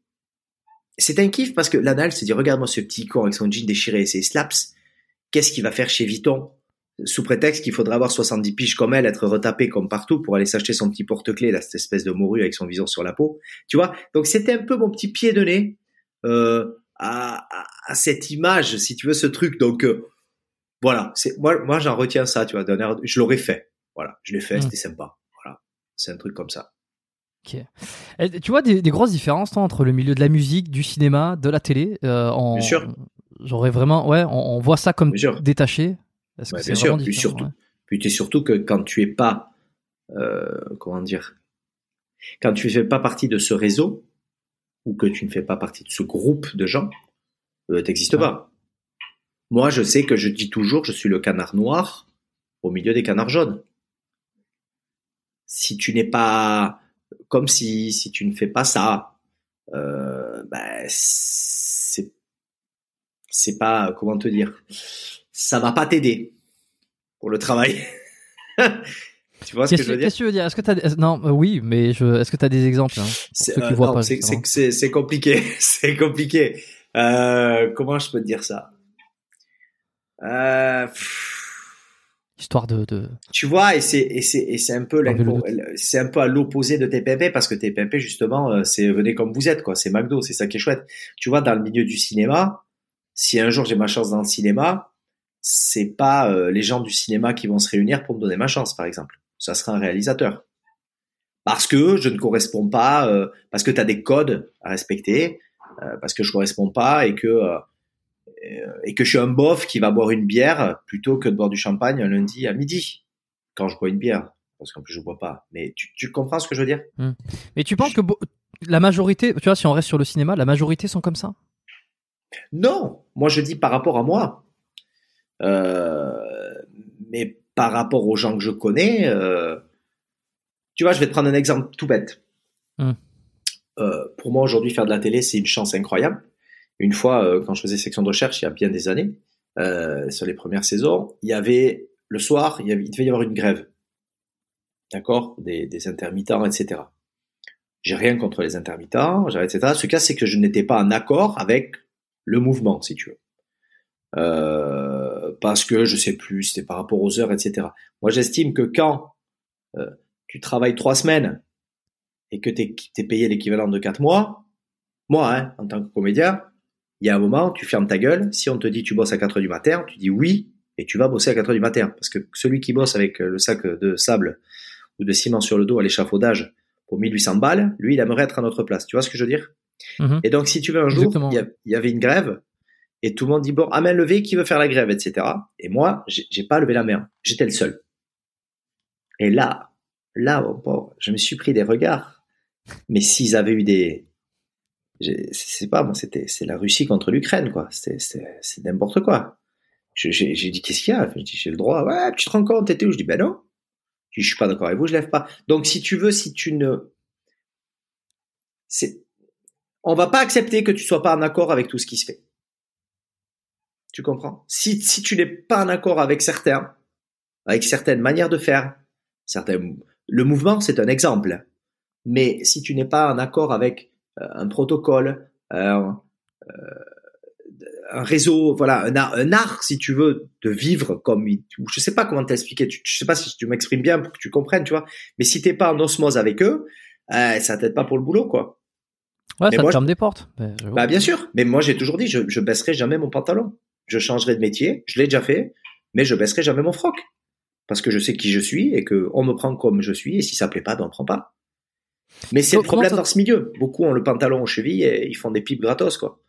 c'est un kiff parce que l'anal s'est dit, regarde-moi ce petit con avec son jean déchiré et ses slaps. Qu'est-ce qu'il va faire chez Vuitton? Sous prétexte qu'il faudrait avoir 70 piges comme elle, être retapé comme partout pour aller s'acheter son petit porte-clés, là, cette espèce de morue avec son viseur sur la peau. Tu vois? Donc c'était un peu mon petit pied de nez, euh, à, à, cette image, si tu veux, ce truc. Donc, euh, voilà. C'est, moi, moi, j'en retiens ça, tu vois. Je l'aurais fait. Voilà. Je l'ai fait, Mm. c'était sympa. Voilà. C'est un truc comme ça. Ok. Et tu vois des, des grosses différences toi, entre le milieu de la musique, du cinéma, de la télé. euh, en, Bien sûr. J'aurais vraiment, ouais, on, on voit ça comme détaché. Que Ouais, bien sûr. Puis surtout, ouais. puis surtout que quand tu es pas, euh, comment dire, quand tu fais pas partie de ce réseau ou que tu ne fais pas partie de ce groupe de gens, euh, t'existes Ouais. pas. Moi, je sais que je dis toujours, je suis le canard noir au milieu des canards jaunes. Si tu n'es pas comme si si tu ne fais pas ça, euh, ben, c'est c'est pas comment te dire, ça va pas t'aider pour le travail. tu vois ce que je veux dire? qu'est-ce que tu veux dire? Est-ce que t'as des- non euh, oui, mais je... est-ce que tu as des exemples hein, C'est euh, compliqué, c'est compliqué. Euh, comment je peux te dire ça? Euh, pff, Histoire de, de... Tu vois, et c'est et c'est et c'est un peu c'est un peu à l'opposé de TPP parce que TPP justement euh, c'est venez comme vous êtes quoi, c'est McDo, c'est ça qui est chouette. Tu vois, dans le milieu du cinéma, si un jour j'ai ma chance dans le cinéma, c'est pas euh, les gens du cinéma qui vont se réunir pour me donner ma chance par exemple. Ça sera un réalisateur. Parce que je ne corresponds pas, euh, parce que tu as des codes à respecter, euh, parce que je corresponds pas et que et que je suis un bof qui va boire une bière plutôt que de boire du champagne un lundi à midi quand je bois une bière. Parce qu'en plus je bois pas. Mais tu, tu comprends ce que je veux dire? Mais tu penses que la majorité, tu vois, si on reste sur le cinéma, la majorité sont comme ça? Non. Moi je dis par rapport à moi. Euh, mais par rapport aux gens que je connais euh, tu vois je vais te prendre un exemple tout bête. Hmm. Euh, pour moi aujourd'hui faire de la télé c'est une chance incroyable une fois euh, quand je faisais section de recherche il y a bien des années euh, sur les premières saisons il y avait le soir il, y avait, il devait y avoir une grève. D'accord? Des, des intermittents etc j'ai rien contre les intermittents etc ce cas c'est que je n'étais pas en accord avec le mouvement si tu veux. Euh, parce que je sais plus c'était par rapport aux heures etc moi j'estime que quand euh, tu travailles trois semaines et que tu es, payé l'équivalent de quatre mois, moi, hein, en tant que comédien, il y a un moment, tu fermes ta gueule. Si on te dit tu bosses à 4 heures du matin, tu dis oui et tu vas bosser à 4 heures du matin. Parce que celui qui bosse avec le sac de sable ou de ciment sur le dos à l'échafaudage pour 1800 balles, lui, il aimerait être à notre place. Tu vois ce que je veux dire? Mhm. Et donc, si tu veux, un jour, il y, avait une grève et tout le monde dit bon, à main levée, qui veut faire la grève, etc. Et moi, j'ai pas levé la main. J'étais le seul. Et là, là, oh, bon, je me suis pris des regards. Mais s'ils avaient eu des, c'est pas moi, c'était c'est la Russie contre l'Ukraine, quoi. C'est n'importe quoi. J'ai dit qu'est-ce qu'il y a? Je dis j'ai le droit. Ouais, tu te rends compte, t'étais où? Je dis ben non. Je suis pas d'accord avec vous, je lève pas. Donc si tu veux, si tu ne, c'est, on va pas accepter que tu sois pas en accord avec tout ce qui se fait. Tu comprends? Si si tu n'es pas en accord avec certains, avec certaines manières de faire, certains, le mouvement c'est un exemple. Mais si tu n'es pas en accord avec un protocole, euh, euh, un réseau, voilà, un art, un art, si tu veux, de vivre comme, je sais pas comment t'expliquer, tu, je sais pas si tu m'exprimes bien pour que tu comprennes, tu vois, mais si t'es pas en osmose avec eux, euh, ça t'aide pas pour le boulot, quoi. Ouais, Mais ça moi, te je- ferme des portes. Ben, j'avoue. Bah bien sûr, mais moi j'ai toujours dit, je, je baisserai jamais mon pantalon, je changerai de métier, je l'ai déjà fait, mais je baisserai jamais mon froc, parce que je sais qui je suis et que on me prend comme je suis, et si ça plaît pas, ben on prend pas. Mais c'est le problème dans ce milieu. Beaucoup ont le pantalon aux chevilles et ils font des pipes gratos, quoi.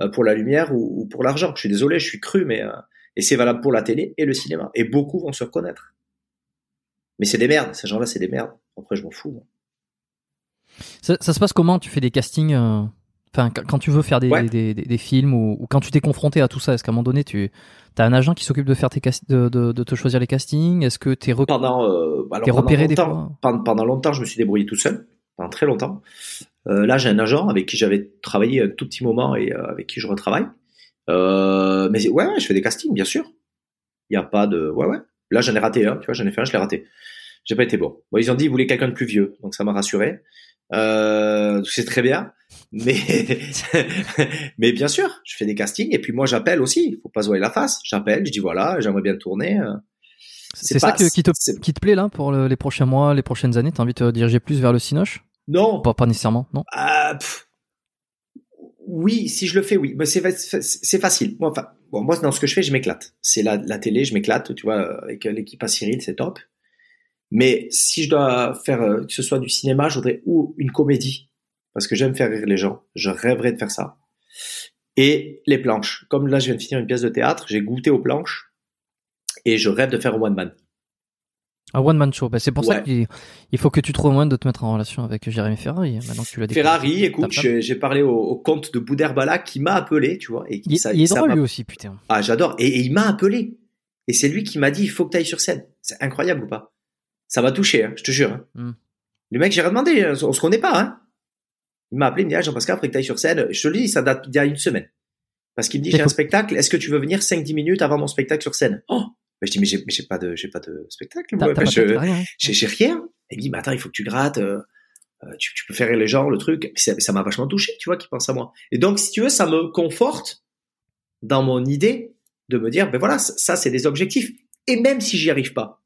euh, pour la lumière ou, ou pour l'argent. Je suis désolé, je suis cru, mais euh, et c'est valable pour la télé et le cinéma. Et beaucoup vont se reconnaître. Mais c'est des merdes, ces gens-là, c'est des merdes. Après, je m'en fous. moi. Ça, ça se passe comment? Tu fais des castings euh, Enfin, quand tu veux faire des, Ouais. des, des- des films ou, ou quand tu t'es confronté à tout ça, est-ce qu'à un moment donné, tu as un agent qui s'occupe de faire tes cast- de, de, de te choisir les castings? Est-ce que t'es rec- Pendant, euh, alors T'es pendant repéré des fois? pendant, pendant longtemps, je me suis débrouillé tout seul, pendant très longtemps. Euh, là, j'ai un agent avec qui j'avais travaillé un tout petit moment et euh, avec qui je retravaille. Euh, mais ouais, ouais, je fais des castings, bien sûr. Il y a pas de, ouais, ouais. Là, j'en ai raté un, tu vois, j'en ai fait un, je l'ai raté. J'ai pas été bon. Bon, ils ont dit, ils voulaient quelqu'un de plus vieux, donc ça m'a rassuré. Euh, c'est très bien, mais mais bien sûr, je fais des castings et puis moi j'appelle aussi. Il faut pas se voir la face. J'appelle, je dis voilà, j'aimerais bien tourner. Euh, C'est ça que- qui, te, c'est- qui te plaît là pour le- les prochains mois, les prochaines années? T'as envie de te diriger plus vers le cinoche? Non, pas, pas nécessairement, non? Pff. oui, si je le fais, oui. Mais c'est fa- c'est facile. Moi, enfin, bon, moi, dans ce que je fais, je m'éclate. C'est la, la télé, je m'éclate, tu vois, avec l'équipe à Cyril, c'est top. Mais si je dois faire euh, que ce soit du cinéma, je voudrais ou une comédie, parce que j'aime faire rire les gens. Je rêverais de faire ça. Et les planches. Comme là, je viens de finir une pièce de théâtre, j'ai goûté aux planches et je rêve de faire un one man. Un one man show. Bah, c'est pour ça qu'il il faut que tu trouves un moyen de te mettre en relation avec Jérémy Ferrari. Maintenant que tu l'as. Ferrari, écoute, j'ai parlé au, au comte de Bouderbala qui m'a appelé, tu vois, et Il, ça, il est ça drôle lui aussi, putain. Ah, j'adore. Et, et il m'a appelé. Et c'est lui qui m'a dit, il faut que tu ailles sur scène. C'est incroyable ou pas? Ça m'a touché, hein, je te jure. hein. Hmm. Le mec, j'ai rien demandé, hein, on se connaît pas. Hein. Il m'a appelé, il me dit, ah, Jean-Pascal, après que tu ailles sur scène, je te le dis, ça date d'il y a une semaine. Parce qu'il me dit, j'ai un spectacle, est-ce que tu veux venir 5-10 minutes avant mon spectacle sur scène? Oh je dis, mais j'ai mais j'ai pas, de, j'ai pas de spectacle. Moi. Je- rien. hein. j'ai j'ai rien. Il me dit, mais attends, il faut que tu grattes, euh, euh, tu, tu peux faire rire les gens, le truc. Ça ça m'a vachement touché, tu vois, qui pense à moi. Et donc, si tu veux, ça me conforte dans mon idée de me dire, ben voilà, ça, ça, c'est des objectifs. Et même si j'y arrive pas,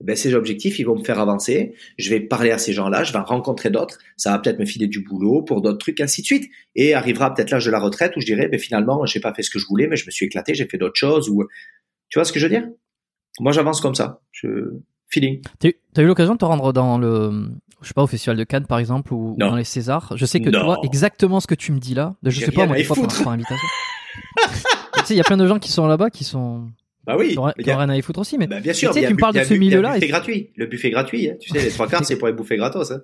ben ces objectifs, ils vont me faire avancer. Je vais parler à ces gens-là, je vais en rencontrer d'autres. Ça va peut-être me filer du boulot pour d'autres trucs, ainsi de suite. Et arrivera peut-être l'âge de la retraite où je dirais, ben finalement, j'ai pas fait ce que je voulais, mais je me suis éclaté, j'ai fait d'autres choses. Ou tu vois ce que je veux dire? Moi, j'avance comme ça. Je feeling. T'as eu, eu l'occasion de te rendre dans le, je sais pas, au Festival de Cannes par exemple ou, Non. dans les Césars? Je sais que Non. tu vois exactement ce que tu me dis là. De, je sais pas moi des fois par, par invitation. tu sais, il y a plein de gens qui sont là-bas qui sont Bah oui. qui ont, ont rien à y foutre aussi. Mais Bah, bien sûr. tu sais, a tu me parles de a ce a milieu-là buffet et- gratuit. Le buffet gratuit, hein. tu sais, les trois quarts, c'est pour les bouffer gratos. Hein.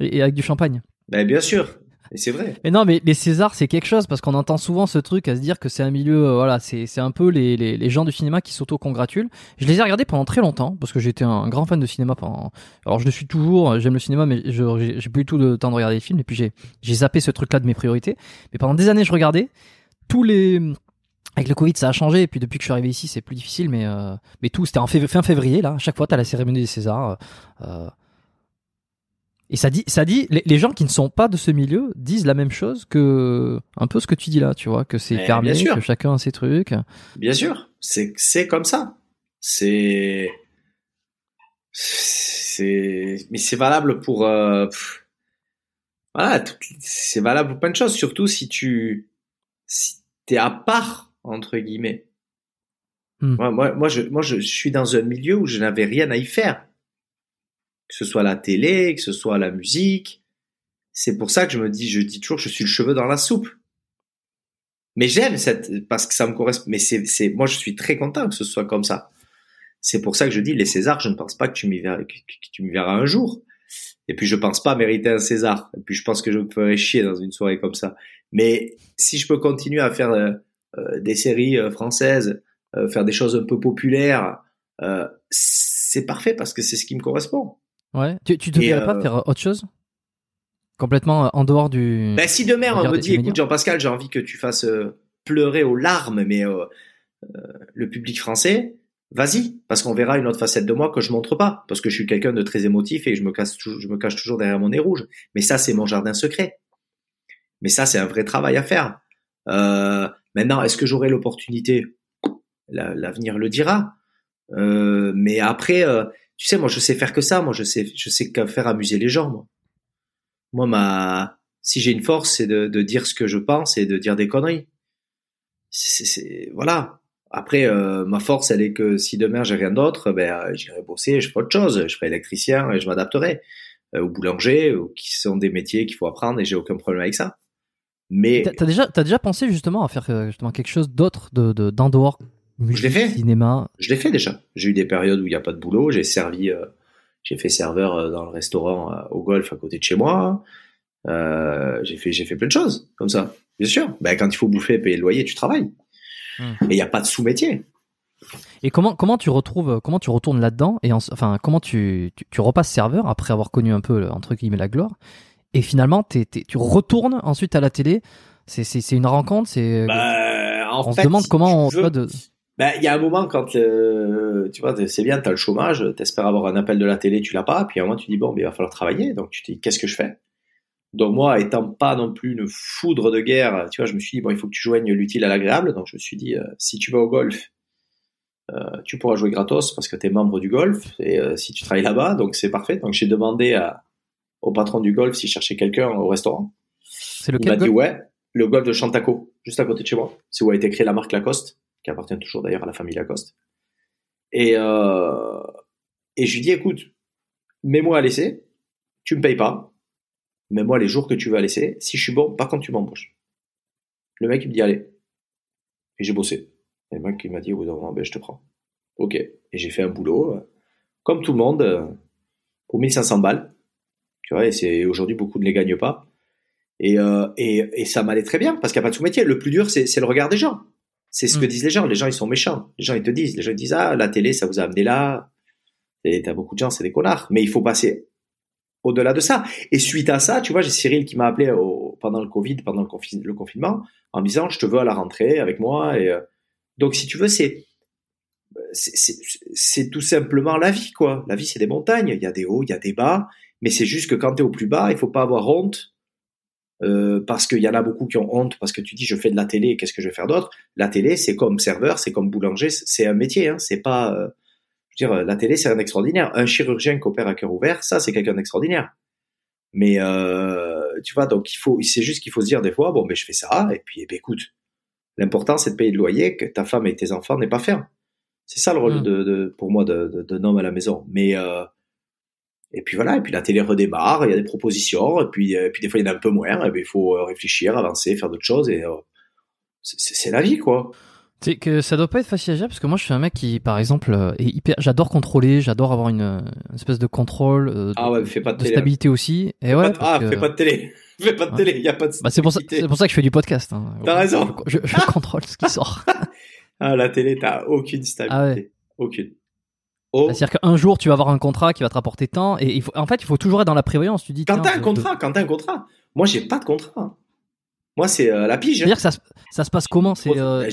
et, et avec du champagne. Bah, bien sûr. Et c'est vrai. Mais non, mais les Césars, c'est quelque chose parce qu'on entend souvent ce truc à se dire que c'est un milieu, euh, voilà, c'est un peu les, les, les gens du cinéma qui s'auto-congratulent. Je les ai regardés pendant très longtemps parce que j'étais un grand fan de cinéma pendant. Alors je le suis toujours, euh, j'aime le cinéma, mais j'ai plus du tout de temps de regarder les films et puis j'ai zappé ce truc-là de mes priorités. Mais pendant des années, je regardais tous les. Avec le Covid, ça a changé et puis depuis que je suis arrivé ici, c'est plus difficile, mais euh, mais tout, c'était en fin février là. À chaque fois, t'as la cérémonie des Césars. euh, et ça dit, ça dit, les, les gens qui ne sont pas de ce milieu disent la même chose que un peu ce que tu dis là, tu vois, que c'est fermé, bien sûr. que chacun a ses trucs. Bien sûr. C'est, c'est comme ça. C'est, c'est, mais c'est valable pour, euh, voilà, c'est valable pour plein de choses, surtout si tu, si t'es à part, entre guillemets. Hmm. Moi, moi, moi, je, moi, je suis dans un milieu où je n'avais rien à y faire. Que ce soit la télé, que ce soit la musique. C'est pour ça que je me dis, je dis toujours, je suis le cheveu dans la soupe. Mais j'aime cette, parce que ça me correspond. Mais c'est, moi, je suis très content que ce soit comme ça. C'est pour ça que je dis, les Césars, je ne pense pas que tu m'y verras, que, tu verras un jour. Et puis, je pense pas mériter un César. Et puis, je pense que je me ferais chier dans une soirée comme ça. Mais si je peux continuer à faire euh, euh, des séries euh, françaises, euh, faire des choses un peu populaires, euh, c'est parfait parce que c'est ce qui me correspond. Ouais. Tu, tu te Et, verrais euh, pas faire autre chose? Complètement euh, en dehors du. Ben, si demain on me dit, écoute Jean-Pascal, j'ai envie que tu fasses euh, pleurer aux larmes, mais euh, euh, le public français, vas-y, parce qu'on verra une autre facette de moi que je montre pas, parce que je suis quelqu'un de très émotif et je me cache, toujours, je me cache toujours derrière mon nez rouge. Mais ça, c'est mon jardin secret. Mais ça, c'est un vrai travail à faire. Euh, maintenant, est-ce que j'aurai l'opportunité? La- L'avenir le dira. Euh, mais après, euh, tu sais, moi, je sais faire que ça. Moi, je sais, je sais que faire amuser les gens. Moi, moi ma, si j'ai une force, c'est de, de dire ce que je pense et de dire des conneries. C'est, voilà. Après, euh, ma force, elle est que si demain j'ai rien d'autre, ben j'irai bosser, je ferai autre chose, je ferai électricien et je m'adapterai, Euh, ou boulanger, ou qui sont des métiers qu'il faut apprendre et j'ai aucun problème avec ça. Mais T'as déjà, t'as déjà pensé justement à faire euh, justement quelque chose d'autre de, de, d'en dehors musique, l'ai fait. cinéma. je l'ai fait déjà. J'ai eu des périodes où il n'y a pas de boulot. J'ai servi, euh, j'ai fait serveur euh, dans le restaurant euh, au golf à côté de chez moi. Euh, j'ai fait, j'ai fait plein de choses comme ça. Bien sûr. Ben, quand il faut bouffer et payer le loyer, tu travailles. Hmm. Mais il n'y a pas de sous-métier. Et comment comment tu retrouves comment tu retournes là-dedans et en- enfin comment tu, tu tu repasses serveur après avoir connu un peu entre guillemets la gloire et finalement tu retournes ensuite à la télé? C'est une rencontre. C'est en on fait, se demande si comment on veux, de Ben, il y a un moment quand euh, tu vois, c'est bien, t'as le chômage, t'espères avoir un appel de la télé, tu l'as pas, puis à un moment tu dis bon, mais il va falloir travailler, donc tu te dis qu'est-ce que je fais? Donc moi, étant pas non plus une foudre de guerre, tu vois, je me suis dit bon, il faut que tu joignes l'utile à l'agréable, donc je me suis dit euh, si tu vas au golf, euh, tu pourras jouer gratos parce que t'es membre du golf, et euh, si tu travailles là-bas, donc c'est parfait. Donc j'ai demandé à, au patron du golf s'il cherchait quelqu'un au restaurant. c'est Il m'a lequel dit golf? ouais, le golf de Chantaco, juste à côté de chez moi. C'est où a été créée la marque Lacoste, qui appartient toujours d'ailleurs à la famille Lacoste. Et, euh, et je lui dis écoute, mets-moi à l'essai, tu me payes pas, mets-moi les jours que tu veux à l'essai. Si je suis bon, par contre tu m'embauches. Le mec il me dit allez. Et j'ai bossé. Et le mec il m'a dit au bout d'un ben, je te prends. Ok. Et j'ai fait un boulot, euh, comme tout le monde, euh, pour 1500 balles. Tu vois, et aujourd'hui beaucoup ne les gagnent pas. Et, et, ça m'allait très bien parce qu'il n'y a pas de sous-métier. Le plus dur, c'est le regard des gens. C'est ce que Mm. disent les gens. Les gens, ils sont méchants. Les gens, ils te disent. Les gens, ils disent Ah, la télé, ça vous a amené là. Et t'as beaucoup de gens, c'est des connards. Mais il faut passer au-delà de ça. Et suite à ça, tu vois, j'ai Cyril qui m'a appelé au- pendant le Covid, pendant le, confi- le confinement, en me disant Je te veux à la rentrée avec moi. Et, euh, donc, si tu veux, c'est. c'est- C'est c'est tout simplement la vie, quoi. La vie, c'est des montagnes. Il y a des hauts, il y a des bas. Mais c'est juste que quand tu es au plus bas, il faut pas avoir honte. Euh, parce qu'il y en a beaucoup qui ont honte parce que tu dis je fais de la télé, qu'est-ce que je vais faire d'autre? La télé, c'est comme serveur, c'est comme boulanger, c'est un métier, hein, c'est pas. euh, je veux dire, la télé, c'est un extraordinaire. Un chirurgien qui opère à cœur ouvert, ça, c'est quelqu'un d'extraordinaire. Mais euh, tu vois, donc il faut, c'est juste qu'il faut se dire des fois, bon, ben je fais ça, et puis, eh ben, écoute, l'important c'est de payer le loyer, que ta femme et tes enfants n'aient pas faim. C'est ça le rôle Mm. de, de, pour moi de, de, d'un homme à la maison. Mais euh, et puis voilà, et puis la télé redémarre, il y a des propositions, et puis, et puis des fois il y en a un peu moins, et puis il faut euh, réfléchir, avancer, faire d'autres choses, et euh, c'est, c'est- c'est la vie, quoi. Sais que ça doit pas être facile à gérer parce que moi je suis un mec qui par exemple euh, est hyper j'adore contrôler, j'adore avoir une, euh, une espèce de contrôle euh, de, Ah ouais, fais pas de de télé. stabilité aussi. Et Fais ouais, pas ah, que- fais pas de télé. Fais pas de Ouais. télé, il y a pas de bah, c'est pour ça stabilité. c'est pour ça que je fais du podcast. hein. T'as raison. Je, je contrôle ce qui sort. Ah, la télé, t'as aucune stabilité. Ah ouais. Aucune. Oh, C'est-à-dire qu'un jour tu vas avoir un contrat qui va te rapporter tant et il faut en fait il faut toujours être dans la prévoyance. Tu dis quand t'as un je- contrat, quand t'as un contrat. Moi, j'ai pas de contrat. Moi, c'est euh, la pige. C'est-à-dire que ça, se- ça se passe comment? C'est euh,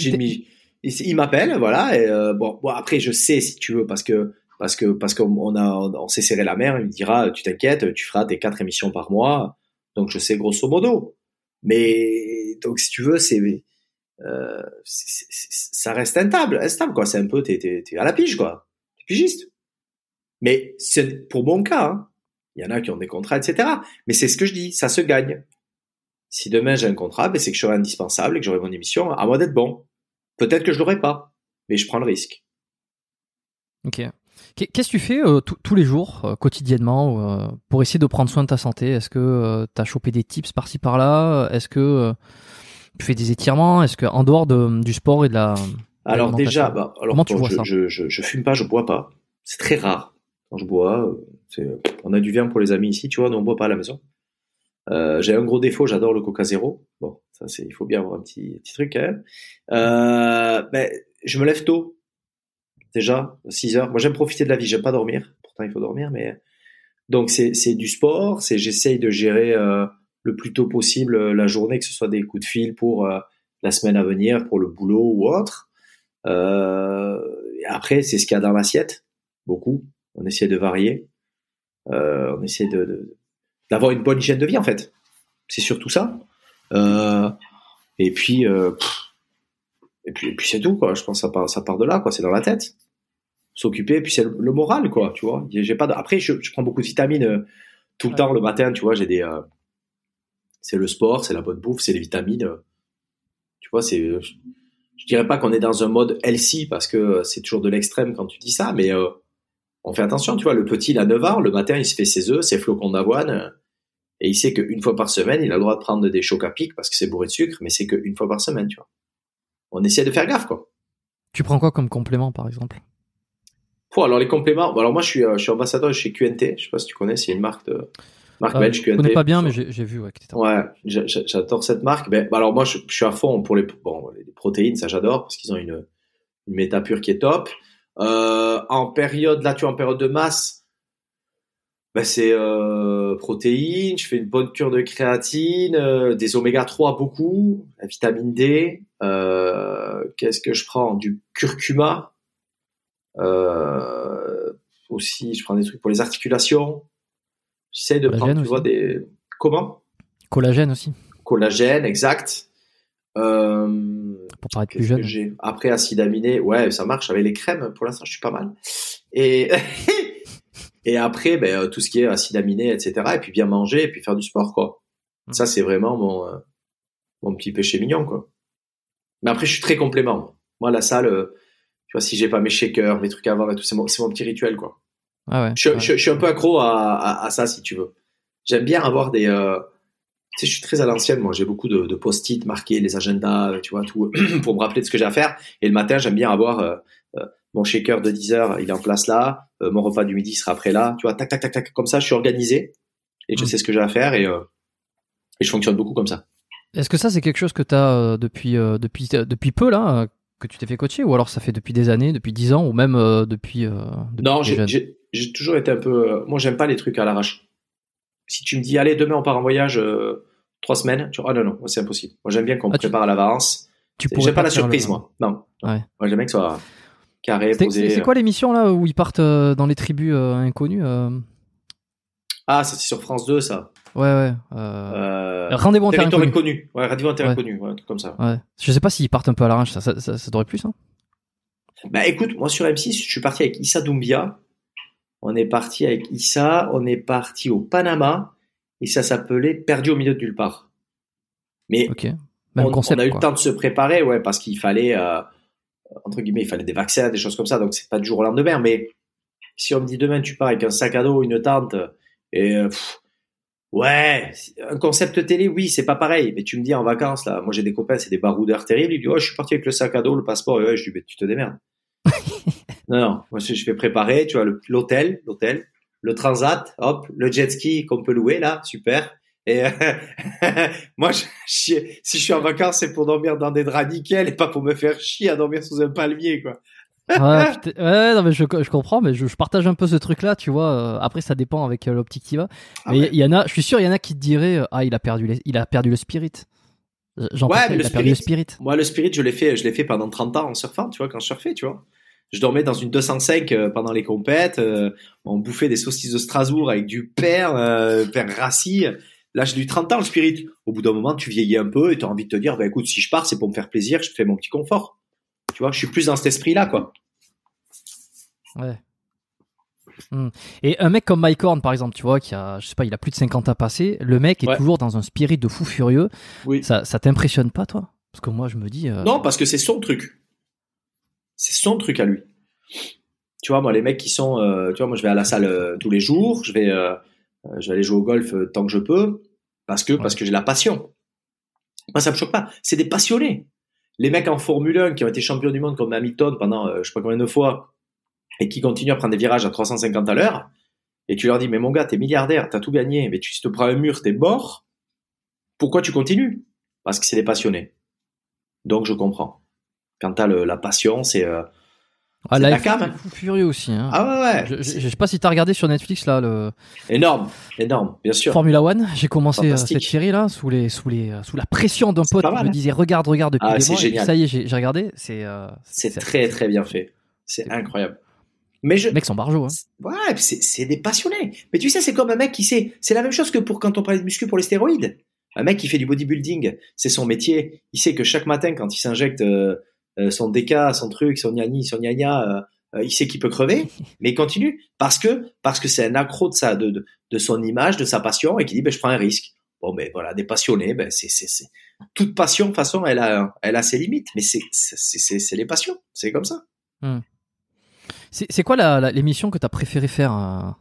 il il m'appelle, voilà. Et euh, bon, bon, après, je sais si tu veux, parce que parce que parce qu'on a on s'est serré la mer. Il me dira, tu t'inquiètes, tu feras tes quatre émissions par mois. Donc, je sais grosso modo. Mais donc, si tu veux, c'est euh, ça reste instable, instable quoi. C'est un peu, t'es à la pige quoi. Pigiste. Mais c'est pour mon cas. hein. Il y en a qui ont des contrats, etc. Mais c'est ce que je dis, ça se gagne. Si demain j'ai un contrat, ben c'est que je serai indispensable et que j'aurai mon émission, à moi d'être bon. Peut-être que je l'aurai pas, mais je prends le risque. Ok. Qu'est- Qu'est-ce que tu fais euh, tous- les jours, euh, quotidiennement, euh, pour essayer de prendre soin de ta santé? Est-ce que tu as chopé des tips par-ci par-là? Est-ce que tu fais des étirements? Est-ce que en dehors de, du sport et de la Alors déjà, bah, alors Comment tu bon, vois je, ça je, je, je fume pas, je bois pas. C'est très rare. Quand je bois, euh, on a du vin pour les amis ici, tu vois, nous on boit pas à la maison. Euh, j'ai un gros défaut, j'adore le Coca Zéro. Bon, ça c'est, il faut bien avoir un petit, petit truc quand même. Euh, ben, je me lève tôt. Déjà, 6 heures. Moi j'aime profiter de la vie, j'aime pas dormir. Pourtant il faut dormir, mais donc c'est, c'est du sport. C'est j'essaye de gérer euh, le plus tôt possible la journée, que ce soit des coups de fil pour euh, la semaine à venir, pour le boulot ou autre. Euh, et après, c'est ce qu'il y a dans l'assiette, beaucoup. On essaie de varier. Euh, on essaie de, d'avoir une bonne hygiène de vie, en fait. C'est surtout ça. Euh, et puis, pff, et puis, et puis c'est tout, quoi. Je pense que ça part, ça part de là, quoi. C'est dans la tête. S'occuper, et puis c'est le, le moral, quoi. Tu vois. J'ai pas de- Après, je, je prends beaucoup de vitamines euh, tout le Ouais. temps le matin. Tu vois, j'ai des. euh, c'est le sport, c'est la bonne bouffe, c'est les vitamines. euh, Tu vois, c'est. Je, dirais pas qu'on est dans un mode healthy parce que euh, c'est toujours de l'extrême quand tu dis ça, mais euh, on fait attention. Tu vois, le petit, il a 9 ans, le matin, il se fait ses œufs, ses flocons d'avoine, Et il sait qu'une fois par semaine, il a le droit de prendre des chocs à pic parce que c'est bourré de sucre, mais c'est qu'une fois par semaine, tu vois. On essaie de faire gaffe, quoi. Tu prends quoi comme complément, par exemple? Alors les compléments. alors moi, je suis, euh, je suis ambassadeur chez QNT. Je sais pas si tu connais, c'est une marque de marque belge Je QNT. connais pas bien, mais j'ai vu ouais, Ouais, j'a- j'a- j'adore cette marque. Ben, bah alors moi, je, je suis à fond pour les, bon, les protéines, ça j'adore parce qu'ils ont une, une méta pure qui est top. Euh, en période, là, tu vois, en période de masse, ben c'est euh, protéines. Je fais une bonne cure de créatine, euh, des oméga 3 beaucoup, la vitamine D. Qu'est-ce que je prends? Du curcuma. Aussi, je prends des trucs pour les articulations. J'essaye de Collagène prendre, tu vois, des comment? Collagène aussi, collagène, exact. Euh, pour paraître plus jeune. j'ai? Après acide aminé, ouais, ça marche avec les crèmes. Pour l'instant, je suis pas mal. Et et après, ben euh, tout ce qui est acide aminé, etc. Et puis bien manger, et puis faire du sport, quoi. Mm. Ça, c'est vraiment mon euh, mon petit péché mignon, quoi. Mais après, je suis très complément. Moi, la salle, euh, tu vois, si j'ai pas mes shakers, mes trucs à voir et tout, c'est mon, c'est mon petit rituel, quoi. Ah ouais. Je, ouais. je, je suis un peu accro à, à, à ça, si tu veux. J'aime bien avoir des. euh, tu sais, je suis très à l'ancienne, moi. J'ai beaucoup de, de post-it marqués, les agendas, tu vois, tout, pour me rappeler de ce que j'ai à faire. Et le matin, j'aime bien avoir euh, euh, mon shaker de 10 heures, il est en place là. euh, mon repas du midi sera après là. Tu vois, tac, tac, tac, tac. Comme ça, je suis organisé et je Mm. sais ce que j'ai à faire et, euh, et je fonctionne beaucoup comme ça. Est-ce que ça, c'est quelque chose que tu as depuis, euh, depuis, euh, depuis peu, là, euh, que tu t'es fait coacher Ou alors ça fait depuis des années, depuis 10 ans, ou même euh, depuis. euh, depuis Non, j'ai- toujours été un peu. euh, moi, j'aime pas les trucs à l'arrache. Si tu me dis, allez, demain on part en voyage trois semaines, tu vois, ah non, non, c'est impossible. Moi, j'aime bien qu'on me Ah, tu- prépare à l'avance. Tu pourrais J'aime pas la surprise, le- moi. Non. Ouais. Moi, j'aime bien que ce soit carré, C'est posé. c'est- quoi l'émission là où ils partent dans les tribus inconnues Ah, c'est sur France 2, ça. Ouais, ouais. euh, Euh... Rendez-vous en terre Territoire inconnue. inconnu. Ouais, Radio en terre Ouais. inconnue. Ouais, un truc comme ça. Ouais. Je sais pas s'ils partent un peu à l'arrache, ça, ça, ça, ça devrait plus, hein Bah, écoute, moi, sur M6, je suis parti avec Issa Doumbia. On est parti avec Issa. On est parti au Panama. Et ça s'appelait Perdu au milieu de nulle part. Mais. Même on, concept. on a eu quoi. le temps de se préparer, ouais, parce qu'il fallait, euh, entre guillemets, il fallait des vaccins, des choses comme ça, donc c'est pas du jour au lendemain. Mais si on me dit demain tu pars avec un sac à dos, une tente, et pff, ouais, un concept télé, oui, c'est pas pareil. Mais tu me dis en vacances là, moi j'ai des copains, c'est des baroudeurs terribles. Ils disent, oh, je suis parti avec le sac à dos, le passeport, et ouais, je dis, mais tu te démerdes. non, non, moi je vais préparer, tu vois, l'hôtel, l'hôtel, le transat, hop, le jet ski qu'on peut louer là, super. Et euh, moi, je, je- si je suis en vacances, c'est pour dormir dans des draps nickel et pas pour me faire chier à dormir sous un palmier, quoi. Ouais, putain, ouais, non, mais je, je comprends, mais je, je partage un peu ce truc-là, tu vois. euh, Après, ça dépend avec euh, l'optique qui va. Ah mais il ouais. y, en a, je suis sûr, il y en a qui te diraient, euh, ah, il a perdu, les- il a perdu le spirit. Jean Ouais, mais le a perdu le spirit-. Moi, le spirit, je l'ai fait, je l'ai fait pendant 30 ans en surfant, tu vois, quand je surfais, tu vois. Je dormais dans une 205 euh, pendant les compètes, euh, on bouffait des saucisses de Strasbourg avec du père, euh, père rassis. Là, j'ai eu 30 ans, le spirit. Au bout d'un moment, tu vieillis un peu et tu as envie de te dire, bah écoute, si je pars, c'est pour me faire plaisir, je fais mon petit confort. Tu vois, je suis plus dans cet esprit-là, quoi. Ouais. Hmm. Et un mec comme Mike Horn, par exemple, tu vois, qui a, je sais pas, il a plus de 50 ans passé, le mec est Ouais. toujours dans un spirit de fou furieux. Oui. Ça, ça t'impressionne pas, toi? Parce que moi, je me dis. euh, Non, parce que c'est son truc. C'est son truc à lui. Tu vois, moi, les mecs qui sont, euh, tu vois, moi, je vais à la salle euh, tous les jours, je vais, je vais aller jouer au golf tant que je peux, parce que, parce que j'ai la passion. Moi, ça me choque pas. C'est des passionnés. Les mecs en Formule 1 qui ont été champions du monde comme Hamilton pendant, euh, je sais pas combien de fois, et qui continuent à prendre des virages à 350 à l'heure, et tu leur dis, mais mon gars, t'es milliardaire, t'as tout gagné, mais tu te prends un mur, t'es mort. Pourquoi tu continues? Parce que c'est des passionnés. Donc, je comprends. Quand t'as la passion, c'est, euh, Ah, c'est la cam, hein. fou furieux aussi. Hein. ah ouais, ouais. je, je, C'est je sais pas si t'as regardé sur Netflix là le énorme, énorme, bien sûr. Formula One. J'ai commencé euh, cette série là sous les sous les euh, sous la pression d'un C'est pote qui mal, me hein. disait regarde regarde depuis Ah, des c'est mois. génial. ça y est, j'ai regardé. C'est euh, C'est très, très bien fait. C'est incroyable. Mais je, Les mecs sont barjots. Hein. Ouais, c'est c'est des passionnés. Mais tu sais, c'est comme un mec qui sait. C'est la même chose que pour quand on parlait de muscu pour les stéroïdes. Un mec qui fait du bodybuilding, c'est son métier. Il sait que chaque matin, quand il s'injecte euh, son DK, son truc, son gnani, son gnagna, euh, euh, il sait qu'il peut crever, mais il continue parce que parce que c'est un accro de sa de, de, de son image, de sa passion, et qui dit ben je prends un risque. Bon ben voilà, des passionnés, ben c'est c'est toute passion de toute façon, elle a elle a ses limites, mais c'est c'est les passions, c'est comme ça. C'est c'est quoi la- la- l'émission que t'as préféré faire euh,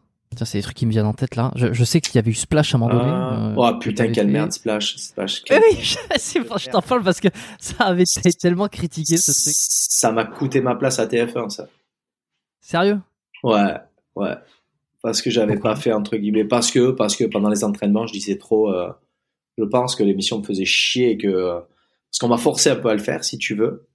c'est des trucs qui me viennent en tête là. Je, je sais qu'il y avait eu Splash à un moment donné. Ah. euh, oh putain, quelle fait. merde, Splash. Splash oui, je, c'est- je t'en parle parce que ça avait été tellement critiqué ce truc. Ça m'a coûté ma place à TF1, ça. Sérieux? Ouais, ouais. Parce que j'avais pas fait entre guillemets. Parce que, parce que pendant les entraînements, je disais trop. euh, je pense que l'émission me faisait chier et que parce qu'on m'a forcé un peu à le faire, si tu veux.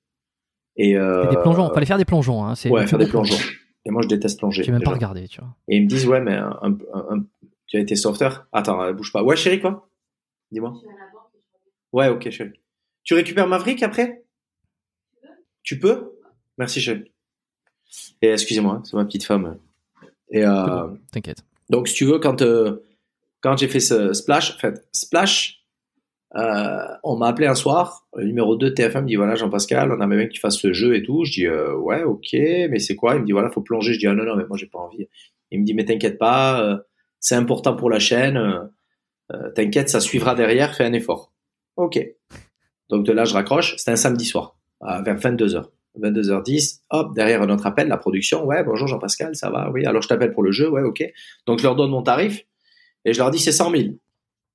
Et euh, Et Des plongeons, fallait faire des plongeons. Hein. ouais, faire des plongeons. Et moi, je déteste plonger. J'ai même pas regardé, tu vois. Et ils me disent ouais, mais un, un- un- tu as été sauveteur. Attends, euh, bouge pas. Ouais, chérie, quoi Dis-moi. Ouais, ok, chérie. Tu récupères Maverick après? Tu peux? Merci, chérie. Et excusez-moi, c'est ma petite femme. Et euh, T'inquiète. donc, si tu veux, quand, euh, quand j'ai fait ce Splash, en fait, Splash, euh, on m'a appelé un soir, le numéro 2 de TF1 me dit voilà, Jean-Pascal, on aimerait bien que tu ce jeu et tout. Je dis euh, ouais, ok, mais c'est quoi? Il me dit voilà, faut plonger. Je dis ah non, non, mais moi j'ai pas envie. Il me dit mais t'inquiète pas, euh, c'est important pour la chaîne, euh, euh, t'inquiète, ça suivra derrière, fais un effort. Ok. Donc de là, je raccroche, c'était un samedi soir, à vers 22h. 22h10, hop, derrière un autre appel, la production, ouais, bonjour Jean-Pascal, ça va, oui, alors je t'appelle pour le jeu, ouais, ok. Donc je leur donne mon tarif et je leur dis c'est 100 000.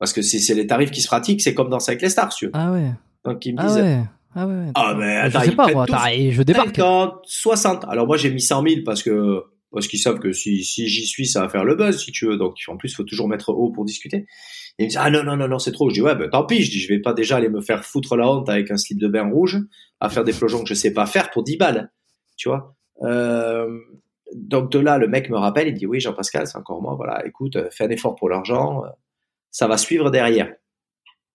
Parce que c'est les tarifs qui se pratiquent, c'est comme dans avec les stars, tu. Ah ouais. Donc ils me Ah disent ouais. Ah ouais. Ah, mais je attends, sais ils pas moi. tous je débarque. 50, 60. Alors moi j'ai mis 100 000 parce que parce qu'ils savent que si, si j'y suis, ça va faire le buzz, si tu veux. Donc en plus, il faut toujours mettre haut pour discuter. Et ils me disent ah non non non non c'est trop. Je dis ouais ben tant pis. Je dis je vais pas déjà aller me faire foutre la honte avec un slip de bain rouge à faire des plongeons que je sais pas faire pour 10 balles, tu vois? Euh, donc de là le mec me rappelle, il dit oui Jean-Pascal c'est encore moi. Voilà, écoute, euh, fais un effort pour l'argent, ça va suivre derrière.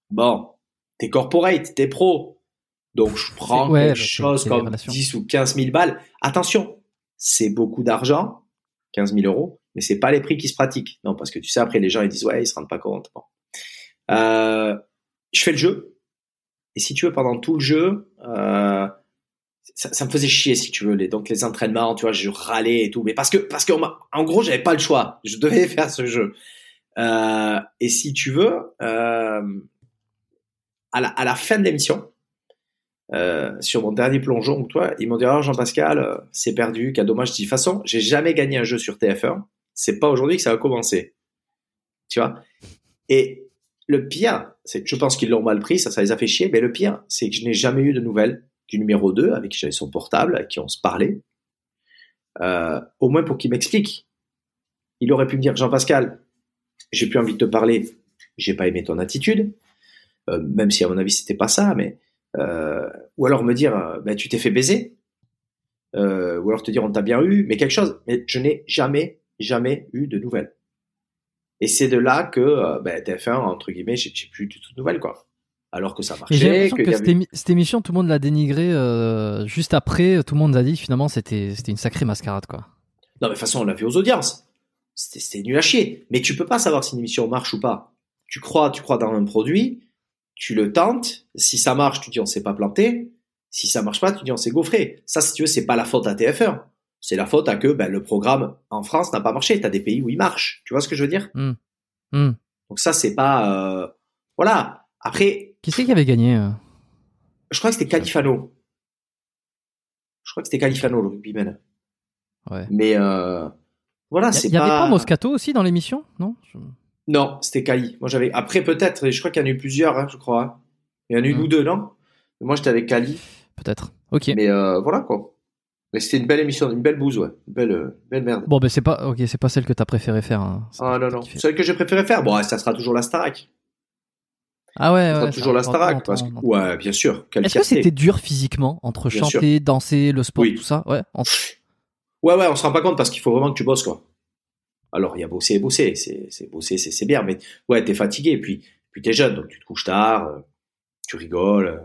Bon, t'es corporate, t'es pro. Donc je prends ouais, quelque bah, chose comme relations. 10 ou 15 000 balles. Attention, c'est beaucoup d'argent, 15 000 euros, mais c'est pas les prix qui se pratiquent. Non, parce que tu sais, après, les gens, ils disent, ouais, ils se rendent pas compte. Bon. Euh, je fais le jeu. Et si tu veux, pendant tout le jeu, euh, ça, ça me faisait chier, si tu veux. Les, donc, les entraînements, tu vois, je râlais et tout. Mais parce que, parce que, en gros, j'avais pas le choix. Je devais faire ce jeu. Euh, et si tu veux, euh, à, la, fin de l'émission, euh, sur mon dernier plongeon, toi, ils m'ont dit alors Jean-Pascal, euh, c'est perdu, quel dommage. Je dis de toute façon, j'ai jamais gagné un jeu sur TF1. C'est pas aujourd'hui que ça va commencer. Tu vois? Et le pire, c'est que je pense qu'ils l'ont mal pris, ça, ça les a fait chier. Mais le pire, c'est que je n'ai jamais eu de nouvelles du numéro 2 avec qui j'avais son portable, avec qui on se parlait. Au moins pour qu'il m'explique. Il aurait pu me dire Jean-Pascal, j'ai plus envie de te parler, j'ai pas aimé ton attitude, Euh, même si à mon avis c'était pas ça, mais euh, ou alors me dire ben, tu t'es fait baiser, Euh, ou alors te dire on t'a bien eu, mais quelque chose. Mais je n'ai jamais, jamais eu de nouvelles. Et c'est de là que euh, ben, TF1 entre guillemets, j'ai plus du tout de nouvelles quoi. Alors que ça marchait. j'ai l'impression que cette, avait- émi- cette émission, tout le monde l'a dénigré euh, juste après. Tout le monde a dit finalement c'était c'était une sacrée mascarade quoi. Non, mais de toute façon, on l'a fait aux audiences. C'était c'était nul à chier. Mais tu peux pas savoir si une émission marche ou pas. Tu crois, tu crois dans un produit, tu le tentes. Si ça marche, tu dis on s'est pas planté. Si ça marche pas, tu dis on s'est gaufré. Ça, si tu veux, c'est pas la faute à TF1. C'est la faute à que ben, le programme en France n'a pas marché. T'as des pays où il marche. Tu vois ce que je veux dire? Hmm. Donc ça, c'est pas... euh, Voilà. Après, Qui c'est qui avait gagné euh? je crois que c'était Califano. Je crois que c'était Califano, le rugbyman. Ouais. Mais euh, voilà, Il c'est y, y avait pas... Moscato aussi dans l'émission, non? Je- Non, c'était Kali. Moi, j'avais. Après, peut-être. Je crois qu'il y en a eu plusieurs, hein, je crois. hein. Il y en a eu une Mm. ou deux, non? Mais Moi, j'étais avec Kali. Peut-être. Ok. Mais euh, voilà quoi. Mais c'était une belle émission, une belle bouse, ouais. Une belle, euh, belle merde. Bon, ben c'est pas ok, c'est pas celle que t'as préféré faire. hein. Ah non, non. Celle que j'ai préféré faire, bon, ça sera toujours la Starac. Ah ouais, Ça sera toujours la Starac. Parce que... Ouais, bien sûr. Est-ce que c'était dur physiquement entre Bien chanter, danser, le sport, Oui. tout ça? Ouais. Ouais, ouais, on se rend pas compte parce qu'il faut vraiment que tu bosses, quoi. Alors, il y a bosser et bosser. C'est, c'est bosser, c'est, c'est bien. Mais ouais, t'es fatigué. Puis, puis t'es jeune, donc tu te couches tard, euh, tu rigoles. euh.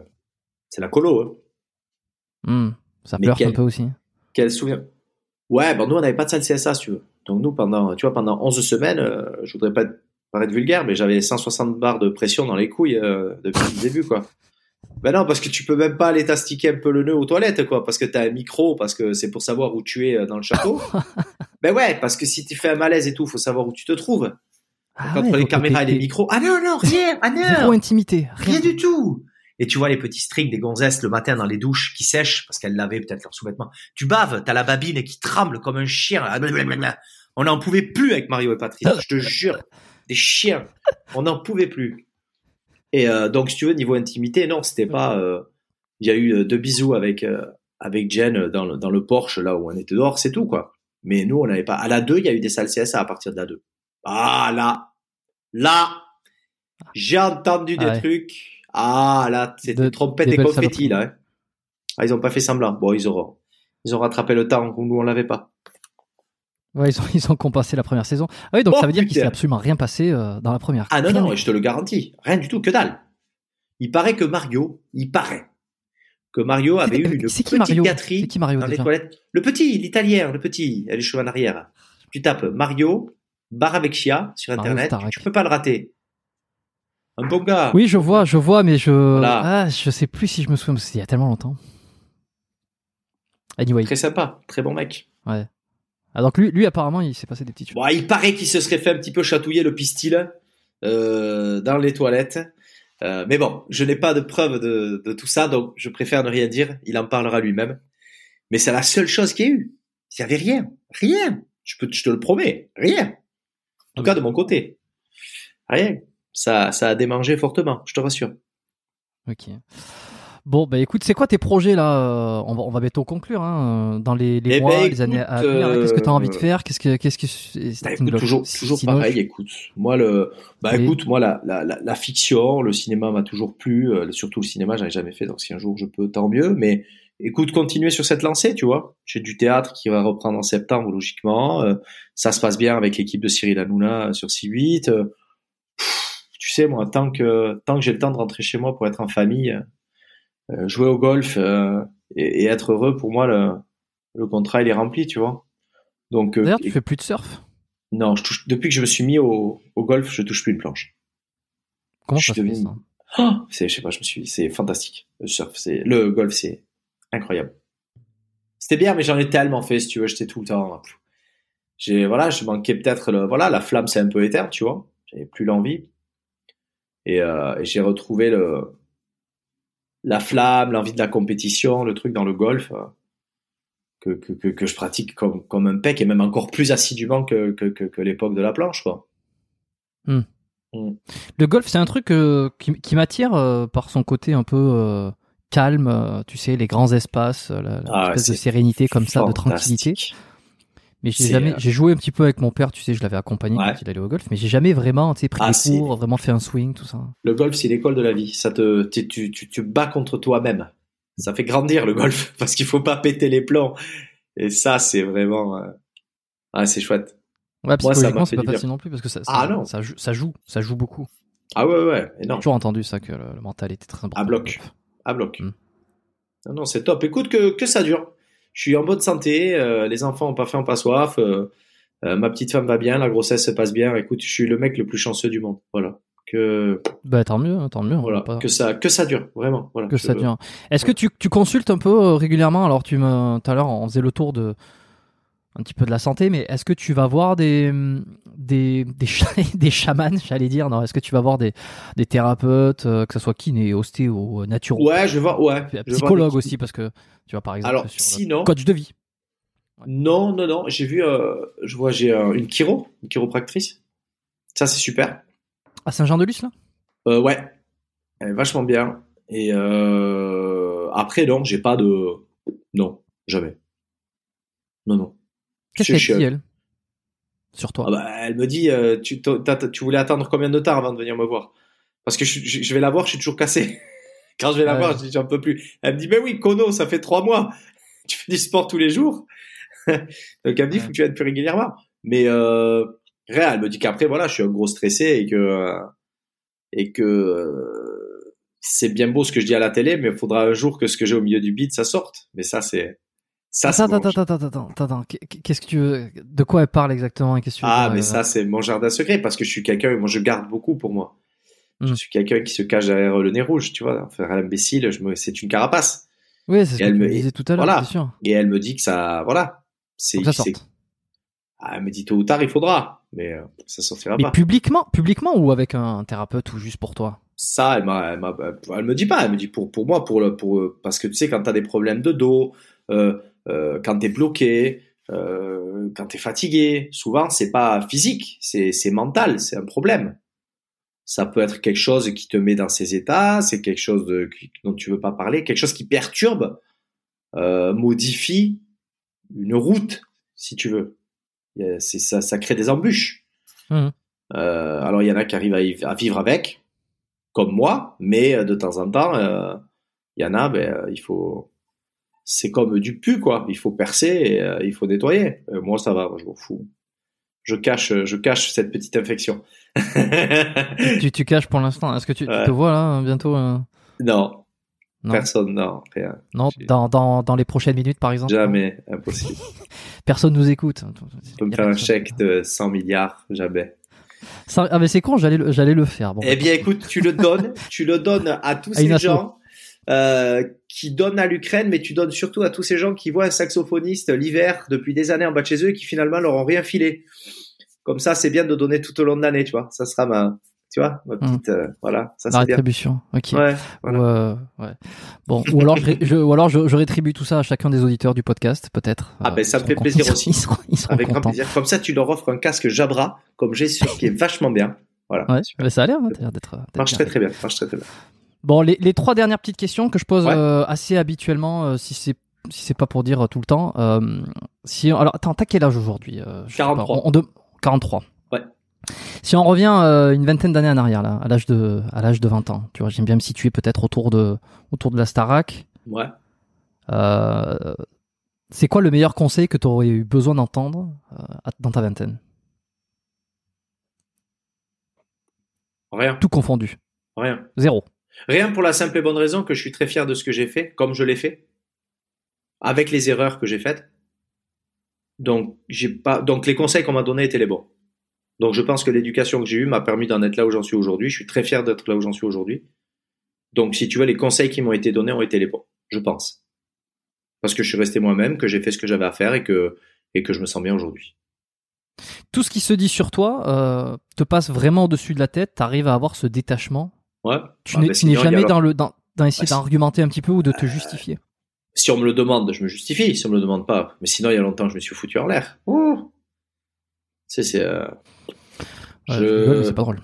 C'est la colo, hein. Hmm, Ça pleure quel- un peu aussi. Quel souvenir? Ouais, bon, nous, on n'avait pas de salle CSA, si tu veux. Donc, nous, pendant, tu vois, pendant 11 semaines, euh, je voudrais pas paraître vulgaire, mais j'avais 160 barres de pression dans les couilles euh, depuis le début, quoi. Ben non, parce que tu peux même pas aller t'astiquer un peu le nœud aux toilettes, quoi, parce que t'as un micro, parce que c'est pour savoir où tu es euh, dans le château. ben ouais, parce que si tu fais un malaise et tout, faut savoir où tu te trouves. Ah Entre ouais, les caméras et les micros. Ah non, non, rien, ah non Zéro intimité, rien. Rien du tout. Et tu vois les petits strings des gonzesses le matin dans les douches qui sèchent parce qu'elles lavaient peut-être leurs sous-vêtements. Tu baves, t'as la babine qui tremble comme un chien. On n'en pouvait plus avec Mario et Patrice. Je te jure, des chiens. On n'en pouvait plus. Et euh, donc, si tu veux, niveau intimité, non, c'était pas. euh, Il y a eu euh, deux bisous avec euh, avec Jen dans le, dans le Porsche là où on était dehors, c'est tout quoi. Mais nous, on n'avait pas. À la 2, il y a eu des salles CSA à partir de la 2. Ah là, là, j'ai entendu des Ah ouais. trucs. Ah là, c'était De- trompette et saloperies. là. hein. Ah, ils ont pas fait semblant. Bon, ils auront, ils ont rattrapé le temps où nous on l'avait pas. Ouais, ils ont, ils ont compensé la première saison. Ah oui, donc Oh, ça veut dire qu'il s'est absolument rien passé euh, dans la première. Ah non non, je te le garantis, rien du tout, que dalle. Il paraît que Mario, il paraît que Mario avait eu une petite Mario? gâterie C'est qui Mario dans les toilettes. Le petit, l'italien, le petit, a les cheveux en arrière. Tu tapes Mario, bar avec Chia sur internet, Starak. tu peux pas le rater. Un bon gars. Oui, je vois, je vois, mais je, Voilà. ah, je sais plus si je me souviens. parce il y a tellement longtemps. Anyway. Très sympa, très bon mec. Donc lui, lui apparemment, il s'est passé des petites choses. Bon, il paraît qu'il se serait fait un petit peu chatouiller le pistil euh, dans les toilettes. Euh, mais bon, je n'ai pas de preuve de, de tout ça, donc je préfère ne rien dire. Il en parlera lui-même. Mais c'est la seule chose qu'il y a eu. Il n'y avait rien. Rien. Je, peux, je te le promets. Rien. En tout cas, de mon côté. Rien. Ça, ça a démangé fortement, je te rassure. Ok. Bon, bah écoute, c'est quoi tes projets là euh, on, va, on va bientôt conclure hein, euh, dans les, les Eh mois, ben, les années à venir. Qu'est-ce que tu as envie de euh, faire Qu'est-ce que, qu'est-ce que Bah, écoute, toujours, toujours pareil. Écoute, moi le, bah écoute, moi la, la, la, la fiction, le cinéma m'a toujours plu. euh, surtout le cinéma, j'en ai jamais fait, donc si un jour je peux, tant mieux. Mais écoute, continuer sur cette lancée, tu vois. J'ai du théâtre qui va reprendre en septembre, logiquement. Euh, ça se passe bien avec l'équipe de Cyril Hanouna sur C8. Euh, pff, tu sais, moi, tant que tant que j'ai le temps de rentrer chez moi pour être en famille, jouer au golf euh, et, et être heureux, pour moi, le, le contrat il est rempli, tu vois. Donc, euh, D'ailleurs, tu fais plus de surf? Non, je touche, depuis que je me suis mis au, au golf, je touche plus une planche. Comment je ça se ça? Ah, c'est, je sais pas, je me suis, c'est fantastique. Le surf, c'est, le golf, c'est incroyable. C'était bien, mais j'en ai tellement fait, si tu veux, j'étais tout le temps. J'ai, voilà, je manquais peut-être le, voilà, la flamme s'est un peu éteinte, tu vois. J'avais plus l'envie. Et, euh, et j'ai retrouvé le, la flamme, l'envie de la compétition, le truc dans le golf, euh, que, que, que, que je pratique comme, comme un pec et même encore plus assidûment que, que, que, que l'époque de la planche, quoi. Le golf, c'est un truc euh, qui, qui m'attire euh, par son côté un peu euh, calme, tu sais, les grands espaces, la, la Ah, espèce de sérénité comme ça, de tranquillité. Mais j'ai jamais, euh, j'ai joué un petit peu avec mon père, tu sais, je l'avais accompagné Ouais. quand il allait au golf, mais j'ai jamais vraiment, tu sais, pris Ah, des cours, vraiment fait un swing, tout ça. Le golf, c'est l'école de la vie. Ça te, tu, tu, tu, tu bats contre toi-même. Ça fait grandir le golf parce qu'il faut pas péter les plombs. Et ça, c'est vraiment, ah, c'est chouette. Ouais, Moi, ça psychologiquement, c'est pas facile non plus parce que ça, ça, Ah, non. ça, joue, ça joue, ça joue beaucoup. Ah ouais, ouais, J'ai toujours entendu ça que le, le mental était très important. À bloc. À bloc. Hmm. Non, non, c'est top. Écoute, que, que ça dure. Je suis en bonne santé. euh, les enfants ont pas faim, pas soif. euh, euh, ma petite femme va bien. La grossesse se passe bien. Écoute, je suis le mec le plus chanceux du monde. Voilà. Que, Bah tant mieux, hein, tant mieux. voilà. pas- Que ça, que ça dure. Vraiment. Voilà. que ça dure. Est-ce que tu, tu consultes un peu régulièrement? Alors tu me tout à l'heure on faisait le tour de un petit peu de la santé, mais est-ce que tu vas voir des des des, des chamans, j'allais dire Non, est-ce que tu vas voir des des thérapeutes, euh, que ce soit kiné, ostéo, naturo, Ouais, je vais voir, ouais. psychologue aussi parce que tu vois par exemple Alors, sur sinon- le coach de vie. Non, non, non. J'ai vu, euh, je vois, j'ai euh, une chiro, une chiropractrice. Ça, c'est super. À Saint-Jean-de-Luz là? Euh, ouais, elle est vachement bien. Et euh, après, non, j'ai pas de. Non, jamais. Non, non. Qu'est-ce qu'elle dit elle? Sur toi Ah bah, elle me dit, euh, tu, tu voulais attendre combien de temps avant de venir me voir? Parce que je, je- je vais la voir, je suis toujours cassé. Quand je vais la Ouais. voir, je dis, j'en peux plus. Elle me dit, mais oui, Kono, ça fait trois mois. Tu fais du sport tous les jours. Donc elle me dit, Ouais. faut que tu viennes plus régulièrement. Mais euh, rien, elle me dit qu'après, voilà, je suis un gros stressé et que euh, et que euh, c'est bien beau ce que je dis à la télé, mais il faudra un jour que ce que j'ai au milieu du beat, ça sorte. Mais ça, c'est ça. Attends, attends, attends, attends, attends, attends. Qu'est-ce que tu veux De quoi elle parle exactement et qu'est-ce que tu veux Ah, mais euh, ça, c'est mon jardin secret parce que je suis quelqu'un, moi, je garde beaucoup pour moi. Je Mm. suis quelqu'un qui se cache derrière le nez rouge, tu vois. Faire l'imbécile, je me, c'est une carapace. Oui, c'est ce que elle tu me- disais tout à l'heure, voilà. sûr. Et elle me dit que ça, voilà. C'est, ah, elle me dit tôt ou tard, il faudra. Mais euh, ça sortira Mais pas. publiquement, publiquement ou avec un thérapeute ou juste pour toi? Ça, elle elle elle me dit pas. Elle me dit pour, pour moi, pour le, pour, parce que tu sais, quand t'as des problèmes de dos, euh, euh, quand t'es bloqué, euh, quand tu es fatigué. Souvent, c'est pas physique, c'est c'est mental, c'est un problème. Ça peut être quelque chose qui te met dans ces états, c'est quelque chose de, dont tu veux pas parler, quelque chose qui perturbe, euh, modifie une route, si tu veux. C'est ça, ça crée des embûches. Mhm. Euh, alors il y en a qui arrivent à, à vivre avec, comme moi, mais euh, de temps en temps, euh, il y en a, ben, il faut. C'est comme du pu, quoi. Il faut percer et euh, il faut nettoyer. Euh, moi, ça va, moi, je m'en fous. Je cache, je cache cette petite infection. tu, tu caches pour l'instant. Est-ce que tu, te vois là bientôt euh, non, Non, personne, non, rien. non dans, dans, dans les prochaines minutes par exemple. Jamais, impossible. Personne nous écoute. Tu peux me faire un chèque de 100 milliards, jamais. Ça- ah mais c'est con, j'allais le, j'allais le faire. Bon, Eh bien, écoute, tu le donnes, tu le donnes à tous À ces gens euh, qui donnent à l'Ukraine, mais tu donnes surtout à tous ces gens qui voient un saxophoniste l'hiver depuis des années en bas de chez eux et qui finalement leur ont rien filé. Comme ça, c'est bien de donner tout au long de l'année, tu vois. Ça sera ma, tu vois, ma petite, euh, voilà, ça c'est bien. rétribution. Ok. Ouais, voilà. Ou, euh, ouais. Bon, ou alors, je, ou alors je, je rétribue tout ça à chacun des auditeurs du podcast, peut-être. Ah, ben, ça me fait plaisir aussi. Ils seront, ils seront Avec grand plaisir. Comme ça, tu leur offres un casque Jabra, comme j'ai sur, qui est vachement bien. Voilà. Ouais, mais ça a l'air, d'être. d'être Marche bien. très très bien. Marche très très bien. Bon, les, les trois dernières petites questions que je pose Ouais. euh, assez habituellement, euh, si c'est si c'est pas pour dire euh, tout le temps. si alors attends, t'as quel âge aujourd'hui euh, je sais pas, 43. on- on de- 43. Ouais. Si on revient une vingtaine d'années en arrière, là, à l'âge de à l'âge de 20 ans, tu vois, j'aime bien me situer peut-être autour de autour de la Starac. Ouais. C'est quoi le meilleur conseil que tu aurais eu besoin d'entendre dans ta vingtaine? Rien. Tout confondu. Rien. Zéro. Rien pour la simple et bonne raison que je suis très fier de ce que j'ai fait, comme je l'ai fait, avec les erreurs que j'ai faites. Donc, j'ai pas, donc les conseils qu'on m'a donnés étaient les bons. Donc, je pense que l'éducation que j'ai eue m'a permis d'en être là où j'en suis aujourd'hui. Je suis très fier d'être là où j'en suis aujourd'hui. Donc, si tu veux, les conseils qui m'ont été donnés ont été les bons, je pense. Parce que je suis resté moi-même, que j'ai fait ce que j'avais à faire et que, je me sens bien aujourd'hui. Tout ce qui se dit sur toi euh, te passe vraiment au-dessus de la tête. T'arrives à avoir ce détachement. Ouais. Tu Ah, n'es bah, tu n'es jamais dans le dans, dans essayer Ah, si- d'argumenter un petit peu ou de te justifier? Si on me le demande, je me justifie. Si on me le demande pas, mais sinon il y a longtemps je me suis foutu en l'air. C'est. euh, Ouais, je- c'est pas drôle.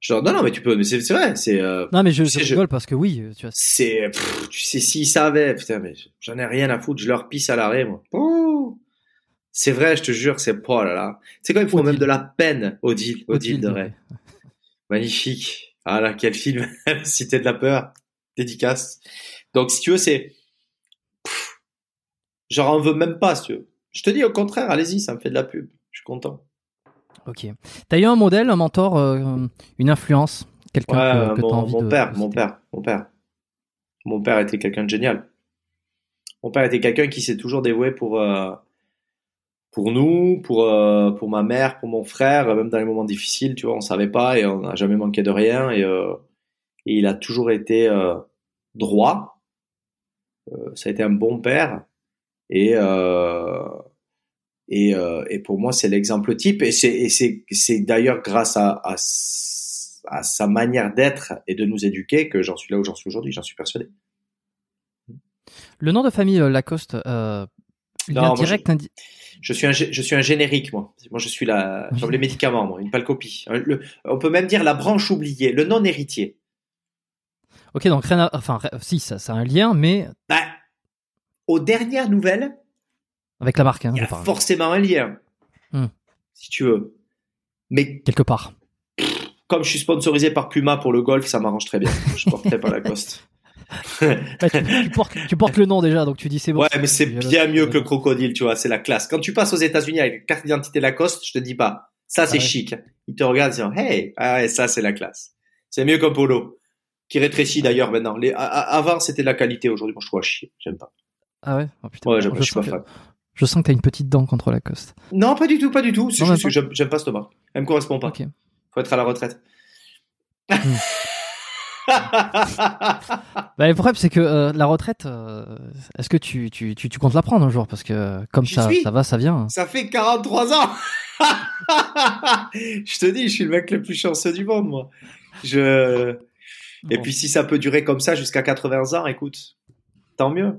Genre, non, non, mais tu peux, mais c'est vrai. C'est. euh, Non, mais je, je rigole parce que oui, tu vois. c'est. Tu sais, s'ils savaient, putain, mais j'en ai rien à foutre. Je leur pisse à l'arrêt, moi. C'est vrai, je te jure, c'est. Oh là là. C'est quand ils font même de la peine, Odile. Odile de Ray. Magnifique. Ah là, quel film. Cité de la peur. Dédicace. Donc, si tu veux, c'est. Genre, on veut même pas, si tu veux. Je te dis au contraire, allez-y, ça me fait de la pub. Je suis content. Ok. T'as eu un modèle, un mentor, euh, une influence, quelqu'un Ouais, que, que t'as mon, envie mon de. père, de mon père, mon père. Mon père était quelqu'un de génial. Mon père était quelqu'un qui s'est toujours dévoué pour euh, pour nous, pour euh, pour ma mère, pour mon frère, même dans les moments difficiles, tu vois, on savait pas et on n'a jamais manqué de rien et, euh, et il a toujours été euh, droit. Euh, ça a été un bon père et euh, et, euh, et pour moi c'est l'exemple type et c'est c'est c'est d'ailleurs grâce à, à sa manière d'être et de nous éduquer que j'en suis là où j'en suis aujourd'hui, j'en suis persuadé. Le nom de famille euh, Lacoste, euh, Non, moi, direct, indi- Je suis un, je suis un générique, moi. Moi, je suis la, comme les médicaments, moi, une pâle copie. Le- on peut même dire la branche oubliée, le non héritier. Ok, donc rien à- enfin, si, ça, ça a un lien, mais Bah, aux dernières nouvelles, avec la marque, hein, il y a forcément un lien. Hmm. Si tu veux. Mais quelque part. comme je suis sponsorisé par Puma pour le golf, ça m'arrange très bien. Je porterai pas Lacoste. Bah, tu, tu portes, tu portes le nom déjà, donc tu dis c'est bon. Ouais, mais c'est a bien mieux que le crocodile, tu vois, c'est la classe. Quand tu passes aux États-Unis avec une carte d'identité Lacoste, je te dis pas, ça c'est Ah ouais. chic. Ils te regardent en disant, hey, ah ouais, ça c'est la classe. C'est mieux qu'un polo. Qui rétrécit d'ailleurs maintenant. Les, a- a- avant c'était de la qualité, aujourd'hui moi je trouve à chier, j'aime pas. Ah ouais? Oh, putain, Ouais, je, je suis pas que, fan. je sens que t'as une petite dent contre Lacoste. Non, pas du tout, pas du tout. C'est Non, juste même que j'aime pas cette marque. Elle me correspond pas. Ok. Faut être à la retraite. Bah, le problème, c'est que euh, la retraite, euh, est-ce que tu, tu, tu, tu comptes la prendre un jour? Parce que euh, comme ça, ça va, ça vient. Ça fait 43 ans. je te dis, je suis le mec le plus chanceux du monde, moi. Je. Et Bon. puis si ça peut durer comme ça jusqu'à 80 ans, écoute, tant mieux.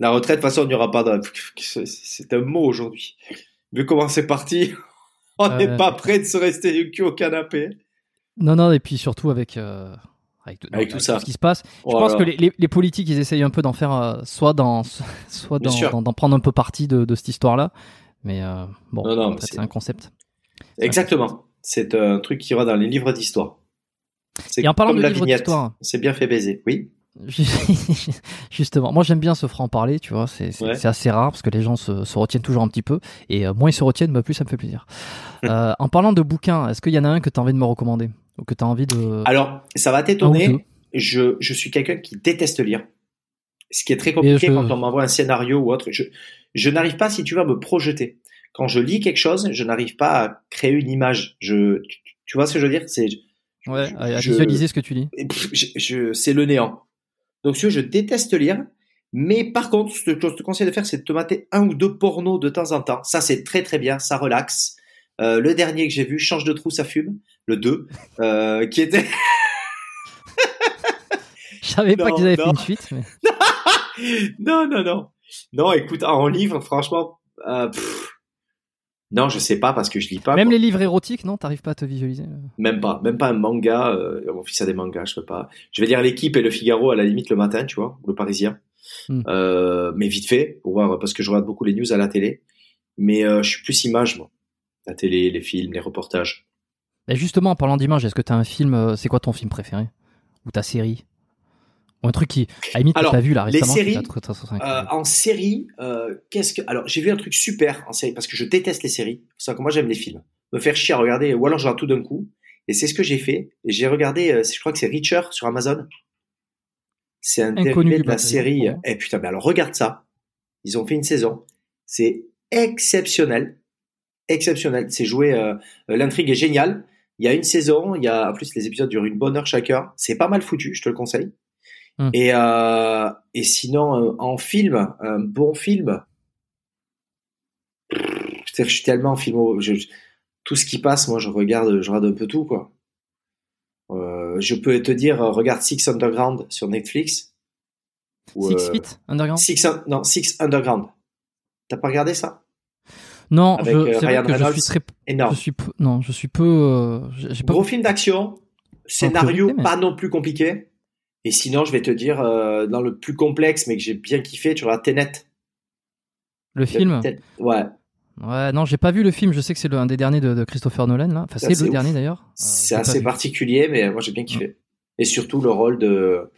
La retraite, de toute façon, il n'y aura pas de. C'est un mot aujourd'hui. Vu comment c'est parti, on n'est pas prêt de se rester du cul au canapé. Non, non, et puis surtout avec, euh, avec, tout ça. ce qui se passe. Je Oh pense que les, les, les politiques, ils essayent un peu d'en faire, euh, soit dans, soit d'en prendre un peu parti de, de cette histoire-là. Mais euh, bon, en fait, c'est- un concept. Exactement. C'est un truc qui va dans les livres d'histoire. Et en parlant comme de la livres d'histoire, C'est bien fait baiser. Oui. Justement, moi j'aime bien ce franc-parler, tu vois, c'est Ouais. assez rare parce que les gens se, se retiennent toujours un petit peu et moins ils se retiennent, bah, plus ça me fait plaisir. En parlant de bouquins, est-ce qu'il y en a un que tu as envie de me recommander? Ou que tu as envie de. Alors, ça va t'étonner. Je, je suis quelqu'un qui déteste lire. Ce qui est très compliqué je- quand on m'envoie un scénario ou autre. Je, je n'arrive pas, si tu veux, à me projeter. Quand je lis quelque chose, je n'arrive pas à créer une image. Je, tu, tu vois ce que je veux dire? C'est Ouais, je- à, visualiser ce que tu lis. Je, je- c'est le néant. Donc, si je déteste lire. Mais par contre, ce que je te conseille de faire, c'est de te mater un ou deux pornos de temps en temps. Ça, c'est très très bien, ça relaxe. Euh, le dernier que j'ai vu, Change de trou, ça fume. Le 2, euh, qui était... Je savais pas qu'ils avaient fait non. une suite. Mais... non, non, non. Non, écoute, en livre, franchement... euh, non, je sais pas parce que je lis pas. Même quoi. les livres érotiques, non T'arrives pas à te visualiser euh Même pas, même pas un manga. Euh, mon fils a des mangas, je peux pas. Je vais lire l'équipe et le Figaro à la limite le matin, tu vois, ou le Parisien. Hmm. Euh, mais vite fait, pour voir, parce que je regarde beaucoup les news à la télé. Mais je suis plus image, moi. La télé, les films, les reportages. Et justement, en parlant d'image, est-ce que tu as un film euh, C'est quoi ton film préféré? Ou ta série? Ou un truc qui, à la limite, t'as vu là les récemment qui séries, Euh, en série, euh, qu'est-ce que alors j'ai vu un truc super en série parce que je déteste les séries. C'est ça que moi j'aime les films. Me faire chier à regarder ou alors je regarde tout d'un coup. Et c'est ce que j'ai fait. Et J'ai regardé, je crois que c'est Reacher sur Amazon. C'est un dérivé de la série. Eh putain, mais alors regarde ça. Ils ont fait une saison. C'est exceptionnel, exceptionnel. C'est joué. euh, L'intrigue est géniale. Il y a une saison. Il y a en plus les épisodes durent une bonne heure chacun. C'est pas mal foutu. Je te le conseille. Hmm. Et, euh, et sinon, euh, en film, un bon film. Je suis tellement en film. je- je- tout ce qui passe, moi, je regarde, je regarde un peu tout, quoi. Euh, je peux te dire, euh, regarde Six Underground sur Netflix. Ou, Six euh, Feet Underground? Six, non, Six Underground. T'as pas regardé ça? Non, avec, je- euh, Ryan vrai que je suis très. Énorme. Je suis peu, non, je suis peu. euh, pas. Gros film d'action, scénario priorité, mais- pas non plus compliqué. Et sinon, je vais te dire, euh, dans le plus complexe, mais que j'ai bien kiffé, tu regardes Tenet. Le film Tenet. Ouais. Ouais, non, j'ai pas vu le film. Je sais que c'est le- un des derniers de, de Christopher Nolan là. Enfin, c'est le ouf. dernier d'ailleurs. Euh, C'est assez particulier, mais moi j'ai bien kiffé. Et surtout le rôle de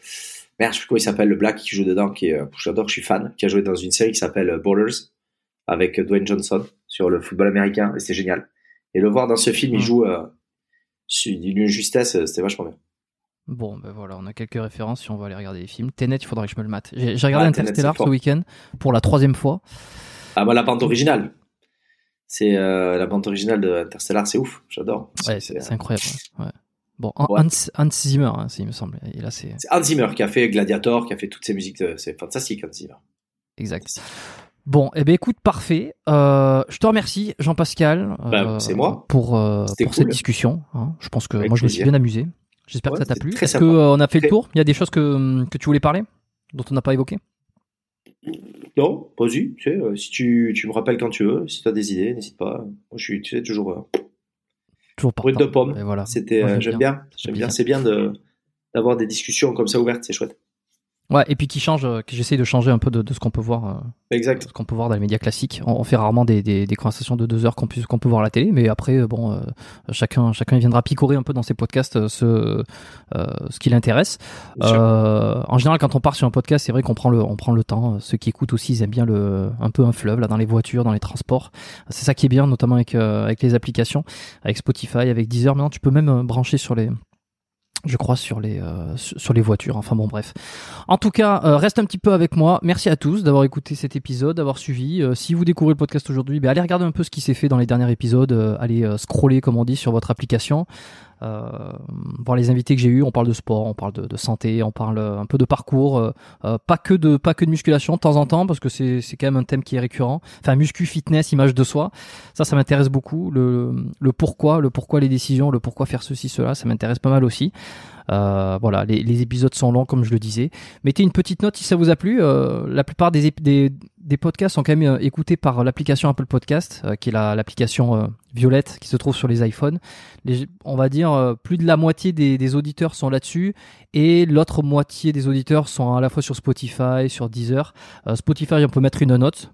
merde, je sais plus comment il s'appelle, le Black qui joue dedans, qui est, j'adore, je suis fan, qui a joué dans une série qui s'appelle Ballers avec Dwayne Johnson sur le football américain, et c'est génial. Et le voir dans ce film, il Mm. joue euh, d'une justesse, euh, c'était vachement bien. Bon, ben voilà, on a quelques références si on va aller regarder les films. Tenet, il faudrait que je me le mate. J'ai regardé Interstellar ce week-end pour la troisième fois. Ah bah la bande originale, c'est euh, la bande originale de Interstellar, c'est ouf, j'adore. Ouais, c'est incroyable. ouais. Bon, Hans, Ouais. Hans Zimmer, hein, il me semble. Et là, c'est C'est Hans Zimmer qui a fait Gladiator, qui a fait toutes ces musiques, de- c'est fantastique Hans Zimmer. exact. Bon, eh ben écoute, parfait. Euh, je te remercie, Jean-Pascal, Bah, c'est moi. pour, euh, C'était pour cool. cette discussion. hein. Je pense que Avec moi, je me suis bien amusé. J'espère Ouais, que ça t'a plu. Est-ce qu'on a fait le tour? Il y a des choses que, que tu voulais parler dont on n'a pas évoqué? Non, vas-y, tu sais, euh, si tu, tu me rappelles quand tu veux, si tu as des idées, n'hésite pas. Moi, je suis, tu sais, toujours euh, Toujours partant. de pomme. Et voilà. C'était, euh, j'aime bien. j'aime c'est bien de d'avoir des discussions comme ça ouvertes, c'est chouette. Ouais, et puis qui change, euh, que j'essaye de changer un peu de, de ce qu'on peut voir. euh, Exact. ce qu'on peut voir dans les médias classiques. On, on fait rarement des, des, des conversations de deux heures qu'on puisse- qu'on peut voir à la télé, mais après, euh, bon, euh, chacun, chacun viendra picorer un peu dans ses podcasts ce, euh, ce qui l'intéresse. Euh, en général, quand on part sur un podcast, c'est vrai qu'on prend le, on prend le temps. Ceux qui écoutent aussi, ils aiment bien le, un peu un fleuve là dans les voitures, dans les transports. C'est ça qui est bien, notamment avec, euh, avec les applications, avec Spotify, avec Deezer. Maintenant, tu peux même brancher sur les je crois sur les euh, sur les voitures. Enfin bon, bref. En tout cas, euh, reste un petit peu avec moi. Merci à tous d'avoir écouté cet épisode, d'avoir suivi. Euh, si vous découvrez le podcast aujourd'hui, ben, allez regarder un peu ce qui s'est fait dans les derniers épisodes. Allez scroller, comme on dit, sur votre application. Euh, voir les invités que j'ai eus. On parle de sport, on parle de, santé, on parle euh, un peu de parcours. euh, pas que de pas que de musculation de temps en temps parce que c'est quand même un thème qui est récurrent. Enfin, muscu, fitness, image de soi. Ça, ça m'intéresse beaucoup. Le le pourquoi, le pourquoi les décisions, le pourquoi faire ceci, cela, ça m'intéresse pas mal aussi. Voilà, les, les, épisodes sont longs, comme je le disais. Mettez une petite note si ça vous a plu. La plupart des, des, des, podcasts sont quand même écoutés par l'application Apple Podcast, qui est l'application violette qui se trouve sur les iPhones. On va dire plus de la moitié des, des auditeurs sont là-dessus et l'autre moitié des auditeurs sont à la fois sur Spotify, sur Deezer. Spotify, on peut mettre une note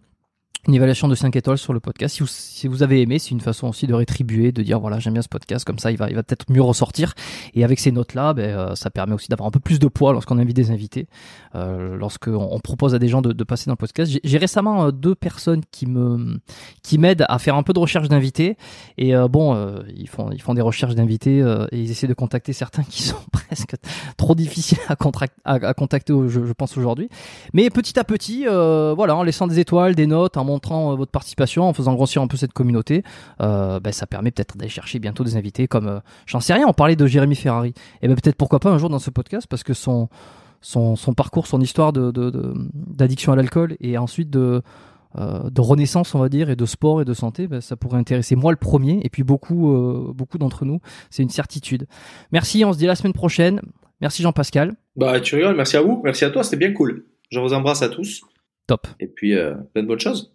une évaluation de 5 étoiles sur le podcast. Si vous, si vous avez aimé, c'est une façon aussi de rétribuer, de dire voilà j'aime bien ce podcast, comme ça il va, il va peut-être mieux ressortir. Et avec ces notes-là, ben, euh, ça permet aussi d'avoir un peu plus de poids lorsqu'on invite des invités, euh, lorsqu'on on propose à des gens de, de passer dans le podcast. J'ai récemment euh, deux personnes qui me qui m'aident à faire un peu de recherche d'invités. Et euh, bon, ils font ils font des recherches d'invités et ils essaient de contacter certains qui sont presque trop difficiles à, à, à contacter, je, je pense aujourd'hui. Mais petit à petit, voilà, en laissant des étoiles, des notes, montrant euh, votre participation, en faisant grossir un peu cette communauté, ben, ça permet peut-être d'aller chercher bientôt des invités comme, euh, j'en sais rien, on parlait de Jérémy Ferrari. Et ben peut-être pourquoi pas un jour dans ce podcast, parce que son, son, son parcours, son histoire d'addiction de, d'addiction à l'alcool et ensuite de, de renaissance, on va dire, et de sport et de santé, ben, ça pourrait intéresser moi le premier, et puis beaucoup, beaucoup d'entre nous. C'est une certitude. Merci, on se dit la semaine prochaine. Merci Jean-Pascal. Bah, tu rigoles, merci à vous, merci à toi, c'était bien cool. Je vous embrasse à tous. Top. Et puis, euh, plein de bonnes choses.